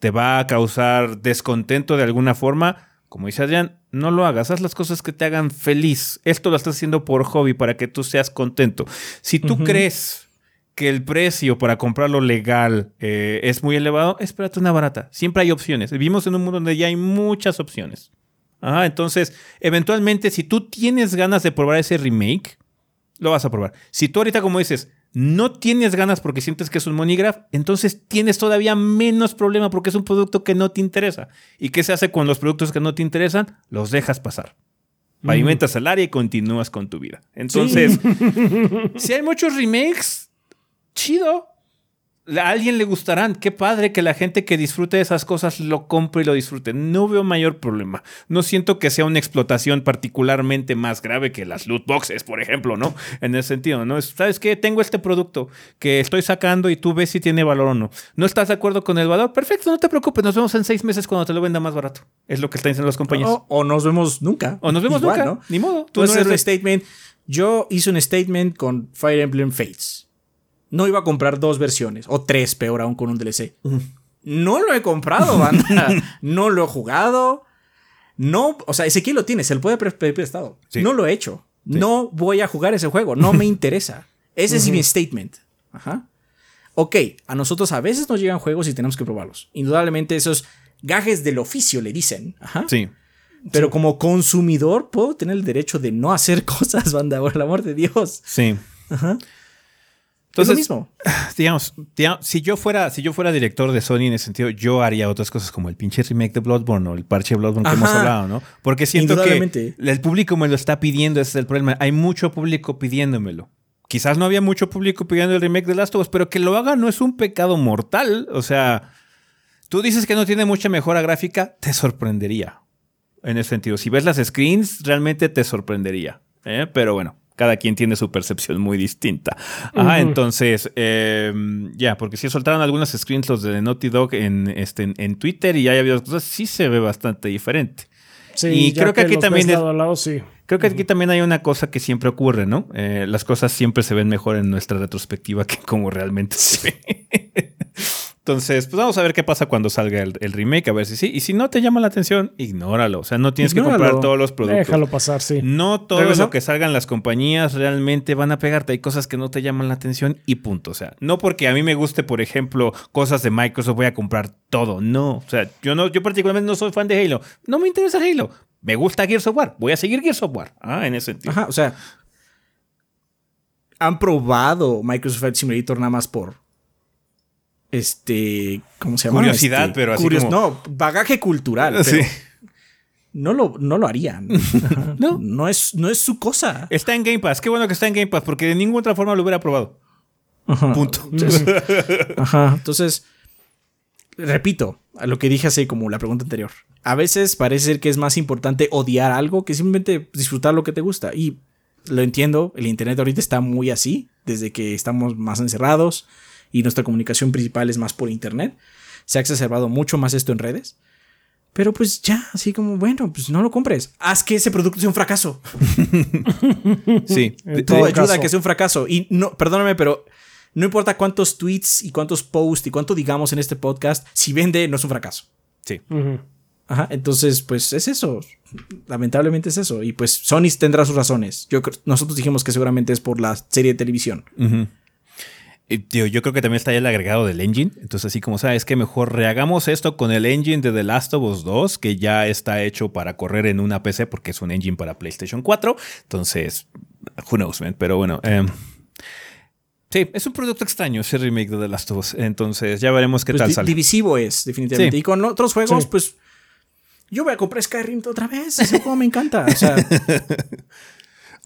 te va a causar descontento de alguna forma, como dice Adrián, no lo hagas, haz las cosas que te hagan feliz. Esto lo estás haciendo por hobby, para que tú seas contento. Si tú crees que el precio para comprarlo legal eh, es muy elevado, espérate una barata. Siempre hay opciones. Vivimos en un mundo donde ya hay muchas opciones. Ajá, entonces, eventualmente, si tú tienes ganas de probar ese remake, lo vas a probar. Si tú ahorita, como dices, no tienes ganas porque sientes que es un monograph, entonces tienes todavía menos problema porque es un producto que no te interesa. ¿Y qué se hace con los productos que no te interesan? Los dejas pasar. Pavimentas el área y continúas con tu vida. Entonces, si hay muchos remakes, chido. A alguien le gustarán. Qué padre que la gente que disfrute de esas cosas lo compre y lo disfrute. No veo mayor problema. No siento que sea una explotación particularmente más grave que las loot boxes, por ejemplo, ¿no? En ese sentido, ¿no? Es, ¿Sabes qué? Tengo este producto que estoy sacando y tú ves si tiene valor o no. ¿No estás de acuerdo con el valor? Perfecto, no te preocupes. Nos vemos en seis meses cuando te lo venda más barato. Es lo que están diciendo las compañías. O, o nos vemos nunca. O nos vemos Igual, nunca. ¿no? Ni modo. Tú no eres un de- statement. Yo hice un statement con Fire Emblem Fates. No iba a comprar dos versiones, o tres, peor aún con un DLC. No lo he comprado, banda. no lo he jugado. No, o sea, Ezequiel lo tiene, se lo puede pedir prestado. Sí. No lo he hecho. No voy a jugar ese juego, no me interesa. Ese es mi statement. Ajá. Ok, a nosotros a veces nos llegan juegos y tenemos que probarlos. Indudablemente esos gajes del oficio le dicen. Ajá. Sí. Pero como consumidor, puedo tener el derecho de no hacer cosas, banda, por el amor de Dios. Sí. Ajá. Entonces, es lo mismo. Digamos, digamos, si yo fuera, si yo fuera director de Sony en ese sentido, yo haría otras cosas como el pinche remake de Bloodborne o el parche de Bloodborne que hemos hablado, ¿no? Porque siento que el público me lo está pidiendo, ese es el problema. Hay mucho público pidiéndomelo. Quizás no había mucho público pidiendo el remake de Last of Us, pero que lo haga no es un pecado mortal. O sea, tú dices que no tiene mucha mejora gráfica, te sorprendería. En ese sentido, si ves las screens, realmente te sorprendería. ¿eh? Pero bueno, cada quien tiene su percepción muy distinta. Ajá, entonces, eh, ya, porque si soltaron algunas screens los de Naughty Dog en, este, en, en Twitter y ya había cosas, sí se ve bastante diferente. Sí, Y creo que aquí también es- lado sí. Creo que aquí también hay una cosa que siempre ocurre, ¿no? Eh, las cosas siempre se ven mejor en nuestra retrospectiva que como realmente se ve. Entonces, pues vamos a ver qué pasa cuando salga el, el remake, a ver si sí. Y si no te llama la atención, ignóralo. O sea, no tienes que comprar todos los productos. Déjalo pasar, sí. No todo Regresó. lo que salgan las compañías realmente van a pegarte. Hay cosas que no te llaman la atención y punto. O sea, no porque a mí me guste, por ejemplo, cosas de Microsoft, voy a comprar todo. No. O sea, yo no, yo particularmente no soy fan de Halo. No me interesa Halo. Me gusta Gears of War. Voy a seguir Gears of War. Ah, en ese sentido. Ajá, o sea. Han probado Microsoft Flight Simulator nada más por. Este. ¿Cómo se llama? Curiosidad, Este, pero así curios- como- No, bagaje cultural. Sí. No, lo, no lo harían. No. no. es, no es su cosa. Está en Game Pass. Qué bueno que está en Game Pass porque de ninguna otra forma lo hubiera probado. Ajá. Punto. Ajá. Entonces, repito a lo que dije hace como la pregunta anterior. A veces parece ser que es más importante odiar algo que simplemente disfrutar lo que te gusta. Y lo entiendo, el Internet ahorita está muy así, desde que estamos más encerrados y nuestra comunicación principal es más por Internet. Se ha exacerbado mucho más esto en redes. Pero pues ya, así como, bueno, pues no lo compres. Haz que ese producto sea un fracaso. Sí. Todo ayuda caso. a que sea un fracaso. Y no, perdóname, pero no importa cuántos tweets y cuántos posts y cuánto digamos en este podcast, si vende, no es un fracaso. sí. Ajá, entonces, pues es eso. Lamentablemente es eso. Y pues Sony tendrá sus razones. Yo, nosotros dijimos que seguramente es por la serie de televisión. Y, tío, yo creo que también está ahí el agregado del engine. Entonces, así como sabes que mejor rehagamos esto con el engine de The Last of Us 2, que ya está hecho para correr en una PC porque es un engine para PlayStation 4. Entonces, who knows, man. Pero bueno, em, sí, es un producto extraño ese remake de The Last of Us. Entonces, ya veremos qué Pues, tal di- sale. divisivo es, definitivamente. Sí. Y con otros juegos, Sí. pues yo voy a comprar Skyrim otra vez. Ese juego me encanta. O sea,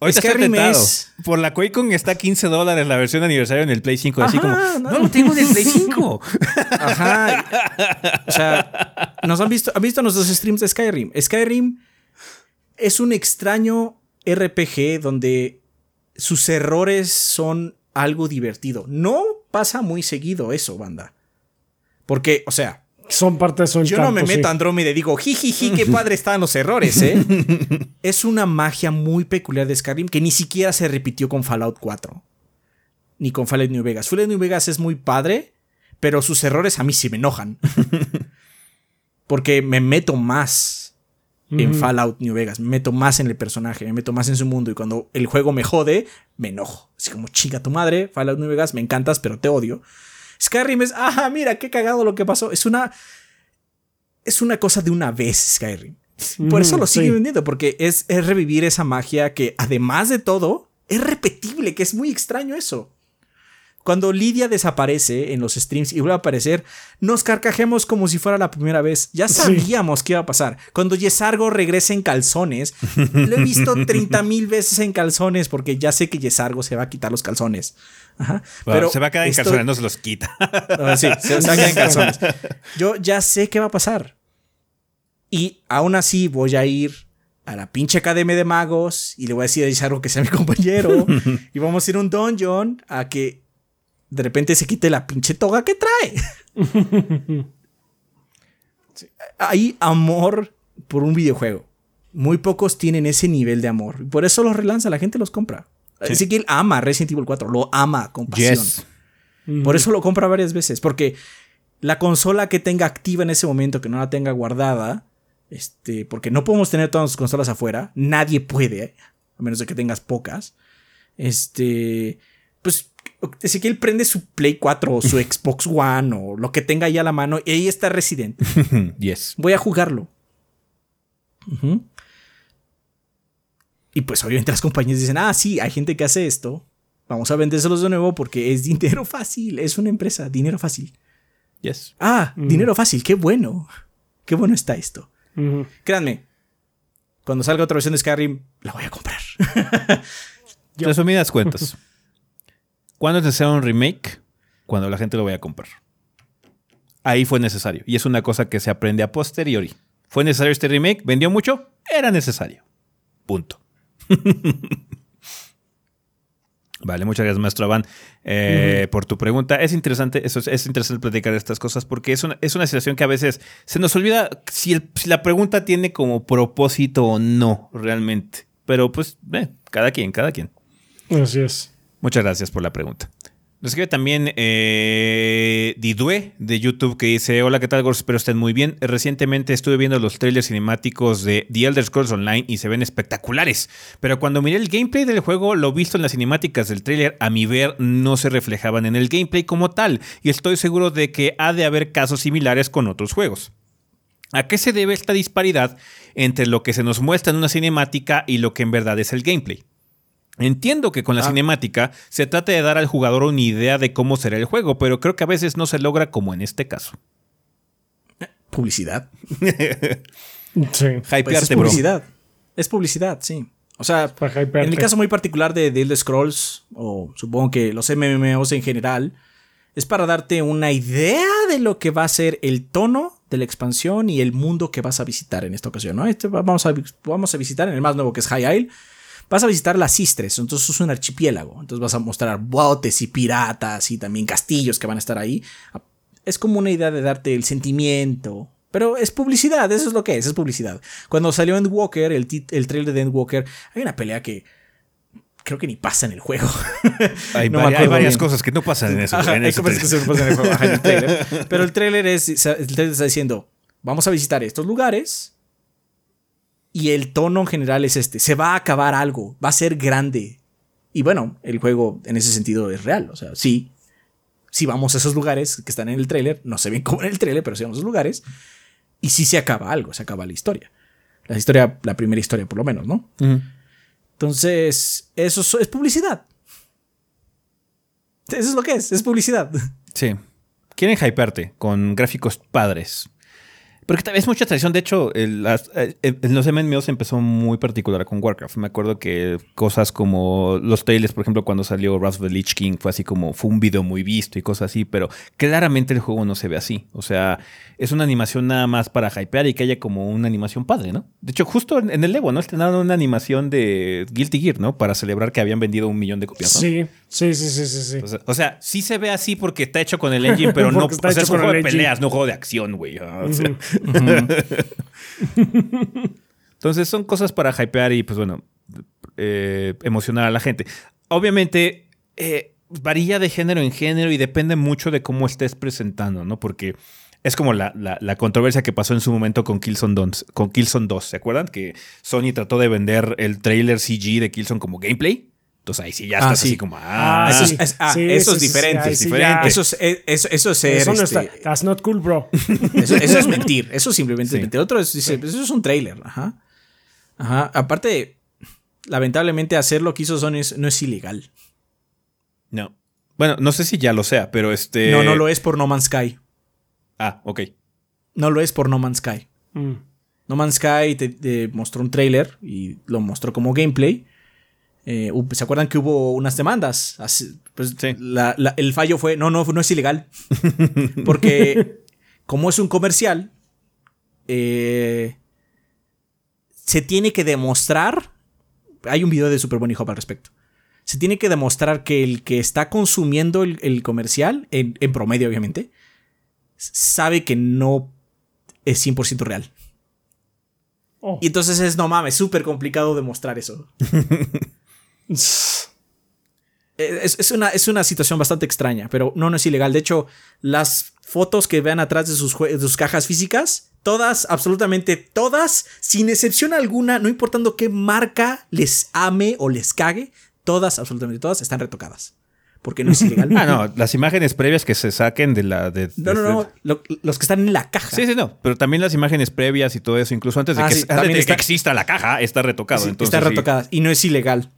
Estoy Skyrim es- Por la QuakeCon está a 15 dólares la versión de aniversario en el Play 5. así Ajá, como, no. no lo tengo en el Play 5. Ajá. O sea, nos han visto, han visto nuestros streams de Skyrim. Skyrim es un extraño RPG donde sus errores son algo divertido. No pasa muy seguido eso, banda. Porque, o sea, Son parte de su yo no me meto a Andrómeda y digo, jijiji, qué padre están los errores, ¿eh? es una magia muy peculiar de Skyrim que ni siquiera se repitió con Fallout 4. Ni con Fallout New Vegas. Fallout New Vegas es muy padre, pero sus errores a mí sí me enojan. Porque me meto más en Ujú. Fallout New Vegas, me meto más en el personaje, me meto más en su mundo y cuando el juego me jode, me enojo. Así como, chica tu madre, Fallout New Vegas, me encantas, pero te odio. Skyrim es, ah, mira, qué cagado lo que pasó. Es una, es una cosa de una vez, Skyrim. Por eso lo sigue sí. vendiendo, porque es, es revivir esa magia que, además de todo, es repetible, que es muy extraño eso. Cuando Lidia desaparece en los streams y vuelve a aparecer, nos carcajemos como si fuera la primera vez. Ya Sí. sabíamos que iba a pasar. Cuando Yesargo regresa en calzones, lo he visto 30 mil veces en calzones porque ya sé que Yesargo se va a quitar los calzones. Ajá. Bueno, Pero se va a quedar en calzones, no se los quita. Ah, sí, se va a quedar en calzones. Yo ya sé qué va a pasar. Y aún así voy a ir a la pinche academia de magos y le voy a decir a Isaro que sea mi compañero. y vamos a ir a un dungeon a que de repente se quite la pinche toga que trae. Sí, Hay amor por un videojuego. Muy pocos tienen ese nivel de amor. Por eso los relanza, la gente los compra. Sí. Así que él ama Resident Evil 4, lo ama con pasión. Yes. Por eso lo compra varias veces. Porque la consola que tenga activa en ese momento, que no la tenga guardada, este, porque no podemos tener todas las consolas afuera, nadie puede, a menos de que tengas pocas. Este, pues Ezequiel prende su Play 4 o su Xbox One o lo que tenga ahí a la mano y ahí está Resident. yes. Voy a jugarlo. Y pues obviamente las compañías dicen, ah, sí, hay gente que hace esto, vamos a vendérselos de nuevo porque es dinero fácil, es una empresa, dinero fácil. Yes. Ah, dinero fácil, qué bueno. Qué bueno está esto. Créanme, cuando salga otra versión de Skyrim, la voy a comprar. Resumidas cuentas. ¿Cuándo es necesario un remake? Cuando la gente lo vaya a comprar. Ahí fue necesario. Y es una cosa que se aprende a posteriori. ¿Fue necesario este remake? ¿Vendió mucho? Era necesario. Punto. Vale, muchas gracias, maestro Avan, eh, por tu pregunta. Es interesante, eso es, interesante platicar estas cosas porque es una, es una situación que a veces se nos olvida si, la pregunta tiene como propósito o no realmente. Pero pues, eh, cada quien, cada quien. Así es. Muchas gracias por la pregunta. Nos escribe también eh, Didue de YouTube que dice: Hola, ¿qué tal, Gors? Espero estén muy bien. Recientemente estuve viendo los trailers cinemáticos de The Elder Scrolls Online y se ven espectaculares. Pero cuando miré el gameplay del juego, lo visto en las cinemáticas del trailer, a mi ver, no se reflejaban en el gameplay como tal. Y estoy seguro de que ha de haber casos similares con otros juegos. ¿A qué se debe esta disparidad entre lo que se nos muestra en una cinemática y lo que en verdad es el gameplay? Entiendo que con la ah. cinemática se trata de dar al jugador una idea de cómo será el juego, pero creo que a veces no se logra como en este caso. Publicidad. sí. Pues es publicidad. Es publicidad, sí. O sea, en el caso muy particular de, The Elder Scrolls, o supongo que los MMOs en general, es para darte una idea de lo que va a ser el tono de la expansión y el mundo que vas a visitar en esta ocasión. ¿no? Este vamos, a, vamos a visitar en el más nuevo que es High Isle Vas a visitar las Istres, entonces es un archipiélago. Entonces vas a mostrar botes y piratas y también castillos que van a estar ahí. Es como una idea de darte el sentimiento. Pero es publicidad, eso es lo que es, es publicidad. Cuando salió Endwalker, el, el trailer de Endwalker, hay una pelea que creo que ni pasa en el juego. Hay, varias cosas que no pasan en eso. hay cosas que se pasan en el juego. Pero el trailer, es, el trailer está diciendo, vamos a visitar estos lugares y el tono en general es este, se va a acabar algo, va a ser grande. Y bueno, el juego en ese sentido es real, o sea, sí, si vamos a esos lugares que están en el tráiler, no se ven como en el tráiler, pero si vamos a esos lugares, y sí se acaba algo, se acaba la historia. La historia, la primera historia por lo menos, ¿no? Entonces, eso es publicidad. Eso es lo que es, es publicidad. Sí. Quieren hypearte con gráficos padres. Porque es mucha tradición. De hecho, el, los MMOs empezó muy particular con Warcraft. Me acuerdo que cosas como los trailers, por ejemplo, cuando salió Wrath of the Lich King, fue así como, fue un video muy visto y cosas así, pero claramente el juego no se ve así. O sea, es una animación nada más para hypear y que haya como una animación padre, ¿no? De hecho, justo en, el Evo, ¿no? Estrenaron una animación de Guilty Gear, ¿no? Para celebrar que habían vendido un millón de copias. Sí, sí, sí, sí, sí. O sea, sí se ve así porque está hecho con el engine, pero no. O sea, es un juego de peleas, no un juego de acción, güey. O sea, Entonces son cosas para hypear y pues bueno, eh, emocionar a la gente. Obviamente eh, varía de género en género y depende mucho de cómo estés presentando, ¿no? Porque es como la, controversia que pasó en su momento con Killzone, 2, con Killzone 2. ¿Se acuerdan? Que Sony trató de vender el trailer CG de Killzone como gameplay. Entonces ahí sí ya estás así como, ah, eso es, diferente. Eso es, eso, eso es ser. Eso no está, este, that's not cool, bro. Eso, es mentir. Eso simplemente es mentir. Otro es, dice, eso es un trailer. Ajá. Ajá. Aparte, lamentablemente hacer lo que hizo Sony no es ilegal. No. Bueno, no sé si ya lo sea, pero este. No, no lo es por No Man's Sky. Ah, ok. No lo es por No Man's Sky. Mm. No Man's Sky te mostró un trailer y lo mostró como gameplay eh, ¿Se acuerdan que hubo unas demandas? Pues el fallo fue, no, no, no es ilegal. Porque como es un comercial, eh, se tiene que demostrar, hay un video de Super Bunny Hop al respecto, se tiene que demostrar que el que está consumiendo el, comercial, en, promedio obviamente, sabe que no es 100% real. Oh. Y entonces es, no mames, súper complicado demostrar eso. Es, una, es, una, situación bastante extraña, pero no, no es ilegal. De hecho, las fotos que vean atrás de sus, sus, cajas físicas, todas, absolutamente todas, sin excepción alguna, no importando qué marca les ame o les cague, todas, absolutamente todas, están retocadas. porque no es ilegal. Ah, no, las imágenes previas que se saquen de la. De, no, no, no, lo- los que están en la caja. Sí, sí, no. Pero también las imágenes previas y todo eso, incluso antes de, Ah, que, sí, antes también de está- que exista la caja, está retocado. Sí, entonces, está sí. retocada y no es ilegal.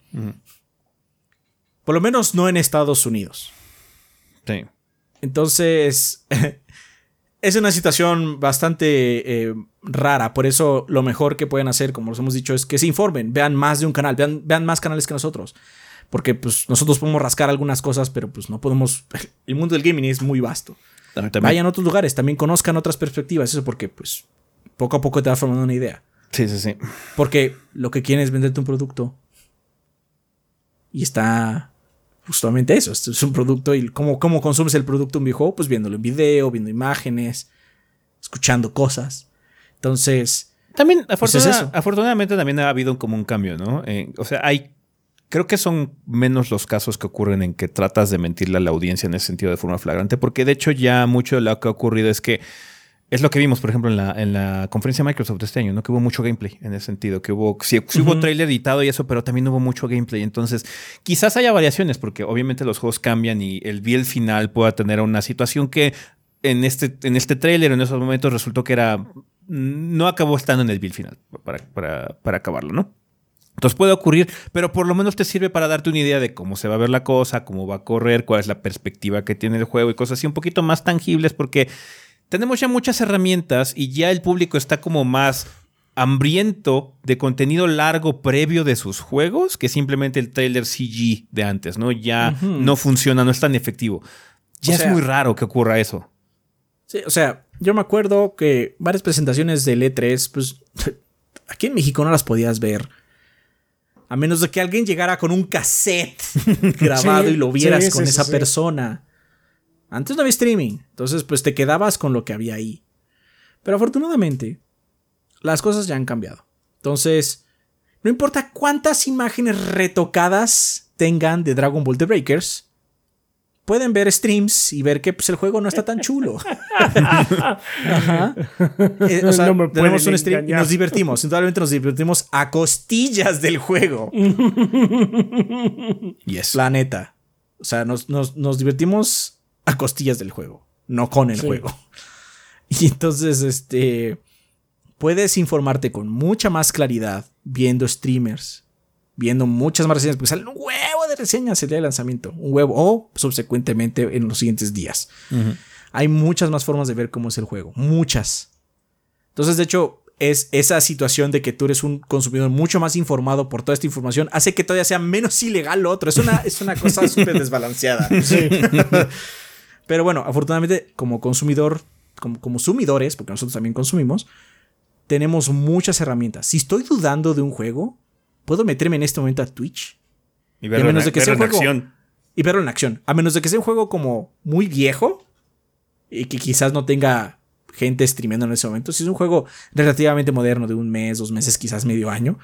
Por lo menos no en Estados Unidos. Sí. Entonces, es una situación bastante eh, rara. Por eso lo mejor que pueden hacer, como los hemos dicho, es que se informen, vean más de un canal, vean, vean más canales que nosotros. Porque pues nosotros podemos rascar algunas cosas, pero pues no podemos... El mundo del gaming es muy vasto. También- también- Vayan a otros lugares, también conozcan otras perspectivas. Eso porque pues poco a poco te va formando una idea. Sí, sí, sí. Porque lo que quieren es venderte un producto. Y está justamente eso. Esto es un producto. ¿Y cómo, cómo consumes el producto en un videojuego? Pues viéndolo en video, viendo imágenes, escuchando cosas. Entonces, También, Pues es afortunadamente, también ha habido como un cambio, ¿no? Eh, o sea, hay. Creo que son menos los casos que ocurren en que tratas de mentirle a la audiencia en ese sentido de forma flagrante, porque de hecho ya mucho de lo que ha ocurrido es que es lo que vimos, por ejemplo, en la, en la conferencia de Microsoft de este año, ¿no? Que hubo mucho gameplay en ese sentido, que hubo, sí, sí hubo Ujú. trailer editado y eso, pero también hubo mucho gameplay. Entonces, quizás haya variaciones, porque obviamente los juegos cambian y el build final pueda tener una situación que en este, en este trailer, en esos momentos, resultó que era. No acabó estando en el build final para, para, para acabarlo, ¿no? Entonces puede ocurrir, pero por lo menos te sirve para darte una idea de cómo se va a ver la cosa, cómo va a correr, cuál es la perspectiva que tiene el juego y cosas así un poquito más tangibles porque tenemos ya muchas herramientas y ya el público está como más hambriento de contenido largo previo de sus juegos que simplemente el trailer CG de antes, ¿no? Ya no funciona, no es tan efectivo. Ya O es sea- muy raro que ocurra eso. sí, o sea, yo me acuerdo que varias presentaciones del E3, pues aquí en México no las podías ver. A menos de que alguien llegara con un cassette grabado Sí, y lo vieras sí, con esa persona. Antes no había streaming, entonces pues te quedabas con lo que había ahí. Pero afortunadamente, las cosas ya han cambiado. Entonces, no importa cuántas imágenes retocadas tengan de Dragon Ball The Breakers, pueden ver streams y ver que pues, el juego no está tan chulo. Ajá. Eh, o sea, No tenemos un stream y nos divertimos. Indudablemente nos divertimos a costillas del juego. Yes. La neta. O sea, nos, nos- nos divertimos a costillas del juego, no con el Sí. juego. Y entonces, este. Puedes informarte con mucha más claridad viendo streamers, viendo muchas más reseñas, porque salen un huevo de reseñas el día de lanzamiento, un huevo, o subsecuentemente en los siguientes días. Hay muchas más formas de ver cómo es el juego, muchas. Entonces, de hecho, es esa situación de que tú eres un consumidor mucho más informado por toda esta información, hace que todavía sea menos ilegal lo otro. Es una, es una cosa súper desbalanceada. Pero bueno, afortunadamente, como consumidor, como consumidores, porque nosotros también consumimos, tenemos muchas herramientas. Si estoy dudando de un juego, puedo meterme en este momento a Twitch Y a verlo, menos en, de que sea verlo en un juego- acción. y verlo en acción. A menos de que sea un juego como muy viejo y que quizás no tenga gente streameando en ese momento. Si es un juego relativamente moderno, de un mes, dos meses, quizás medio año,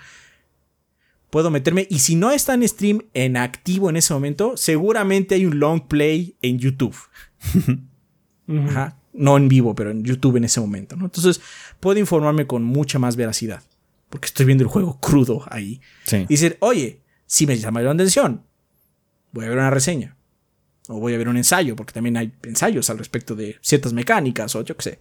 puedo meterme. Y si no está en stream en activo en ese momento, seguramente hay un long play en YouTube. Ajá. No en vivo, pero en YouTube en ese momento. ¿no? Entonces puedo informarme con mucha más veracidad. Porque estoy viendo el juego crudo ahí. Sí. Y decir, oye, si me llama la atención, voy a ver una reseña. O voy a ver un ensayo, porque también hay ensayos al respecto de ciertas mecánicas, o yo qué sé.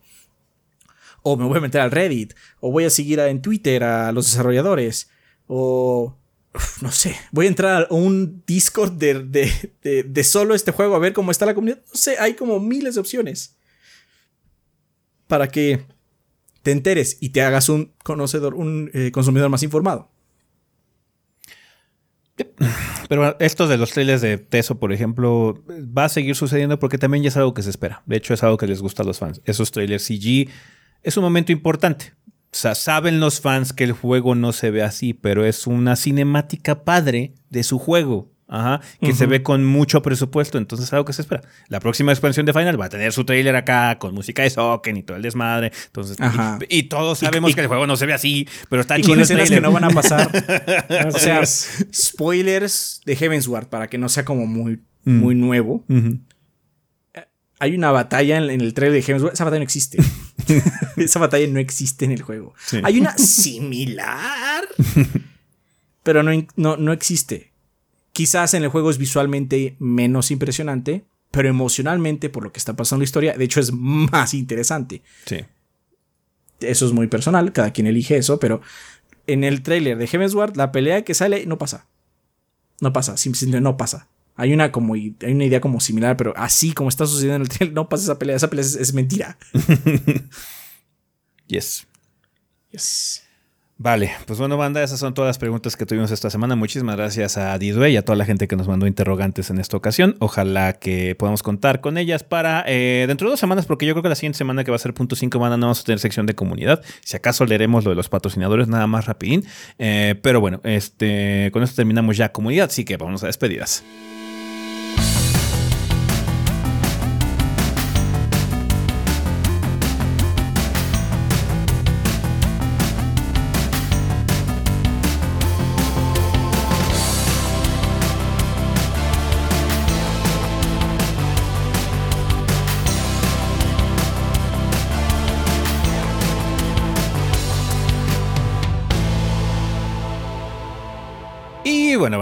O me voy a meter al Reddit, o voy a seguir a- en Twitter a los desarrolladores, o no sé, voy a entrar a un Discord de, de- de- solo este juego a ver cómo está la comunidad. No sé, hay como miles de opciones para que te enteres y te hagas un conocedor, un eh, consumidor más informado. Pero esto de los trailers de Teso, por ejemplo, va a seguir sucediendo porque también ya es algo que se espera. De hecho, es algo que les gusta a los fans. Esos trailers CG es un momento importante. O sea, saben los fans que el juego no se ve así, pero es una cinemática padre de su juego. Ajá, que se ve con mucho presupuesto, entonces es algo que se espera. La próxima expansión de Final va a tener su trailer acá con música de Soken y todo el desmadre. Entonces, y, y todos sabemos y- que el juego no se ve así, pero está chido el que no van a pasar. o sea, spoilers de Heavensward para que no sea como muy, Mm. muy nuevo. Hay una batalla en, en el trailer de Heavensward. Esa batalla no existe. Esa batalla no existe en el juego. Sí. Hay una similar, pero no, no, no existe. Quizás en el juego es visualmente menos impresionante, pero emocionalmente, por lo que está pasando en la historia, de hecho es más interesante. Sí. Eso es muy personal, cada quien elige eso, pero en el tráiler de Heavensward, la pelea que sale no pasa. No pasa, simplemente no pasa. Hay una, como, hay una idea como similar, pero así como está sucediendo en el trailer, no pasa esa pelea. Esa pelea es, es mentira. yes. Yes. Vale, pues bueno, banda, esas son todas las preguntas que tuvimos esta semana. Muchísimas gracias a Didue y a toda la gente que nos mandó interrogantes en esta ocasión. Ojalá que podamos contar con ellas para eh, dentro de dos semanas, porque yo creo que la siguiente semana que va a ser punto 5 banda no vamos a tener sección de comunidad. Si acaso leeremos lo de los patrocinadores nada más rapidín. Eh, pero bueno, este, con esto terminamos ya comunidad, así que vamos a despedidas.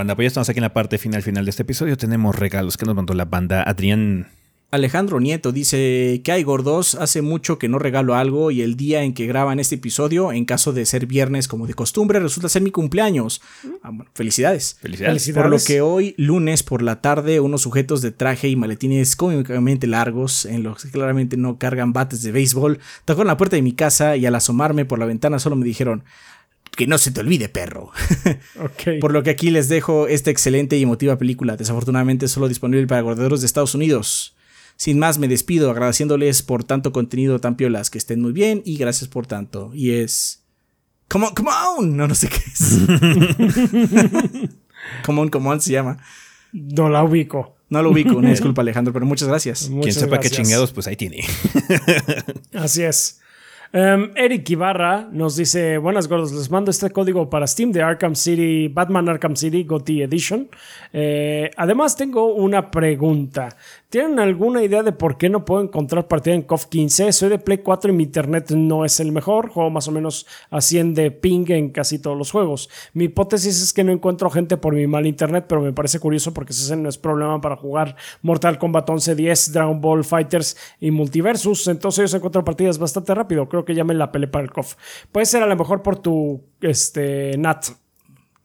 Banda, pues ya estamos aquí en la parte final final de este episodio. Tenemos regalos que nos mandó la banda Adrián. Alejandro Nieto dice que hay gordos, hace mucho que no regalo algo y el día en que graban este episodio, en caso de ser viernes como de costumbre, resulta ser mi cumpleaños. Ah, bueno, felicidades. Felicidades. Por lo que hoy, lunes por la tarde, unos sujetos de traje y maletines cómicamente largos, en los que claramente no cargan bates de béisbol, tocaron la puerta de mi casa y al asomarme por la ventana solo me dijeron, que no se te olvide, perro. Por lo que aquí les dejo esta excelente y emotiva película, desafortunadamente solo disponible para gorderos de Estados Unidos. Sin más, me despido agradeciéndoles por tanto contenido tan piolas, que estén muy bien y gracias por tanto. Y es... Come on, come on. No, no sé qué es. come on, come on se llama. No la ubico. No lo ubico, una disculpa Alejandro, pero muchas gracias. Quien Muchas sepa qué chingados, pues ahí tiene. Así es. Em, Eric Ibarra nos dice: Buenas gordos, les mando este código para Steam de Arkham City, Batman Arkham City GOTY Edition. Eh, además, tengo una pregunta. ¿Tienen alguna idea de por qué no puedo encontrar partida en COF 15? Soy de Play 4 y mi internet no es el mejor. Juego más o menos a 100 de ping en casi todos los juegos. Mi hipótesis es que no encuentro gente por mi mal internet, pero me parece curioso porque ese no es problema para jugar Mortal Kombat 11, 10, Dragon Ball Fighters y Multiversus. Entonces yo encuentro partidas bastante rápido. Creo que ya me la pelé para el COF. Puede ser a lo mejor por tu este, NAT.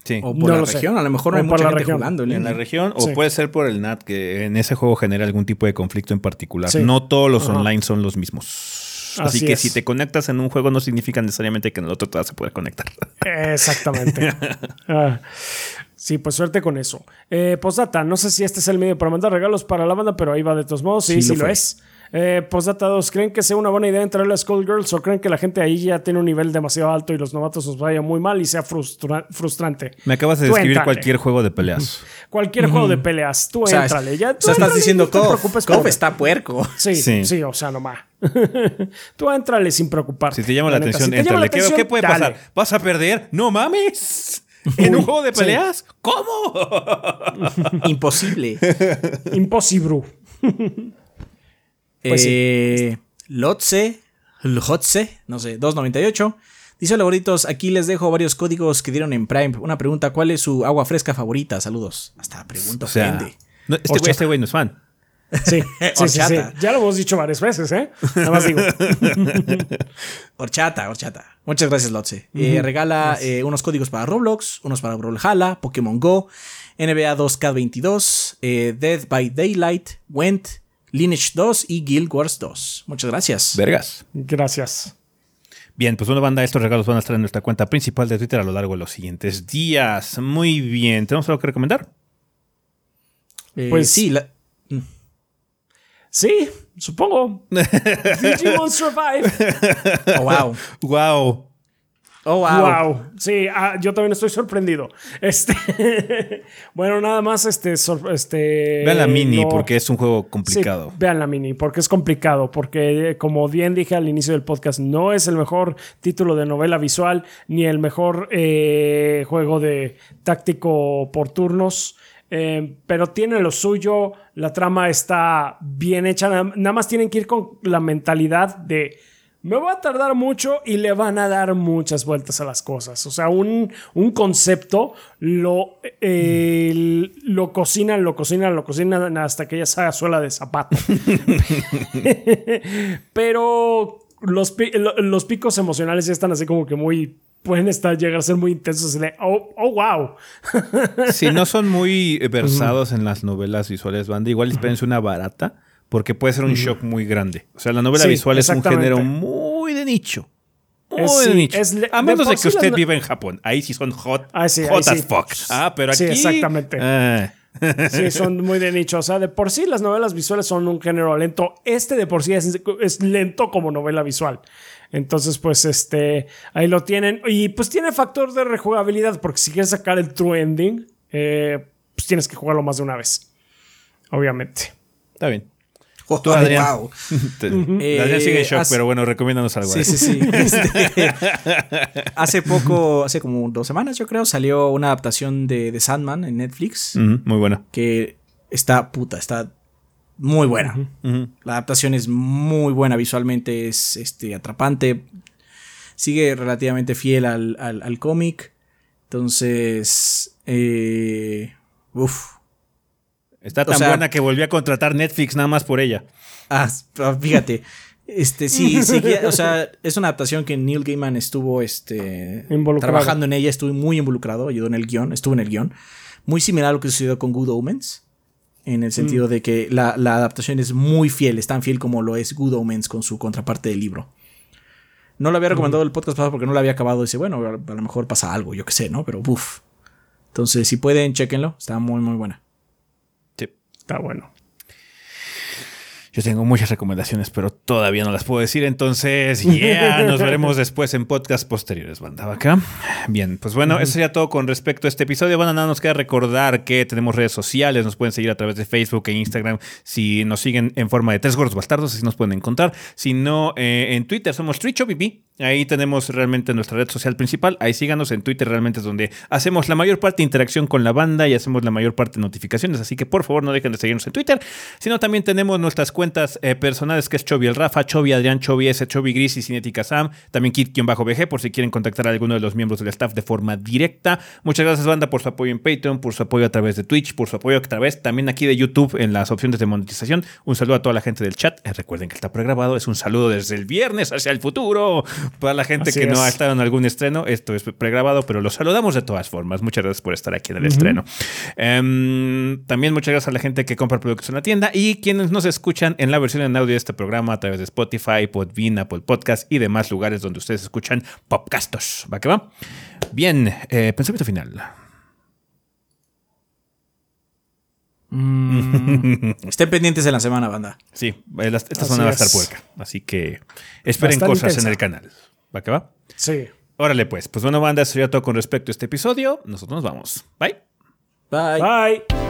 Sí. O por No la lo sé. región, a lo mejor no hay mucha gente región. jugando. en en la región o Sí. puede ser por el NAT que en ese juego genera algún tipo de conflicto en particular. Sí. No todos los Ajá. online son los mismos. Así, Así que es. si te conectas en un juego no significa necesariamente que en el otro te vas a poder conectar. Exactamente. Ah, sí, pues suerte con eso. Eh, postdata, no sé si este es el medio para mandar regalos para la banda, pero ahí va de todos modos. Sí, Sí, sí, lo es. Eh, postdata 2, ¿creen que sea una buena idea entrar a las Girls o creen que la gente ahí ya tiene un nivel demasiado alto y los novatos os vaya muy mal y sea frustra- frustrante? Me acabas de Tú describir cualquier juego de peleas. Cualquier juego de peleas, tú O sea, éntrale. Ya, o tú sea, estás diciendo Kof por- está puerco. Sí, Sí. sí, o sea, nomás. tú éntrale sin preocuparte. Si te llama la, atención, Si la éntrale. ¿Qué, puede dale. pasar? ¿Vas a perder? ¡No mames! ¿En un juego de sí. peleas? ¿Cómo? Imposible. Impossible. Pues sí. eh, Lotse, Lotse, no sé, 298. Dice hola gorditos, aquí les dejo varios códigos que dieron en Prime. Una pregunta, ¿cuál es su agua fresca favorita? Saludos. Hasta la pregunta O sea, no, este güey este güey no es fan. Sí, sí, sí, sí. Ya lo hemos dicho varias veces, ¿eh? Nada más digo. Horchata, horchata. Muchas gracias, Lotse. Eh, regala eh, unos códigos para Roblox, unos para Brawlhalla, Pokémon Go, NBA 2K22, eh, Dead by Daylight, Went, Lineage 2 y Guild Wars 2. Muchas gracias. Vergas. Gracias. Bien, pues una banda, estos regalos van a estar en nuestra cuenta principal de Twitter a lo largo de los siguientes días. Muy bien. ¿Tenemos algo que recomendar? Eh, Pues- sí, la- Sí, supongo. Digimon Survive. Oh, wow. ¡Wow! Oh, wow. Wow. Sí, ah, yo también estoy sorprendido. Este. bueno, nada más este. sor- este Vean la mini no- porque es un juego complicado. Sí, vean la mini, porque es complicado, porque eh, como bien dije al inicio del podcast, no es el mejor título de novela visual, ni el mejor eh, juego de táctico por turnos, eh, pero tiene lo suyo, la trama está bien hecha, na- nada más tienen que ir con la mentalidad de me voy a tardar mucho y le van a dar muchas vueltas a las cosas. O sea, un, un concepto lo, eh, lo cocinan, lo cocinan, lo cocinan hasta que ya se haga suela de zapato. Pero los, los picos emocionales ya están así como que muy pueden estar, llegar a ser muy intensos. De, oh, oh, wow. si no son muy versados en las novelas visuales, banda, igual espérense una barata porque puede ser un shock muy grande. O sea, la novela visual es un género muy de nicho. Muy de nicho. a menos de, que usted viva en Japón. Ahí sí son hot, ah, hot as fuck. Ah, pero aquí. Sí, exactamente. Eh. sí, son muy de nicho. O sea, de por sí las novelas visuales son un género lento. Este de por sí es, es lento como novela visual. Entonces, pues, este, ahí lo tienen. Y pues tiene factor de rejugabilidad, porque si quieres sacar el true ending, eh, pues tienes que jugarlo más de una vez. Obviamente. Está bien. Tú, Adrián. Wow. Adrián sigue en shock, pero bueno, recomiéndanos algo. Sí, sí, sí. Este, hace poco, hace como dos semanas, yo creo, salió una adaptación de, de Sandman en Netflix. muy buena. Que está puta, está muy buena. La adaptación es muy buena visualmente, es este, atrapante. Sigue relativamente fiel al, al, cómic. Entonces, eh, uff, Está tan buena que volví a contratar Netflix nada más por ella. Ah, fíjate. Este, sí, sí, o sea, es una adaptación que Neil Gaiman estuvo este, trabajando en ella, estuvo muy involucrado, ayudó en el guion, estuvo en el guion. Muy similar a lo que sucedió con Good Omens, en el sentido mm. de que la, adaptación es muy fiel, es tan fiel como lo es Good Omens con su contraparte del libro. No lo había recomendado mm. el podcast pasado porque no lo había acabado. Dice, bueno, a lo mejor pasa algo, yo qué sé, ¿no? Pero uff. Entonces, si pueden, chequenlo. Está muy, muy buena. Está bueno. Yo tengo muchas recomendaciones, pero todavía no las puedo decir. Entonces, ya nos veremos después en podcast posteriores, banda acá. Bien, pues bueno, eso sería todo con respecto a este episodio. Bueno, nada, nos queda recordar que tenemos redes sociales. Nos pueden seguir a través de Facebook e Instagram. Si nos siguen en forma de Tres Gordos Bastardos, así nos pueden encontrar. Si no, eh, en Twitter somos TrichoPP. Ahí tenemos realmente nuestra red social principal. Ahí síganos en Twitter, realmente es donde hacemos la mayor parte de interacción con la banda y hacemos la mayor parte de notificaciones. Así que por favor no dejen de seguirnos en Twitter. Sino también tenemos nuestras cuentas eh, personales que es Chovy el Rafa, Chovy Adrián, Chovy S, Chovy Gris y Cinética Sam. También Kit-BG por si quieren contactar a alguno de los miembros del staff de forma directa. Muchas gracias, banda, por su apoyo en Patreon, por su apoyo a través de Twitch, por su apoyo a través también aquí de YouTube en las opciones de monetización. Un saludo a toda la gente del chat. Eh, recuerden que está pregrabado. Es un saludo desde el viernes hacia el futuro. Para la gente que no ha estado en algún estreno, esto es pregrabado, pero los saludamos de todas formas. Muchas gracias por estar aquí en el estreno. Em, también muchas gracias a la gente que compra productos en la tienda y quienes nos escuchan en la versión en audio de este programa a través de Spotify, Podbean, Apple Podcast y demás lugares donde ustedes escuchan popcastos. ¿Va que va? Bien, eh, pensamiento final. Mm. estén pendientes en la semana, banda. Sí, eh, esta semana va a estar puerca. Así que esperen cosas en el canal. ¿Va que va? Sí. Órale, pues. Pues bueno, banda, eso sería todo con respecto a este episodio. Nosotros nos vamos. Bye. Bye. Bye.